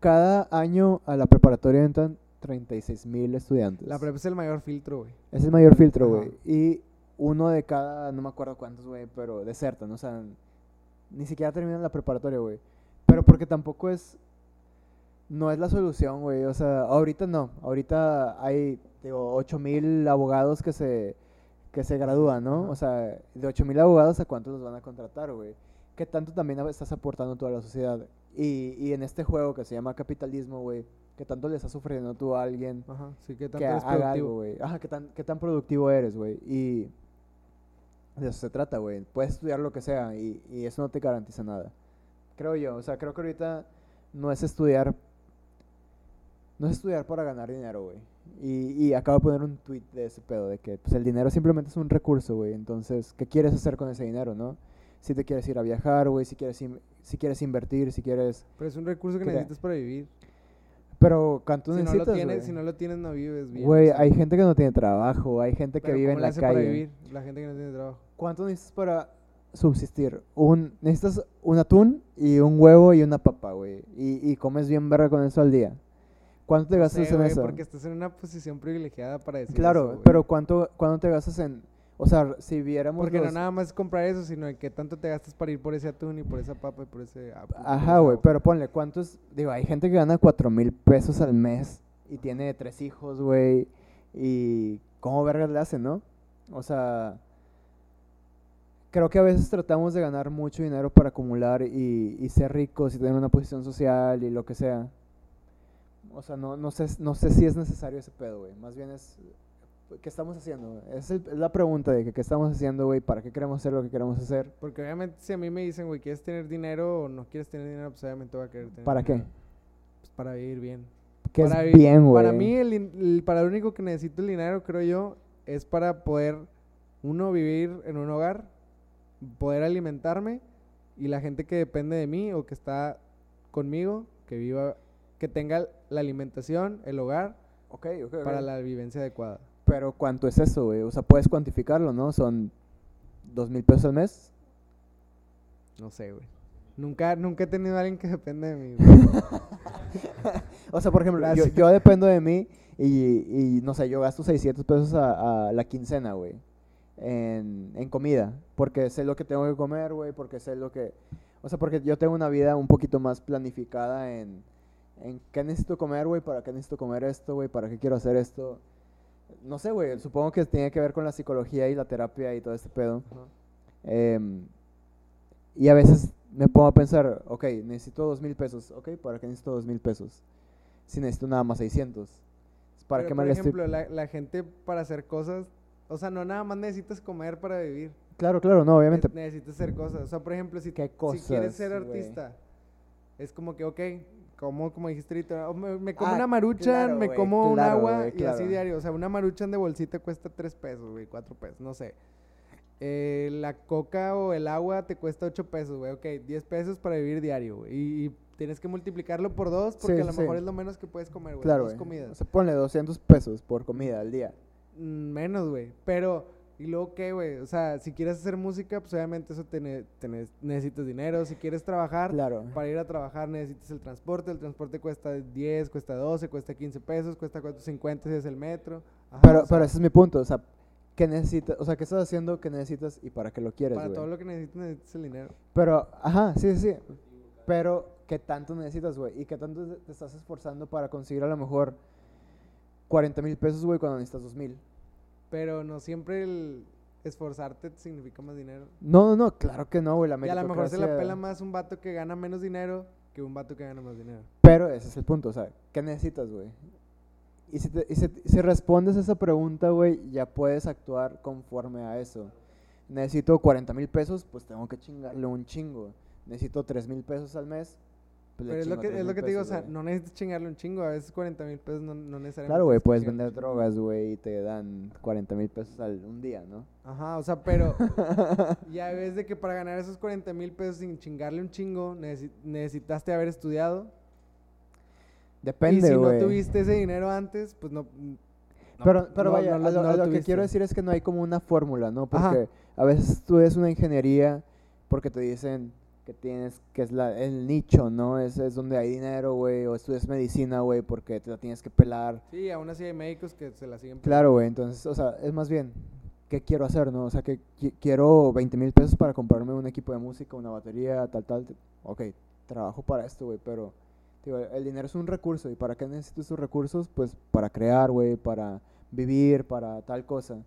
Cada año a la preparatoria entran 36 mil estudiantes. La prepa es el mayor filtro, güey. Es el mayor filtro, güey. Y uno de cada, no me acuerdo cuántos, güey, pero desertan, o sea, ni siquiera terminan la preparatoria, güey. Pero porque tampoco es, no es la solución, güey. O sea, ahorita no. Ahorita hay, digo, 8 mil abogados que se, que se gradúan, ¿no? Ajá. O sea, de 8 mil abogados, ¿a cuántos los van a contratar, güey? ¿Qué tanto también estás aportando tú a la sociedad? Y, y en este juego que se llama capitalismo, güey, ¿qué tanto le estás ofreciendo tú a alguien Ajá, sí que tanto que eres haga algo, güey. Ajá, ¿qué tan, qué tan productivo eres, güey. Y de eso se trata, güey. Puedes estudiar lo que sea y, y eso no te garantiza nada. Creo yo. O sea, creo que ahorita no es estudiar. No es estudiar para ganar dinero, güey. Y, y acabo de poner un tweet de ese pedo, de que pues, el dinero simplemente es un recurso, güey. Entonces, ¿qué quieres hacer con ese dinero, no? Si te quieres ir a viajar, güey, si quieres, si quieres invertir, si quieres... Pero es un recurso que necesitas para vivir. Pero, ¿cuánto Si no, necesitas, lo tienes, si no lo tienes, no vives bien. Güey, o sea. hay gente que no tiene trabajo, hay gente que Pero vive ¿cómo en la hace calle. para vivir? La gente que no tiene trabajo. ¿Cuánto necesitas para subsistir? Un, necesitas un atún y un huevo y una papa, güey. Y, y comes bien verga con eso al día. ¿Cuánto te No gastas sé, en güey, eso? Porque estás en una posición privilegiada para decir Claro, eso, pero ¿cuánto, ¿cuánto te gastas en...? O sea, si viéramos Porque los- no nada más es comprar eso, sino en qué tanto te gastas para ir por ese atún y por esa papa y por ese... Ajá, güey, pero ponle, ¿cuántos...? Digo, hay gente que gana cuatro mil pesos al mes y tiene tres hijos, güey. Y ¿cómo vergas le hacen, no? O sea... Creo que a veces tratamos de ganar mucho dinero para acumular y, y ser ricos y tener una posición social y lo que sea. O sea, no, no, sé, no sé si es necesario ese pedo, güey. Más bien es... ¿Qué estamos haciendo? Es, el- es la pregunta de que qué estamos haciendo, güey. ¿Para qué queremos hacer lo que queremos hacer? Porque obviamente si a mí me dicen, güey, ¿quieres tener dinero o no quieres tener dinero? Pues obviamente voy a querer tener ¿Para qué? dinero. Pues para vivir bien. Que Para es vi- bien, güey. Para mí, el, el- para lo único que necesito el dinero, creo yo, es para poder, uno, vivir en un hogar, poder alimentarme y la gente que depende de mí o que está conmigo, que viva, que tenga la alimentación, el hogar, Ok, ok, ok. para la vivencia adecuada. Pero ¿cuánto es eso, güey? O sea, puedes cuantificarlo, ¿no? Son dos mil pesos al mes. No sé, güey. Nunca, nunca he tenido a alguien que depende de mí. güey. <laughs> O sea, por ejemplo, yo, yo dependo de mí y, y, no sé, yo gasto 600 pesos a, a la quincena, güey, en, en comida. Porque sé lo que tengo que comer, güey, porque sé lo que... O sea, porque yo tengo una vida un poquito más planificada en, en qué necesito comer, güey, para qué necesito comer esto, güey, para qué quiero hacer esto. No sé, güey, supongo que tiene que ver con la psicología y la terapia y todo este pedo. Em, y a veces me pongo a pensar, ok, necesito dos mil pesos. Ok, ¿para qué necesito dos mil pesos? Si necesito nada más 600. ¿Para Pero, qué por me le estoy- ejemplo, la, la gente para hacer cosas, o sea, no nada más necesitas comer para vivir. Claro, claro, no, obviamente. Ne- Necesitas hacer cosas. O sea, por ejemplo, si, ¿Qué si quieres ser artista, es como que, ok, como, como dijiste ahorita, me, me como Ah, una maruchan, claro, me como un agua y así diario. O sea, una maruchan de bolsita cuesta tres pesos, güey, cuatro pesos, no sé. Eh, la coca o el agua te cuesta 8 pesos, güey. Ok, 10 pesos para vivir diario, güey. Y, y tienes que multiplicarlo por dos porque Sí, a lo sí, mejor es lo menos que puedes comer, güey. Claro, dos güey. comidas. O sea, ponle 200 pesos por comida al día. Mm, Menos, güey. Pero, ¿y luego qué, güey? O sea, si quieres hacer música, pues obviamente eso te, ne- te ne- necesitas dinero. Si quieres trabajar, Claro. para ir a trabajar necesitas el transporte. El transporte cuesta 10, cuesta 12, cuesta 15 pesos, cuesta 4.50 si es el metro. Ajá, Pero, o sea, pero ese es mi punto, o sea, ¿qué necesitas? O sea, ¿qué estás haciendo? ¿Qué necesitas? ¿Y para qué lo quieres, para todo lo que necesitas, necesitas el dinero. Pero, ajá, sí, sí, sí. Pero, ¿qué tanto necesitas, güey? ¿Y qué tanto te- te estás esforzando para conseguir a lo mejor 40 mil pesos, güey, cuando necesitas 2 mil? Pero no siempre el esforzarte significa más dinero. No, no, no, claro que no, güey. La Y a lo mejor se la pela más un vato que gana menos dinero que un vato que gana más dinero. Pero ese es el punto, o sea, ¿qué necesitas, güey? Y si, te- y si, si respondes esa pregunta, güey, ya puedes actuar conforme a eso. Necesito 40 mil pesos, pues tengo que chingarle un chingo. Necesito 3 mil pesos al mes, pues Pero es lo que, 3,000 es lo que te digo, o sea, güey. no necesitas chingarle un chingo. A veces 40 mil pesos no, no necesariamente. Claro, güey, puedes vender drogas, güey, y te dan 40 mil pesos al un día, ¿no? Ajá, o sea, pero <laughs> ya ves de que para ganar esos 40 mil pesos sin chingarle un chingo, necesi- necesitaste haber estudiado. y Depende, si güey. no tuviste ese dinero antes, pues no. no- pero pero no- vaya, no a lo- a que quiero decir es que no hay como una fórmula, ¿no? Ajá. Porque a veces estudias una ingeniería porque te dicen que tienes, que es la, el nicho, ¿no? Es, es donde hay dinero, güey, o estudias medicina, güey, porque te la tienes que pelar. Sí, aún así hay médicos que se la siguen. Claro, güey, entonces, o sea, es más bien, ¿qué quiero hacer, no? O sea, que qui- quiero 20 mil pesos para comprarme un equipo de música, una batería, tal, tal. Ok, trabajo para esto, güey, pero, digo, el dinero es un recurso, ¿y para qué necesito esos recursos? Pues para crear, güey, para vivir, para tal cosa.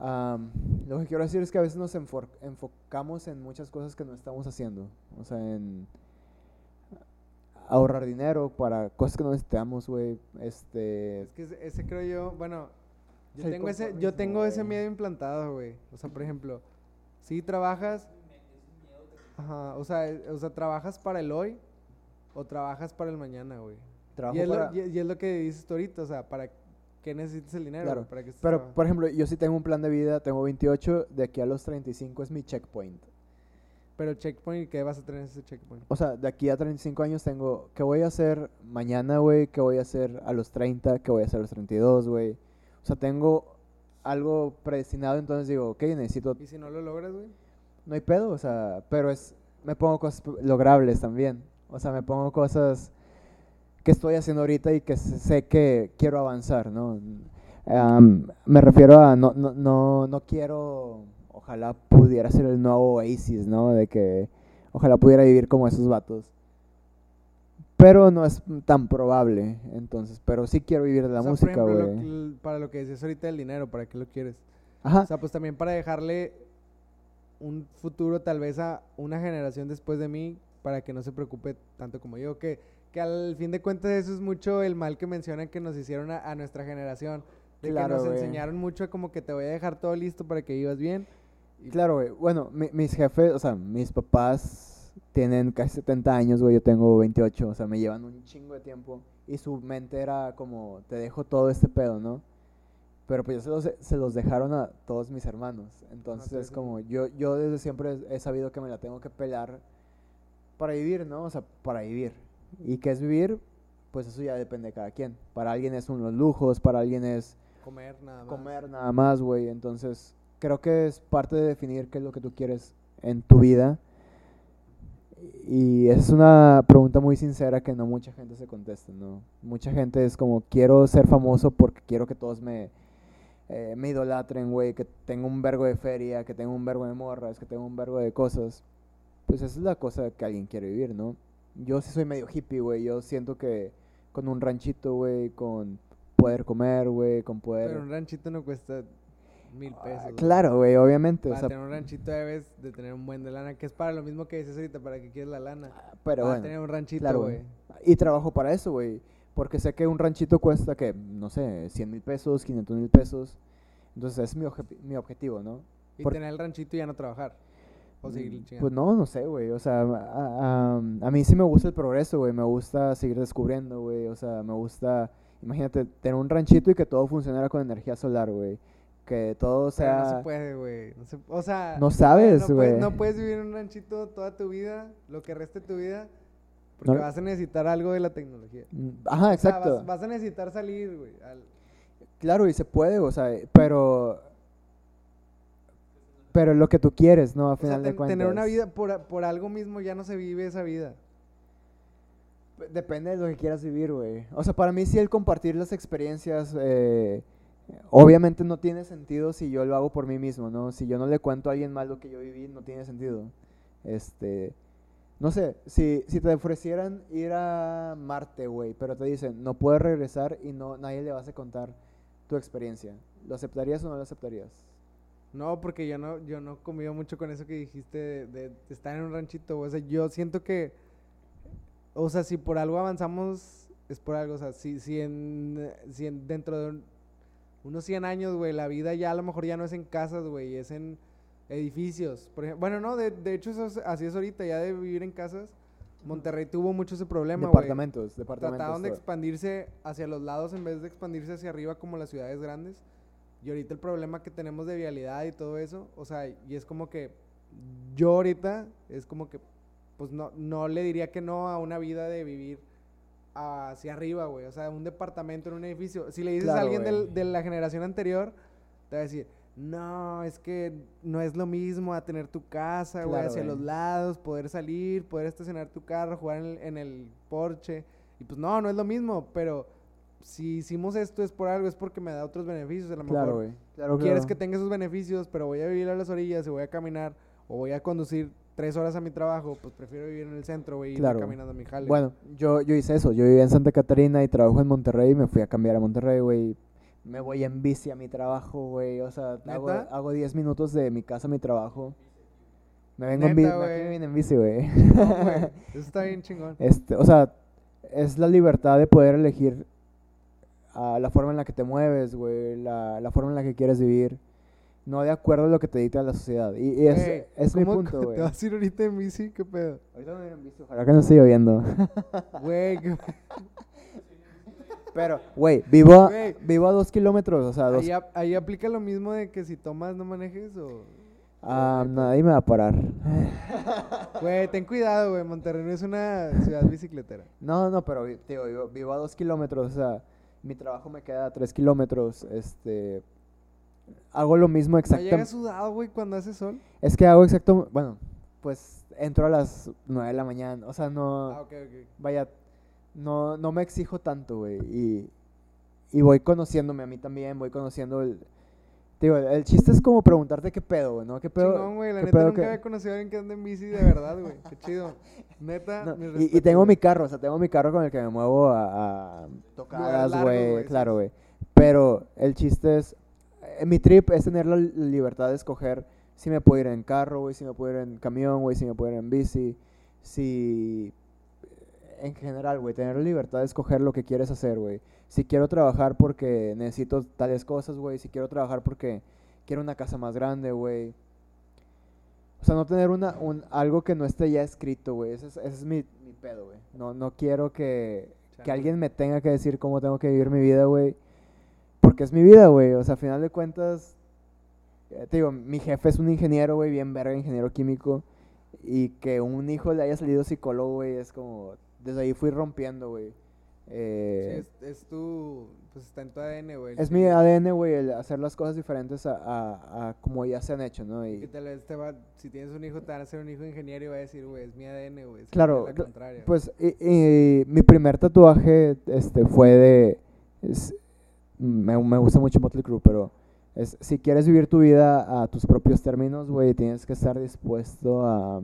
Am, lo que quiero decir es que a veces nos enfocamos en muchas cosas que no estamos haciendo. O sea, en ahorrar dinero para cosas que no necesitamos, güey. Este, Es que ese, creo yo, bueno, yo tengo ese, yo tengo ese miedo implantado, güey. O sea, por ejemplo, si trabajas, ajá, o sea, eh, o sea, trabajas para el hoy o trabajas para el mañana, güey. Y es, para... lo, y, y es lo que dices tú ahorita, o sea, ¿para qué necesitas el dinero? Claro? ¿Para estás Pero, trabajando? por ejemplo, yo sí tengo un plan de vida, tengo 28, de aquí a los 35 es mi checkpoint. Pero checkpoint, ¿qué vas a tener en ese checkpoint? O sea, de aquí a 35 años tengo, ¿qué voy a hacer mañana, güey? ¿Qué voy a hacer a los 30? ¿Qué voy a hacer a los 32, güey? O sea, tengo algo predestinado, entonces digo, ok, necesito... ¿Y si no lo logras, güey? No hay pedo, o sea, pero es... Me pongo cosas logrables también. O sea, me pongo cosas que estoy haciendo ahorita y que sé que quiero avanzar, ¿no? Me refiero a no, no, no, no quiero, ojalá pudiera ser el nuevo Oasis, ¿no? De que ojalá pudiera vivir como esos vatos. Pero no es tan probable, entonces, pero sí quiero vivir de la O sea, música, güey. para lo que decías ahorita del dinero, ¿para qué lo quieres? Ajá, O sea, pues también para dejarle un futuro tal vez a una generación después de mí para que no se preocupe tanto como yo, que, que al fin de cuentas eso es mucho el mal que mencionan que nos hicieron a, a nuestra generación, de Claro, que nos güey. enseñaron mucho como que te voy a dejar todo listo para que vivas bien. y- Claro, güey. Bueno, mi- mis jefes, o sea, mis papás tienen casi 70 años, güey. Yo tengo 28, o sea, me llevan un chingo de tiempo. Y su mente era como, te dejo todo este pedo, ¿no? Pero pues se los, se los dejaron a todos mis hermanos. Entonces es como, yo, yo desde siempre he sabido que me la tengo que pelar para vivir, ¿no? O sea, para vivir. ¿Y qué es vivir? Pues eso ya depende de cada quien. Para alguien es unos lujos, para alguien es comer nada más. comer nada más, güey. Entonces, creo que es parte de definir qué es lo que tú quieres en tu vida. Y es una pregunta muy sincera que no mucha gente se contesta, ¿no? Mucha gente es como, quiero ser famoso porque quiero que todos me, eh, me idolatren, güey, que tengo un vergo de feria, que tengo un vergo de morras, que tengo un vergo de cosas. Pues esa es la cosa que alguien quiere vivir, ¿no? Yo sí soy medio hippie, güey. Yo siento que con un ranchito, güey, con poder comer, güey, con poder... Pero un ranchito no cuesta Mil pesos. Ah, claro, güey, obviamente. Para o sea, tener un ranchito debes de tener un buen de lana, que es para lo mismo que dices ahorita, para que quieres la lana. pero para bueno. tener un ranchito, Claro, güey. güey. Y trabajo para eso, güey. Porque sé que un ranchito cuesta, que no sé, 100 mil pesos, 500 mil pesos. Entonces es mi, obje- mi objetivo, ¿no? Y Por- tener el ranchito y ya no trabajar. O seguir Mm, chingando. Pues no, no sé, güey. O sea, a, a- a mí sí me gusta el progreso, güey. Me gusta seguir descubriendo, güey. O sea, me gusta, imagínate, tener un ranchito y que todo funcionara con energía solar, güey. Que todo Pero sea... no se puede, güey. No se- o sea, No sabes, no puedes- güey. No puedes vivir en un ranchito toda tu vida, lo que reste de tu vida, porque No- vas a necesitar algo de la tecnología. Mm, Ajá, O sea, exacto. vas, vas a necesitar salir, güey. al- Claro, y se puede, o sea, pero... Pero lo que tú quieres, ¿no? A O sea, final de ten- cuentas. tener una vida por, por algo mismo ya no se vive esa vida. Depende de lo que quieras vivir, güey. O sea, para mí sí el compartir las experiencias, eh, obviamente no tiene sentido si yo lo hago por mí mismo, ¿no? Si yo no le cuento a alguien más lo que yo viví, no tiene sentido. Este, no sé, si, si te ofrecieran ir a Marte, güey, pero te dicen, no puedes regresar y no nadie le vas a contar tu experiencia, ¿lo aceptarías o no lo aceptarías? No, porque yo no, yo no convivo mucho con eso que dijiste de, de estar en un ranchito. O sea, yo siento que, o sea, si por algo avanzamos, es por algo. O sea, si, si, en, si en- dentro de un- unos 100 años, güey, la vida ya a lo mejor ya no es en casas, güey, es en edificios. Por ejemplo, bueno, no, de, de hecho eso es- así es ahorita, ya de vivir en casas. Monterrey tuvo mucho ese problema, güey. departamentos, departamentos. Trataron de expandirse hacia los lados en vez de expandirse hacia arriba como las ciudades grandes. Y ahorita el problema que tenemos de vialidad y todo eso, o sea, y es como que yo ahorita es como que pues no, no le diría que no a una vida de vivir hacia arriba, güey. O sea, un departamento en un edificio. Si le dices a alguien del- de la generación anterior, te va a decir, no, es que no es lo mismo a tener tu casa, güey, Claro, hacia güey. los lados, poder salir, poder estacionar tu carro, jugar en el, en el porche. Y pues no, no es lo mismo, pero si hicimos esto es por algo, es porque me da otros beneficios. A lo Claro, mejor güey. Claro, quieres claro. que tenga esos beneficios, pero voy a vivir a las orillas y voy a caminar o voy a conducir tres horas a mi trabajo, pues prefiero vivir en el centro, güey, y Claro. caminando a mi jale. Bueno, yo, yo hice eso. Yo vivía en Santa Catarina y trabajo en Monterrey. y Me fui a cambiar a Monterrey, güey. Me voy en bici a mi trabajo, güey. O sea, hago, ¿Neta? hago 10 minutos de mi casa a mi trabajo. Me vengo en bici. güey. Me vine en bici, güey. No, güey, Eso está bien <laughs> chingón. Este, o sea, es la libertad de poder elegir ah, la forma en la que te mueves, güey. La, la forma en la que quieres vivir. No de acuerdo a lo que te dicta la sociedad. Y, y es, Güey, es mi ¿cómo punto, ¿Te güey. vas a ir ahorita en bici? ¿Qué pedo? Ahorita me voy en bici, ojalá que no esté lloviendo. <laughs> Güey, qué- Pero, güey, vivo, a- vivo a dos kilómetros, o sea, dos... ahí, ahí aplica lo mismo de que si tomas no manejes o... Ah, nadie me va a parar. <laughs> Güey, ten cuidado, güey. Monterrey no es una ciudad bicicletera. No, no, pero tío, vivo, vivo a dos kilómetros, o sea, mi trabajo me queda a tres kilómetros, este... Hago lo mismo ¿No llegas exactamente. sudado, güey, cuando hace sol? Es que hago exacto, bueno, pues entro a las nueve de la mañana, o sea, no... Ah, ok, ok. vaya, no, no me exijo tanto, güey. Y, y voy conociéndome a mí también, voy conociendo el... Digo, el chiste es como preguntarte qué pedo, güey, ¿no? ¿Qué pedo? Chingón, güey. La neta pedo nunca que- había conocido a alguien que ande en bici de verdad, güey. Qué chido. Neta, No, y, y tengo mi carro, o sea, tengo mi carro con el que me muevo a, a tocadas, güey, claro, güey. Pero el chiste es, eh, mi trip es tener la li- libertad de escoger si me puedo ir en carro, güey, si me puedo ir en camión, güey, si me puedo ir en bici, si... En general, güey, tener la libertad de escoger lo que quieres hacer, güey. Si quiero trabajar porque necesito tales cosas, güey. Si quiero trabajar porque quiero una casa más grande, güey. O sea, no tener una, un, algo que no esté ya escrito, güey. Ese es, ese es mi, mi pedo, güey. No, no quiero que, que alguien me tenga que decir cómo tengo que vivir mi vida, güey. Porque es mi vida, güey. O sea, a final de cuentas, eh, te digo, mi jefe es un ingeniero, güey, bien verga, ingeniero químico. Y que un hijo le haya salido psicólogo, güey, es como... Desde ahí fui rompiendo, güey. Sí, Eh, es, es tu... Pues está en tu ADN, güey. es mi ADN, güey, el hacer las cosas diferentes a, a, a como ya se han hecho, ¿no? Y, tal vez te va... Si tienes un hijo, te van a hacer un hijo ingeniero y va a decir, güey, es mi ADN, güey. es Claro, pues y, y mi primer tatuaje este, fue de... es- me, me gusta mucho Motley Crue, pero es, si quieres vivir tu vida a tus propios términos, güey, tienes que estar dispuesto a,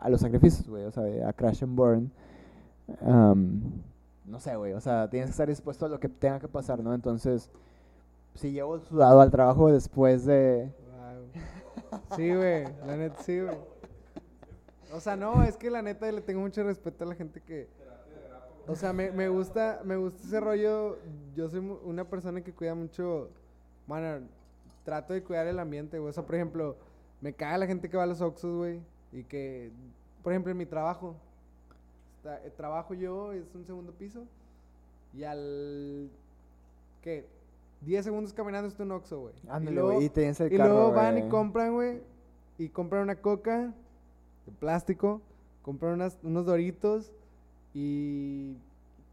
a los sacrificios, güey, o sea, a crash and burn. No sé, güey, o sea, tienes que estar dispuesto a lo que tenga que pasar, ¿no? Entonces, si llevo sudado al trabajo después de... Sí, güey, la neta sí, güey. O sea, no, es que la neta le tengo mucho respeto a la gente que... O sea, me, me gusta, me gusta ese rollo. Yo soy una persona que cuida mucho... Bueno, trato de cuidar el ambiente, güey. O sea, por ejemplo, me caga la gente que va a los Oxxos, güey. Y que, por ejemplo, en mi trabajo. Está- eh, trabajo yo, es un segundo piso. Y al... ¿Qué? 10 segundos caminando está un Oxxo, güey. Y Ándale, luego- y te tienes el y carro, luego van y güey. compran, güey. Y compran una coca de plástico. Compran unas, unos doritos. Y.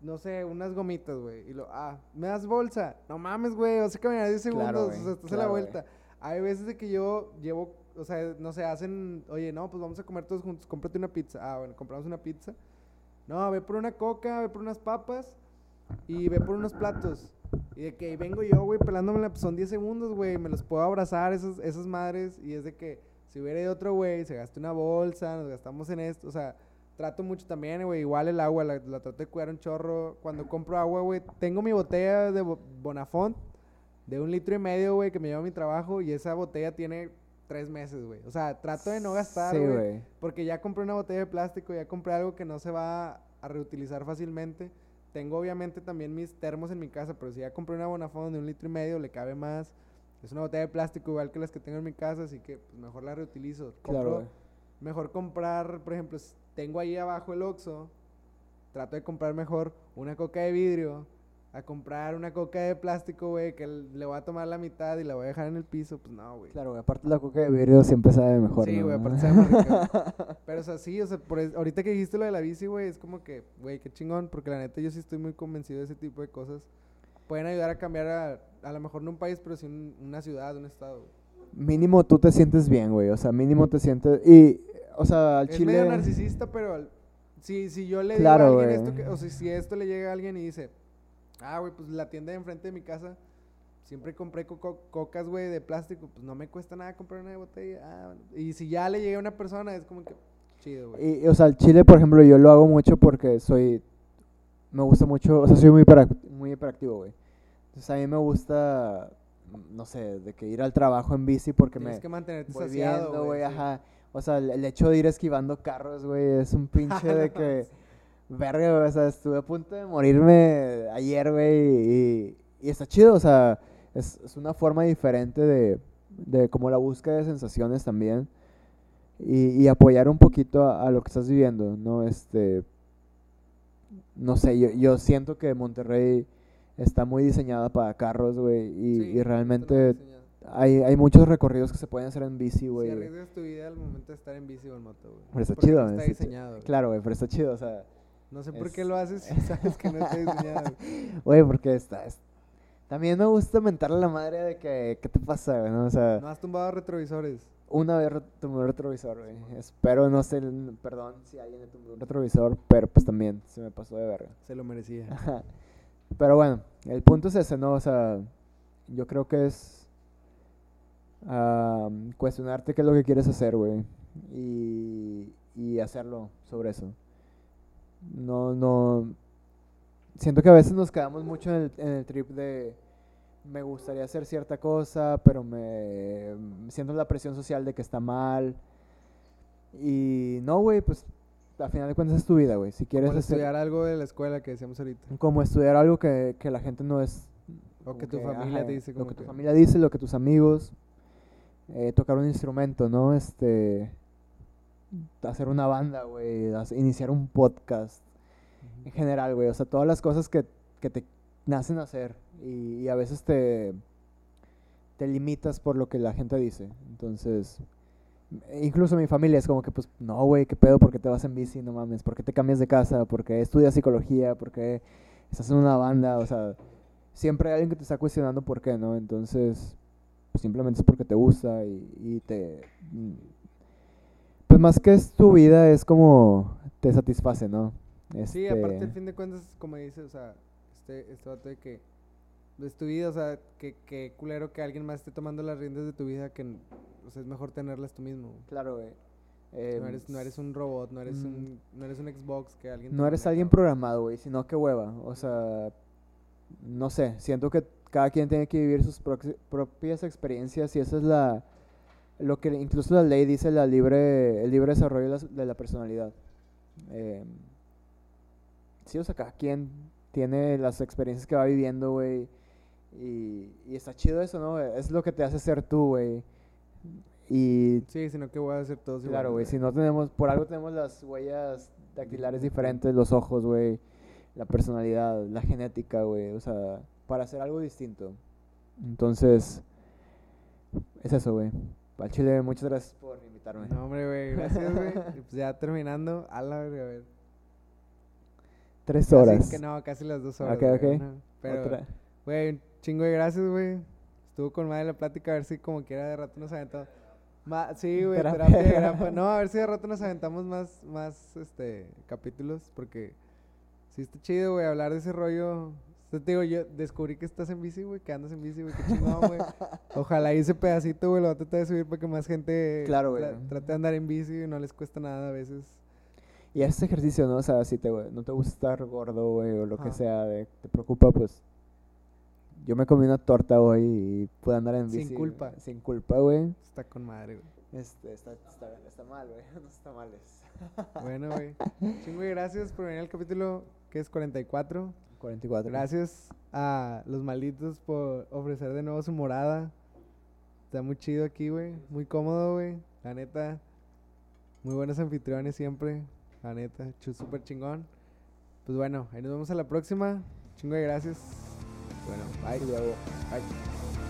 No sé, unas gomitas, güey. Y lo. Ah, ¿me das bolsa? No mames, güey. Vas a caminar 10 segundos. Claro, o sea, estás a la claro, vuelta. Hay veces de que yo llevo. O sea, no sé, hacen. Oye, no, pues vamos a comer todos juntos. Cómprate una pizza. Ah, bueno, compramos una pizza. No, ve por una coca, ve por unas papas. Y ve por unos platos. Y de que vengo yo, güey, pelándomela, pues son 10 segundos, güey. Me los puedo abrazar, esas, esas madres. Y es de que si hubiera ido otro güey, se gasta una bolsa, nos gastamos en esto. O sea, trato mucho también, güey. Igual el agua, la, la trato de cuidar un chorro. Cuando compro agua, güey, tengo mi botella de Bo- Bonafont de un litro y medio, güey, que me lleva a mi trabajo. Y esa botella tiene tres meses, güey. O sea, trato de no gastar, güey. Porque ya compré una botella de plástico, ya compré algo que no se va a reutilizar fácilmente. Tengo obviamente también mis termos en mi casa, pero si ya compré una Bonafont de un litro y medio, le cabe más. Es una botella de plástico igual que las que tengo en mi casa, así que pues, mejor la reutilizo. Claro, Compro- güey. mejor comprar, por ejemplo, tengo ahí abajo el Oxxo, trato de comprar mejor una coca de vidrio a comprar una coca de plástico, güey, que le voy a tomar la mitad y la voy a dejar en el piso, pues no, güey. Claro, güey. Aparte la coca de vidrio siempre sabe mejor, Sí, ¿no? güey, aparte sabe rica. <laughs> Pero, o sea, sí, o sea, por es- ahorita que dijiste lo de la bici, güey, es como que, güey, qué chingón, porque la neta yo sí estoy muy convencido de ese tipo de cosas. Pueden ayudar a cambiar a, a lo mejor no un país, pero sí un- una ciudad, un estado. Mínimo tú te sientes bien, güey. O sea, mínimo te sientes... Y, o sea, al Es chile... medio narcisista, pero al- si, si yo le Claro, digo a alguien esto, que- o sea, si esto le llega a alguien y dice, ah, güey, pues la tienda de enfrente de mi casa, siempre compré coco- cocas, güey, de plástico, pues no me cuesta nada comprar una de botella. Ah, bueno. Y si ya le llega a una persona, es como que chido, güey. Y, o sea, el chile, por ejemplo, yo lo hago mucho porque soy... Me gusta mucho... O sea, soy muy, muy hiperactivo, güey. Entonces a mí me gusta... No sé, de que ir al trabajo en bici porque Tienes me... que mantenerte saciado, güey, sí. ajá. O sea, el, el hecho de ir esquivando carros, güey, es un pinche <laughs> de que... Verga, güey, o sea, estuve a punto de morirme ayer, güey, y, y está chido, o sea, es, es una forma diferente de, de como la búsqueda de sensaciones también y, y apoyar un poquito a, a lo que estás viviendo, ¿no? Este, no sé, yo, yo siento que Monterrey está muy diseñada para carros, güey, y, Sí, y realmente hay, hay muchos recorridos que se pueden hacer en bici, Si güey. arriesgas tu vida al momento de estar en bici o en moto, güey. Pero está chido, no está diseñado, güey. Claro, güey, pero está chido, o sea, No sé por qué lo haces si <laughs> sabes que no está diseñado. güey. porque está... es- También me gusta mentarle a la madre de que, ¿qué te pasa, güey? no? O sea, No has tumbado retrovisores. una vez tumbé un retrovisor, güey. Espero, no sé, perdón si alguien le tumbó un retrovisor, pero pues también se me pasó de verga. Se lo merecía. Ajá. Pero bueno, el punto es ese, ¿no? O sea, yo creo que es cuestionarte qué es lo que quieres hacer, güey. Y, y hacerlo sobre eso. No, no. Siento que a veces nos quedamos mucho en el, en el trip de me gustaría hacer cierta cosa, pero me siento la presión social de que está mal. Y no, güey, pues a final de cuentas es tu vida, güey. Si quieres Como hacer- estudiar algo de la escuela que decíamos ahorita. como estudiar algo que, que la gente no es... O como que tu familia ajá, dice Lo que tu familia dice, lo que tus amigos... eh, tocar un instrumento, ¿no? Este... Hacer una banda, güey. Iniciar un podcast. En general, güey. O sea, todas las cosas que, que te nacen a hacer. Y, y a veces te... Te limitas por lo que la gente dice. Entonces... Incluso mi familia es como que, pues, no, güey, ¿qué pedo? ¿Por qué te vas en bici? No mames. ¿Por qué te cambias de casa? ¿Por qué estudias psicología? ¿Por qué estás en una banda? O sea, siempre hay alguien que te está cuestionando por qué, ¿no? Entonces, pues, simplemente es porque te gusta y, y te... mm, Pues más que es tu vida, es como te satisface, ¿no? Sí, Este, aparte al fin de cuentas, como dices, o sea, este, este vato de que es tu vida, o sea, que, que culero que alguien más esté tomando las riendas de tu vida, que n- o sea, es mejor tenerlas tú mismo. Claro, güey. no, Em, eres, no eres un robot, no eres, mm. un, no eres un Xbox que alguien... No eres alguien programado, güey, sino que hueva. O sea, no sé, siento que cada quien tiene que vivir sus propias experiencias y esa es la, lo que incluso la ley dice, la libre, el libre desarrollo de la, personalidad. Eh, sí, o sea, cada quien tiene las experiencias que va viviendo, güey, y, y está chido eso, ¿no? Es lo que te hace ser tú, güey. Y Sí, sino que voy a hacer todos Claro, güey, si no tenemos, por algo tenemos las huellas dactilares diferentes, los ojos, güey, la personalidad, la genética, güey, o sea, para hacer algo distinto. Entonces, es eso, güey. Al chile, muchas gracias por invitarme. No, hombre, güey, gracias, güey. Y pues ya terminando, a la verga, a ver. Tres Casi horas. que no, casi las dos horas. Ok, ok. una- Pero, güey, un chingo de gracias, güey. Estuvo con madre la plática, a ver si como quiera de rato nos aventamos. Ma sí, güey, Terapia terapia, de grapa. No, a ver si de rato nos aventamos más, más, este, capítulos, porque sí está chido, güey, hablar de ese rollo. Sea, te digo, yo descubrí que estás en bici, güey, que andas en bici, güey, qué chingón, güey. <laughs> Ojalá y ese pedacito, güey, lo va a tratar de subir para que más gente Claro, güey. tra- trate de andar en bici, no les cuesta nada a veces. Y ese ejercicio, ¿no? O sea, si te, no te gusta estar gordo, güey, o lo que sea, de, te preocupa, pues. Yo me comí una torta hoy y pude andar en Sin bici. culpa. Sin culpa, güey. Está con madre, güey. Este, está, está, está mal, güey. <laughs> No está mal. Es. Bueno, güey. <laughs> Chingo gracias por venir al capítulo que es 44. 44. Gracias a los malditos por ofrecer de nuevo su morada. Está muy chido aquí, güey. Muy cómodo, güey. La neta. Muy buenos anfitriones siempre. La neta. Súper chingón. Pues bueno, ahí nos vemos a la próxima. Chingo de gracias. Bueno, bye. Bye.